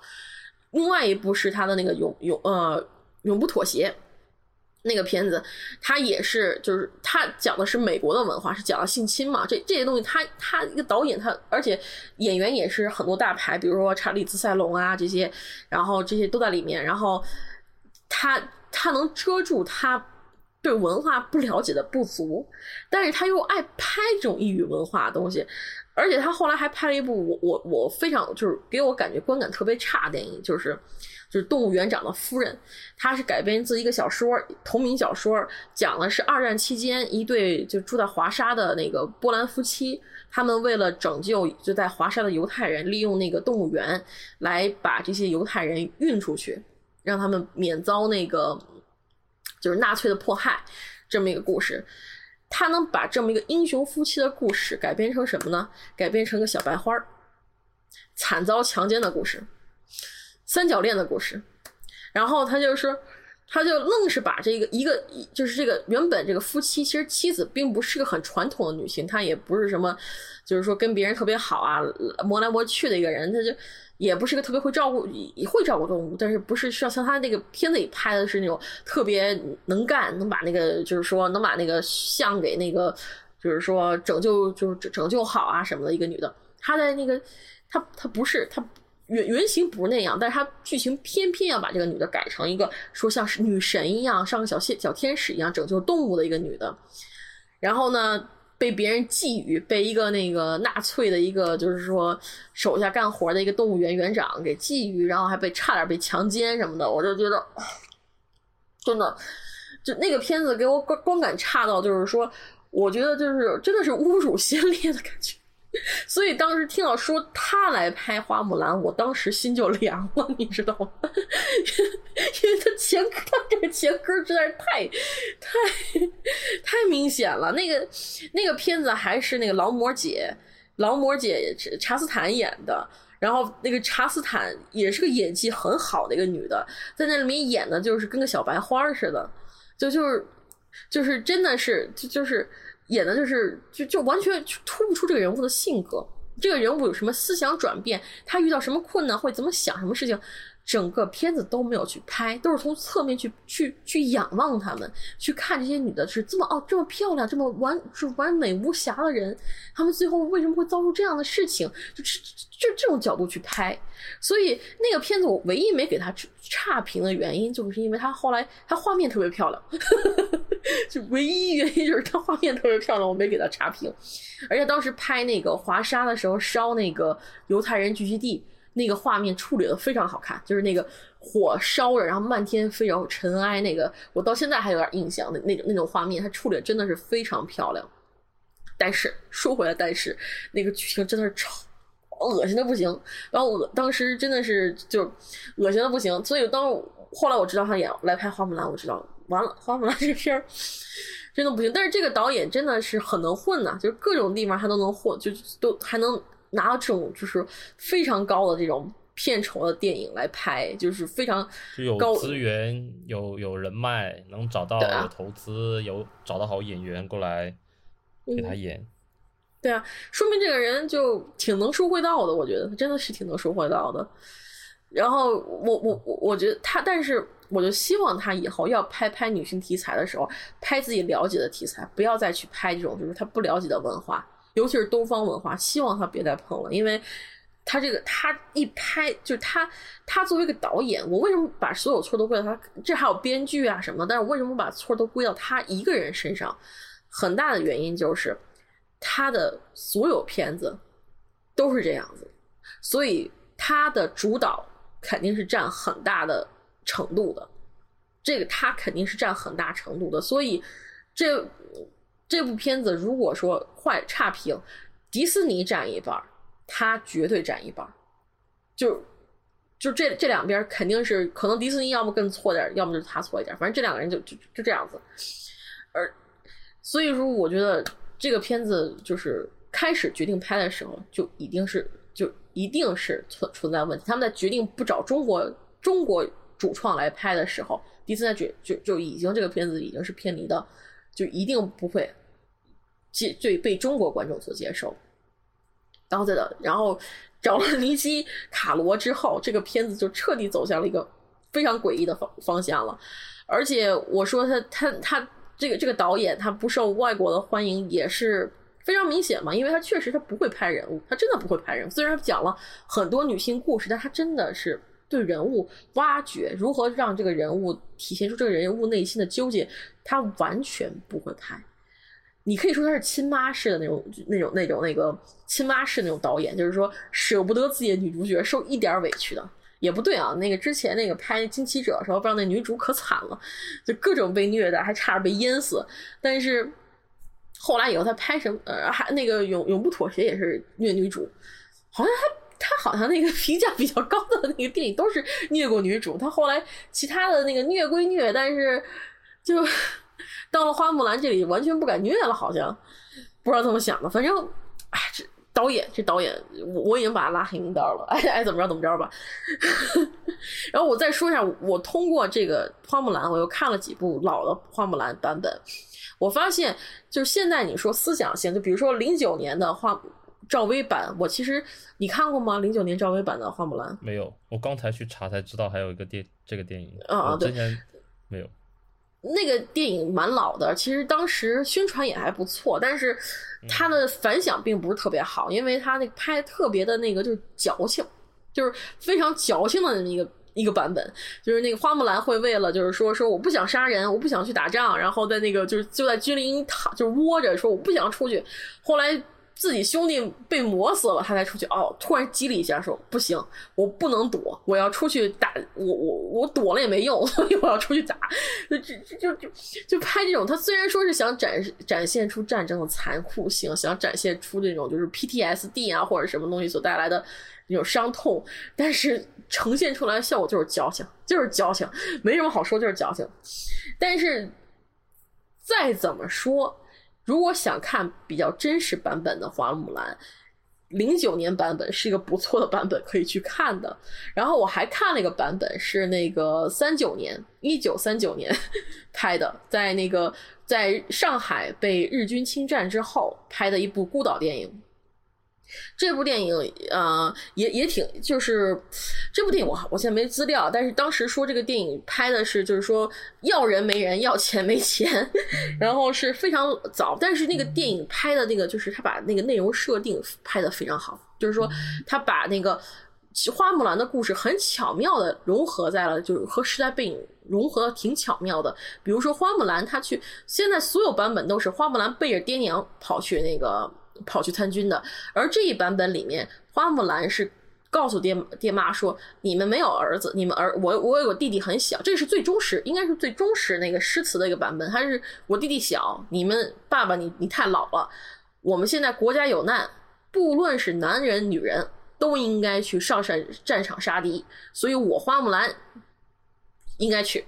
[SPEAKER 1] 另外一部是他的那个永永呃永不妥协。那个片子，他也是，就是他讲的是美国的文化，是讲的性侵嘛？这这些东西，他他一个导演，他而且演员也是很多大牌，比如说查理兹塞隆啊这些，然后这些都在里面。然后他他能遮住他对文化不了解的不足，但是他又爱拍这种异域文化的东西，而且他后来还拍了一部我我我非常就是给我感觉观感特别差的电影，就是。就是动物园长的夫人，她是改编自一个小说，同名小说，讲的是二战期间一对就住在华沙的那个波兰夫妻，他们为了拯救就在华沙的犹太人，利用那个动物园来把这些犹太人运出去，让他们免遭那个就是纳粹的迫害，这么一个故事。他能把这么一个英雄夫妻的故事改编成什么呢？改编成个小白花儿惨遭强奸的故事。三角恋的故事，然后他就说，他就愣是把这个一个就是这个原本这个夫妻，其实妻子并不是个很传统的女性，她也不是什么，就是说跟别人特别好啊，摸来摸去的一个人，他就也不是个特别会照顾，会照顾动物，但是不是像像他那个片子里拍的是那种特别能干，能把那个就是说能把那个象给那个就是说拯救就是拯救好啊什么的一个女的，她在那个她她不是她。原原型不是那样，但是他剧情偏偏要把这个女的改成一个说像是女神一样，像个小仙小天使一样拯救动物的一个女的，然后呢被别人觊觎，被一个那个纳粹的一个就是说手下干活的一个动物园园长给觊觎，然后还被差点被强奸什么的，我就觉得真的就那个片子给我观观感差到就是说，我觉得就是真的是侮辱先烈的感觉。所以当时听到说他来拍花木兰，我当时心就凉了，你知道吗？因为他前他这个前科实在是太太太明显了。那个那个片子还是那个劳模姐，劳模姐查斯坦演的。然后那个查斯坦也是个演技很好的一个女的，在那里面演的就是跟个小白花似的，就就是就是真的是就就是演的就是就就完全突不出这个人物的性格，这个人物有什么思想转变，他遇到什么困难会怎么想什么事情。整个片子都没有去拍，都是从侧面去去去仰望他们，去看这些女的是这么哦这么漂亮，这么完是完美无瑕的人，他们最后为什么会遭受这样的事情？就就这种角度去拍，所以那个片子我唯一没给他差评的原因，就是因为他后来他画面特别漂亮，就唯一原因就是他画面特别漂亮，我没给他差评。而且当时拍那个华沙的时候烧那个犹太人聚集地。那个画面处理的非常好看，就是那个火烧着，然后漫天飞，然后尘埃，那个我到现在还有点印象。那那种那种画面，它处理的真的是非常漂亮。但是说回来，但是那个剧情真的是超恶心的不行。然后我当时真的是就恶心的不行。所以当后来我知道他演来拍花木兰，我知道完了，花木兰这片真的不行。但是这个导演真的是很能混呐，就是各种地方他都能混，就都还能。拿到这种就是非常高的这种片酬的电影来拍，就是非常
[SPEAKER 2] 有资源、有有人脉，能找到有投资，有找到好演员过来给他演。
[SPEAKER 1] 对啊，说明这个人就挺能说会道的。我觉得他真的是挺能说会道的。然后我我我我觉得他，但是我就希望他以后要拍拍女性题材的时候，拍自己了解的题材，不要再去拍这种就是他不了解的文化。尤其是东方文化，希望他别再碰了，因为他这个他一拍就是他他作为一个导演，我为什么把所有错都归到他？这还有编剧啊什么，但是为什么把错都归到他一个人身上？很大的原因就是他的所有片子都是这样子，所以他的主导肯定是占很大的程度的，这个他肯定是占很大程度的，所以这。这部片子如果说坏差评，迪士尼占一半，他绝对占一半，就就这这两边肯定是可能迪士尼要么更错点，要么就是他错一点，反正这两个人就就就这样子。而所以说，我觉得这个片子就是开始决定拍的时候，就一定是就一定是存存在问题。他们在决定不找中国中国主创来拍的时候，迪士尼决就就已经这个片子已经是偏离的。就一定不会接对被中国观众所接受，然后再的，然后找了尼基卡罗之后，这个片子就彻底走向了一个非常诡异的方方向了。而且我说他他他这个这个导演他不受外国的欢迎也是非常明显嘛，因为他确实他不会拍人物，他真的不会拍人物。虽然讲了很多女性故事，但他真的是。对人物挖掘，如何让这个人物体现出这个人物内心的纠结，他完全不会拍。你可以说他是亲妈式的那种、那种、那种、那个亲妈式那种导演，就是说舍不得自己的女主角受一点委屈的，也不对啊。那个之前那个拍《惊奇者》的时候，不知道那女主可惨了，就各种被虐待，还差点被淹死。但是后来以后他拍什么，呃，还那个永永不妥协也是虐女主，好像他。他好像那个评价比较高的那个电影都是虐过女主，他后来其他的那个虐归虐，但是就到了花木兰这里完全不敢虐了，好像不知道怎么想的。反正哎，这导演这导演，我我已经把他拉黑名单了，爱爱怎么着怎么着吧。然后我再说一下，我通过这个花木兰，我又看了几部老的花木兰版本，我发现就是现在你说思想性，就比如说零九年的花。赵薇版，我其实你看过吗？零九年赵薇版的花木兰
[SPEAKER 2] 没有，我刚才去查才知道还有一个电这个电影
[SPEAKER 1] 啊，
[SPEAKER 2] 之前没有。
[SPEAKER 1] 那个电影蛮老的，其实当时宣传也还不错，但是它的反响并不是特别好，因为它那个拍特别的那个就是矫情，就是非常矫情的那么一个一个版本，就是那个花木兰会为了就是说说我不想杀人，我不想去打仗，然后在那个就是就在军营躺就是窝着说我不想出去，后来。自己兄弟被磨死了，他才出去。哦，突然激了一下，说不行，我不能躲，我要出去打。我我我躲了也没用，所以我要出去打。就就就就就拍这种。他虽然说是想展展现出战争的残酷性，想展现出这种就是 PTSD 啊或者什么东西所带来的那种伤痛，但是呈现出来的效果就是矫情，就是矫情，没什么好说，就是矫情。但是再怎么说。如果想看比较真实版本的花木兰，零九年版本是一个不错的版本，可以去看的。然后我还看了一个版本，是那个三九年，一九三九年 拍的，在那个在上海被日军侵占之后拍的一部孤岛电影。这部电影，呃，也也挺，就是这部电影我我现在没资料，但是当时说这个电影拍的是，就是说要人没人，要钱没钱，然后是非常早，但是那个电影拍的那个，就是他把那个内容设定拍的非常好，就是说他把那个花木兰的故事很巧妙的融合在了，就是和时代背景融合的挺巧妙的，比如说花木兰她去，现在所有版本都是花木兰背着爹娘跑去那个。跑去参军的，而这一版本里面，花木兰是告诉爹爹妈说：“你们没有儿子，你们儿我我有个弟弟很小。”这是最忠实，应该是最忠实那个诗词的一个版本。他是我弟弟小，你们爸爸你你太老了。我们现在国家有难，不论是男人女人，都应该去上山战场杀敌。所以我花木兰应该去。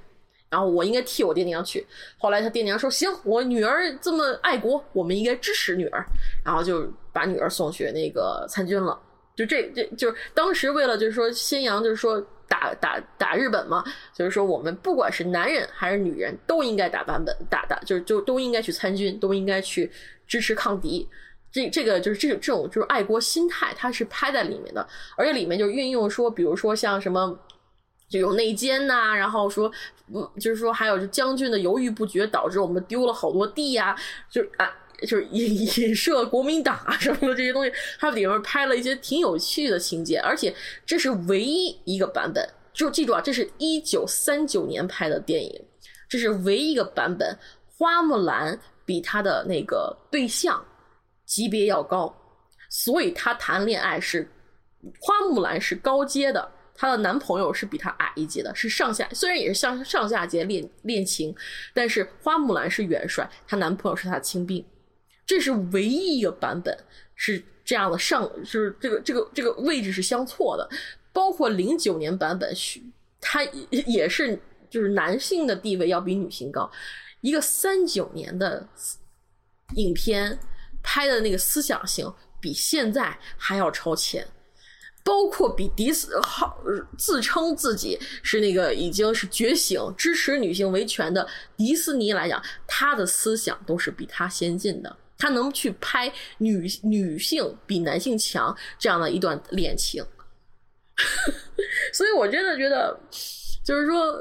[SPEAKER 1] 然后我应该替我爹娘去。后来他爹娘说：“行，我女儿这么爱国，我们应该支持女儿。”然后就把女儿送去那个参军了。就这这就是当时为了就是说宣扬就是说打打打日本嘛，就是说我们不管是男人还是女人都应该打版本打打，就是就都应该去参军，都应该去支持抗敌。这这个就是这这种就是爱国心态，它是拍在里面的，而且里面就运用说，比如说像什么。就有内奸呐，然后说，嗯，就是说还有就将军的犹豫不决，导致我们丢了好多地呀，就啊，就是引 引射国民党啊什么的这些东西，它里面拍了一些挺有趣的情节，而且这是唯一一个版本，就记住啊，这是一九三九年拍的电影，这是唯一一个版本，花木兰比她的那个对象级别要高，所以她谈恋爱是花木兰是高阶的。她的男朋友是比她矮一级的，是上下虽然也是上上下级恋恋情，但是花木兰是元帅，她男朋友是她的亲兵，这是唯一一个版本是这样的上，就是这个这个这个位置是相错的。包括零九年版本，他也是就是男性的地位要比女性高。一个三九年的影片拍的那个思想性比现在还要超前。包括比迪斯号自称自己是那个已经是觉醒支持女性维权的迪士尼来讲，他的思想都是比他先进的。他能去拍女女性比男性强这样的一段恋情，所以我真的觉得，就是说，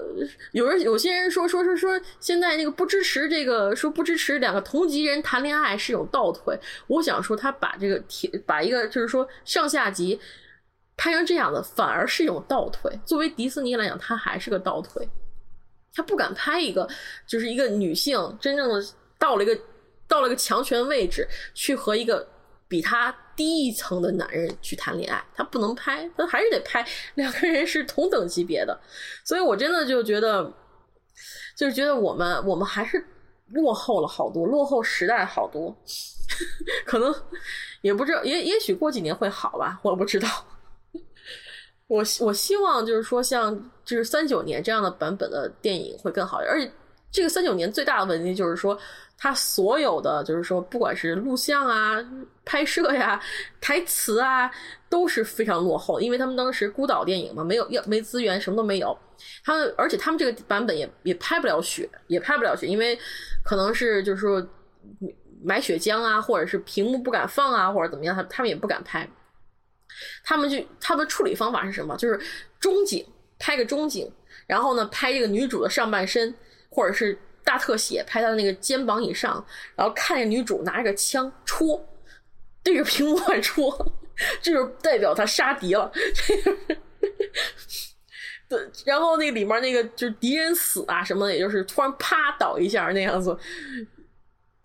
[SPEAKER 1] 有人有些人说说说说，现在那个不支持这个，说不支持两个同级人谈恋爱是有倒退。我想说，他把这个铁把一个就是说上下级。拍成这样的反而是一种倒退。作为迪士尼来讲，它还是个倒退。他不敢拍一个，就是一个女性真正的到了一个到了一个强权位置，去和一个比他低一层的男人去谈恋爱。他不能拍，他还是得拍两个人是同等级别的。所以我真的就觉得，就是觉得我们我们还是落后了好多，落后时代好多。可能也不知道，也也许过几年会好吧，我不知道。我我希望就是说，像就是三九年这样的版本的电影会更好，而且这个三九年最大的问题就是说，它所有的就是说，不管是录像啊、拍摄呀、台词啊，都是非常落后，因为他们当时孤岛电影嘛，没有要没资源，什么都没有。他们而且他们这个版本也也拍不了雪，也拍不了雪，因为可能是就是说买雪浆啊，或者是屏幕不敢放啊，或者怎么样，他他们也不敢拍。他们就他们处理方法是什么？就是中景拍个中景，然后呢拍这个女主的上半身，或者是大特写拍她的那个肩膀以上，然后看见女主拿着个枪戳，对着屏幕戳，这就代表她杀敌了。对，然后那里面那个就是敌人死啊什么的，也就是突然啪倒一下那样子，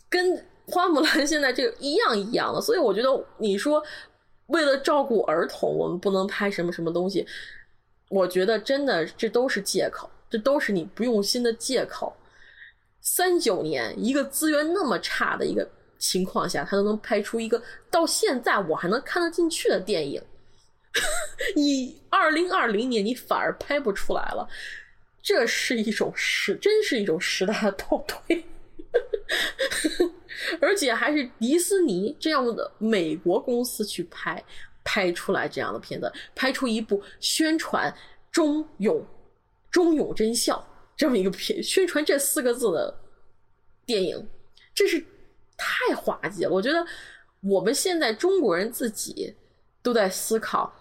[SPEAKER 1] 跟。花木兰现在这个一样一样的，所以我觉得你说为了照顾儿童，我们不能拍什么什么东西，我觉得真的这都是借口，这都是你不用心的借口。三九年一个资源那么差的一个情况下，他都能拍出一个到现在我还能看得进去的电影。你二零二零年你反而拍不出来了，这是一种时，真是一种时代的倒退。而且还是迪士尼这样的美国公司去拍，拍出来这样的片子，拍出一部宣传忠勇、忠勇真孝这么一个片，宣传这四个字的电影，这是太滑稽了。我觉得我们现在中国人自己都在思考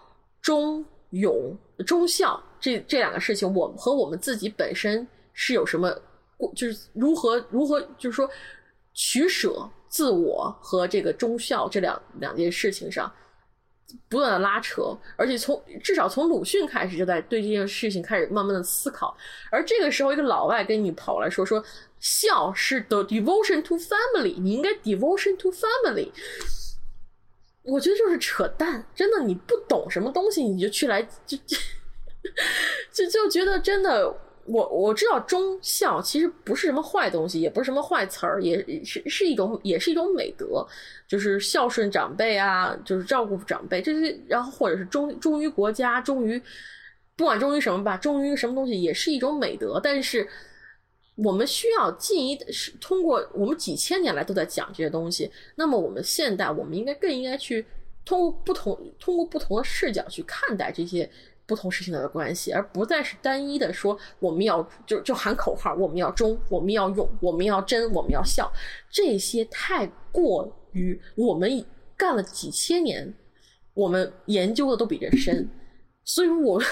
[SPEAKER 1] 忠勇忠孝这这两个事情，我们和我们自己本身是有什么，就是如何如何，就是说。取舍自我和这个忠孝这两两件事情上不断的拉扯，而且从至少从鲁迅开始就在对这件事情开始慢慢的思考，而这个时候一个老外跟你跑来说说孝是 the devotion to family，你应该 devotion to family，我觉得就是扯淡，真的你不懂什么东西你就去来就就 就觉得真的。我我知道忠孝其实不是什么坏东西，也不是什么坏词儿，也是是一种也是一种美德，就是孝顺长辈啊，就是照顾长辈这些，然后或者是忠忠于国家，忠于不管忠于什么吧，忠于什么东西也是一种美德。但是我们需要进一是通过我们几千年来都在讲这些东西，那么我们现代我们应该更应该去通过不同通过不同的视角去看待这些。不同事情的关系，而不再是单一的说我们要就就喊口号，我们要忠，我们要勇，我们要真，我们要孝，这些太过于我们干了几千年，我们研究的都比这深，所以我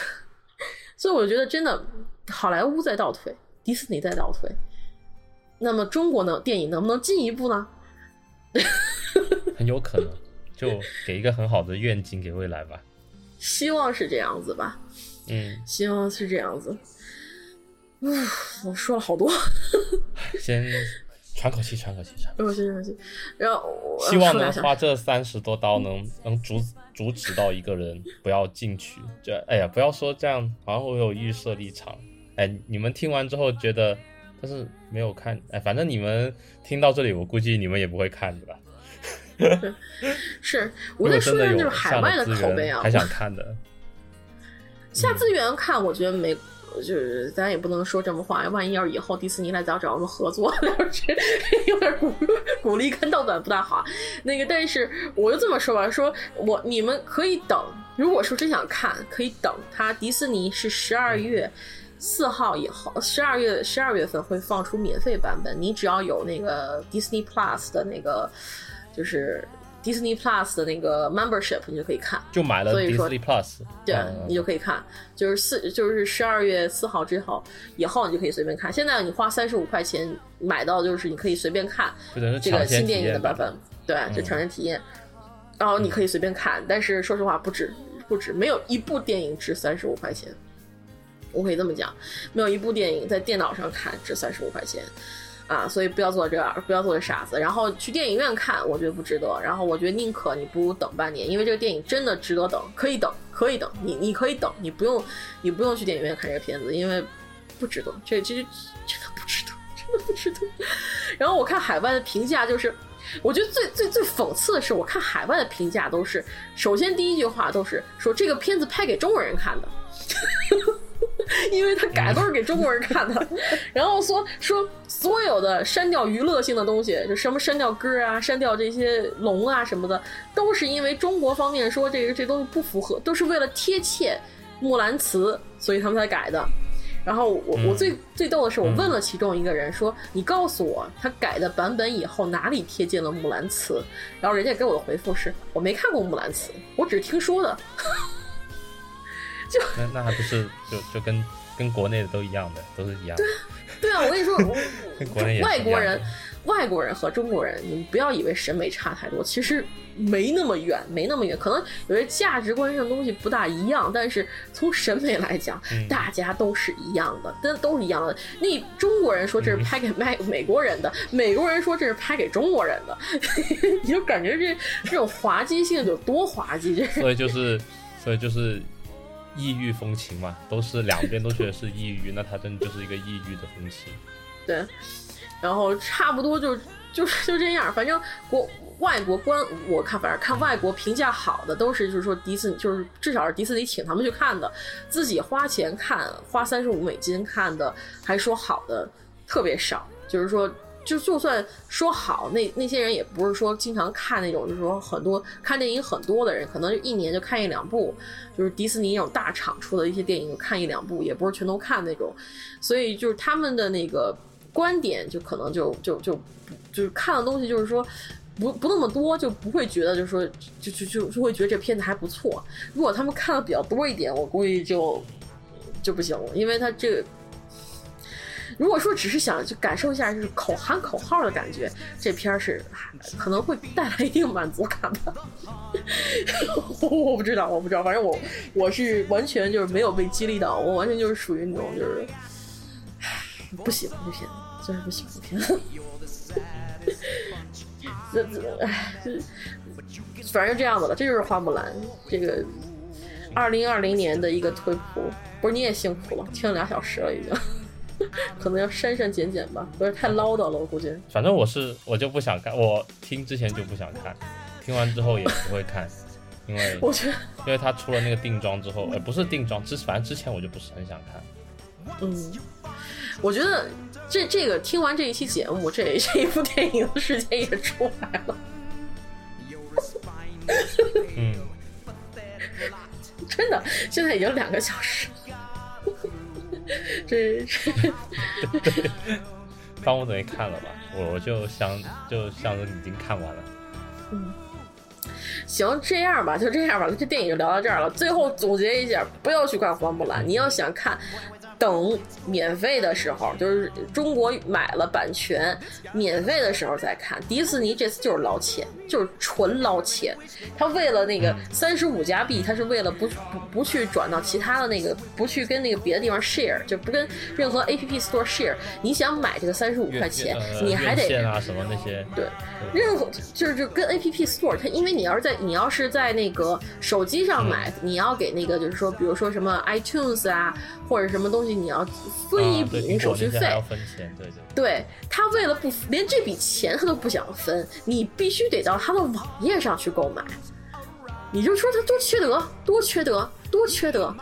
[SPEAKER 1] 所以我觉得真的好莱坞在倒退，迪士尼在倒退，那么中国呢电影能不能进一步呢？
[SPEAKER 2] 很有可能，就给一个很好的愿景给未来吧。
[SPEAKER 1] 希望是这样子吧，
[SPEAKER 2] 嗯，
[SPEAKER 1] 希望是这样子。嗯，我说了好多，
[SPEAKER 2] 先喘口气，喘口气，喘
[SPEAKER 1] 口气，喘口气。然后，
[SPEAKER 2] 希望能花这三十多刀，能能阻阻止到一个人不要进去。就哎呀，不要说这样，好像我有预设立场。哎，你们听完之后觉得，但是没有看，哎，反正你们听到这里，我估计你们也不会看的吧。
[SPEAKER 1] 是，我在说的就是海外的口碑啊，
[SPEAKER 2] 还想看的。
[SPEAKER 1] 下资源看，我觉得没，就是咱也不能说这么话。万一要是以后迪士尼来找找我们合作，有点鼓鼓励跟盗版不大好。那个，但是我就这么说吧，说我你们可以等。如果说真想看，可以等。它迪士尼是十二月四号以后，十二月十二月份会放出免费版本。你只要有那个 Disney Plus 的那个。就是 Disney Plus 的那个 membership，你就可以看，
[SPEAKER 2] 就买了 Disney Plus，
[SPEAKER 1] 对，你就可以看。就是四，就是十二月四号之后，以后你就可以随便看。现在你花三十五块钱买到，就是你可以随便看这个新电影的版本，对，就抢先体验。然后你可以随便看，但是说实话不止，不止，没有一部电影值三十五块钱。我可以这么讲，没有一部电影在电脑上看值三十五块钱。啊，所以不要做这样，不要做这傻子。然后去电影院看，我觉得不值得。然后我觉得宁可你不如等半年，因为这个电影真的值得等，可以等，可以等。你你可以等，你不用，你不用去电影院看这个片子，因为不值得。这这真的不值得，真的不值得。然后我看海外的评价，就是我觉得最最最讽刺的是，我看海外的评价都是，首先第一句话都是说这个片子拍给中国人看的。因为他改都是给中国人看的，然后说说所有的删掉娱乐性的东西，就什么删掉歌啊，删掉这些龙啊什么的，都是因为中国方面说这个这东西不符合，都是为了贴切木兰辞，所以他们才改的。然后我我最最逗的是，我问了其中一个人说：“你告诉我，他改的版本以后哪里贴近了木兰辞？”然后人家给我的回复是：“我没看过木兰辞，我只是听说的。” 就
[SPEAKER 2] 那那还不是就就跟跟国内的都一样的，都是一样。
[SPEAKER 1] 对啊，对啊，我跟你说，外国人外国人和中国人，你们不要以为审美差太多，其实没那么远，没那么远。可能有些价值观上的东西不大一样，但是从审美来讲，大家都是一样的，都都是一样的。那中国人说这是拍给美美国人的，美国人说这是拍给中国人的，你就感觉这这种滑稽性有多滑稽。
[SPEAKER 2] 所以就是，所以就是异域风情嘛，都是两边都觉得是异域，那它真的就是一个异域的风情。
[SPEAKER 1] 对。然后差不多就就就这样，反正国外国观我看，反正看外国评价好的都是就是说迪士尼，就是至少是迪士尼请他们去看的，自己花钱看花三十五美金看的，还说好的特别少。就是说，就就算说好，那那些人也不是说经常看那种，就是说很多看电影很多的人，可能一年就看一两部，就是迪士尼那种大厂出的一些电影看一两部，也不是全都看那种。所以就是他们的那个。观点就可能就就就就是看的东西，就是说不不那么多，就不会觉得就是说就就就就会觉得这片子还不错。如果他们看的比较多一点，我估计就就不行了，因为他这个如果说只是想去感受一下就是口喊口号的感觉，这片儿是可能会带来一定满足感的。我不知道，我不知道，反正我我是完全就是没有被激励到，我完全就是属于那种就是。不喜欢这片就，是不喜欢这片。这这哎，反正就这样子了。这就是花木兰这个二零二零年的一个推普。不是你也辛苦了，听了俩小时了已经，可能要删删减减吧，有点太唠叨了，我估计。
[SPEAKER 2] 反正我是我就不想看，我听之前就不想看，听完之后也不会看，因为
[SPEAKER 1] 我觉得，
[SPEAKER 2] 因为他出了那个定妆之后，呃，不是定妆之，反正之前我就不是很想看。
[SPEAKER 1] 嗯。我觉得这这个听完这一期节目，这这一部电影的时间也出来了。
[SPEAKER 2] 嗯，
[SPEAKER 1] 真的，现在已经两个小时。这这，
[SPEAKER 2] 当 我等于看了吧，我我就想就想着已经看完了。
[SPEAKER 1] 嗯，行，这样吧，就这样吧，这电影就聊到这儿了。最后总结一下，不要去看花木兰，你要想看。等免费的时候，就是中国买了版权，免费的时候再看。迪士尼这次就是捞钱，就是纯捞钱。他为了那个三十五加币，他是为了不不不去转到其他的那个，不去跟那个别的地方 share，就不跟任何 A P P store share。你想买这个三十五块钱，你还得
[SPEAKER 2] 啊什么那些
[SPEAKER 1] 对，任何就是就跟 A P P store，它因为你要是在你要是在那个手机上买，你要给那个就是说，比如说什么 iTunes 啊或者什么东西。你要分一笔那手续费，
[SPEAKER 2] 要分钱，对对。
[SPEAKER 1] 对他为了不连这笔钱他都不想分，你必须得到他的网页上去购买。你就说他多缺德，多缺德，多缺德。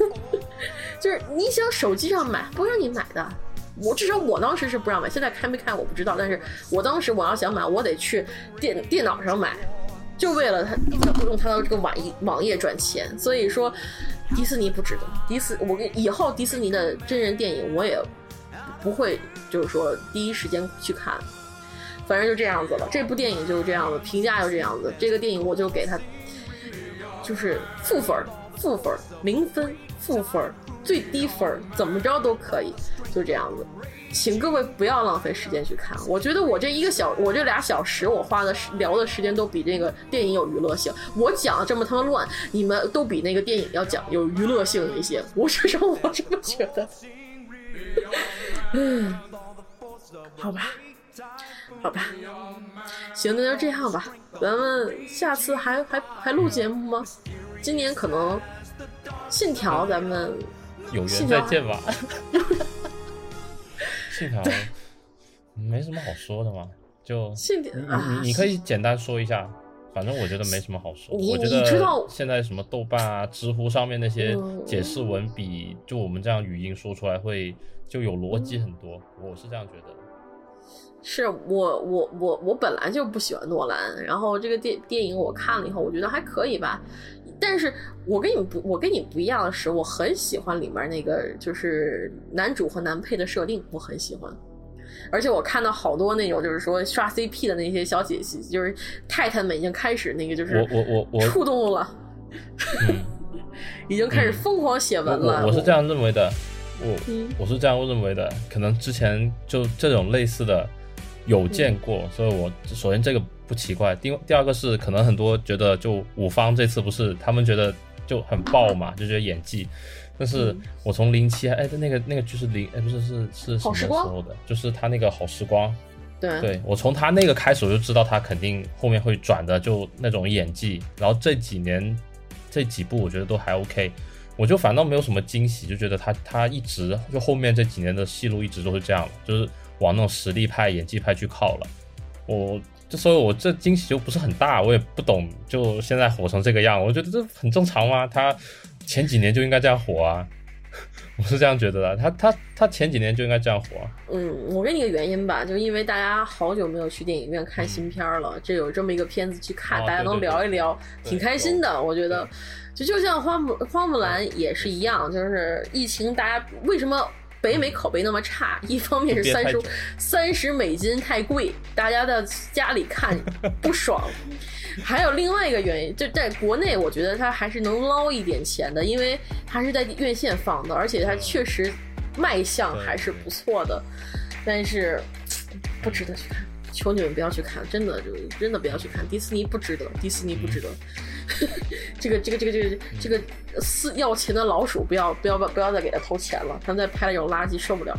[SPEAKER 1] 就是你想手机上买不让你买的，我至少我当时是不让买，现在开没开我不知道。但是我当时我要想买，我得去电电脑上买，就为了他用他的这个网页网页赚钱。所以说。迪士尼不值得。迪士，我跟以后迪士尼的真人电影我也不会，就是说第一时间去看。反正就这样子了。这部电影就是这样子，评价就这样子。这个电影我就给他，就是负分负分零分，负分最低分怎么着都可以，就这样子。请各位不要浪费时间去看，我觉得我这一个小，我这俩小时我花的聊的时间都比这个电影有娱乐性。我讲的这么他妈乱，你们都比那个电影要讲有娱乐性一些。我至少我这么觉得。嗯，好吧，好吧，行，那就这样吧。咱们下次还还还录节目吗？今年可能信条咱们
[SPEAKER 2] 有缘再见吧。信条没什么好说的嘛，就
[SPEAKER 1] 信条，
[SPEAKER 2] 你你可以简单说一下，反正我觉得没什么好说。我觉
[SPEAKER 1] 得
[SPEAKER 2] 现在什么豆瓣啊、知乎上面那些解释文比就我们这样语音说出来会就有逻辑很多，我是这样觉得。
[SPEAKER 1] 是我我我我本来就不喜欢诺兰，然后这个电电影我看了以后，我觉得还可以吧。但是我跟你不，我跟你不一样的是，我很喜欢里面那个就是男主和男配的设定，我很喜欢。而且我看到好多那种就是说刷 CP 的那些小姐姐，就是太太们已经开始那个就是
[SPEAKER 2] 我我我我
[SPEAKER 1] 触动了，已经开始疯狂写文了。
[SPEAKER 2] 我是这样认为的，我我是这样认为的。可能之前就这种类似的。有见过，所以我首先这个不奇怪。第第二个是可能很多觉得就五方这次不是他们觉得就很爆嘛，就觉得演技。但是我从零七哎，那个那个剧是零哎不是是是什么时候的？就是他那个好时光。
[SPEAKER 1] 对，
[SPEAKER 2] 对我从他那个开始我就知道他肯定后面会转的，就那种演技。然后这几年这几部我觉得都还 OK，我就反倒没有什么惊喜，就觉得他他一直就后面这几年的戏路一直都是这样，就是往那种实力派、演技派去靠了。我就所以，我这惊喜就不是很大，我也不懂，就现在火成这个样，我觉得这很正常吗？他前几年就应该这样火啊。我是这样觉得的，他他他前几年就应该这样火。
[SPEAKER 1] 嗯，我给你个原因吧，就是因为大家好久没有去电影院看新片了，这有这么一个片子去看，大家能聊一聊，挺开心的。我觉得，就就像花木花木兰也是一样，就是疫情，大家为什么？北美口碑那么差，一方面是三十三十美金太贵，大家在家里看 不爽；还有另外一个原因，就在国内，我觉得它还是能捞一点钱的，因为它是在院线放的，而且它确实卖相还是不错的。但是不值得去看，求你们不要去看，真的就真的不要去看，迪士尼不值得，迪士尼不值得。这个这个这个这个这个四要钱的老鼠，不要不要不要再给他投钱了，他们再拍这种垃圾受不了。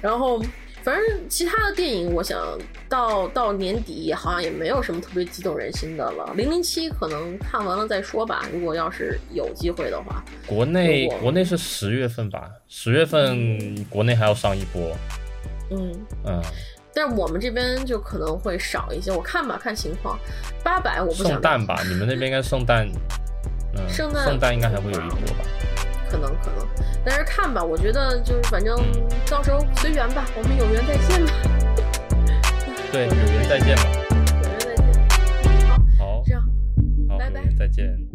[SPEAKER 1] 然后反正其他的电影，我想到到年底好像也没有什么特别激动人心的了。零零七可能看完了再说吧，如果要是有机会的话。
[SPEAKER 2] 国内国内是十月份吧，十月份国内还要上一波。
[SPEAKER 1] 嗯
[SPEAKER 2] 嗯。
[SPEAKER 1] 但是我们这边就可能会少一些，我看吧，看情况。八百我不
[SPEAKER 2] 圣诞吧，你们那边应该圣诞，嗯，圣诞
[SPEAKER 1] 圣
[SPEAKER 2] 诞应该还会有一波吧？
[SPEAKER 1] 可能可能，但是看吧，我觉得就是反正到时候随缘吧，我们有缘再见吧。
[SPEAKER 2] 对，有缘再见吧。
[SPEAKER 1] 有缘再见。好，
[SPEAKER 2] 好，
[SPEAKER 1] 这样，
[SPEAKER 2] 拜拜，再见。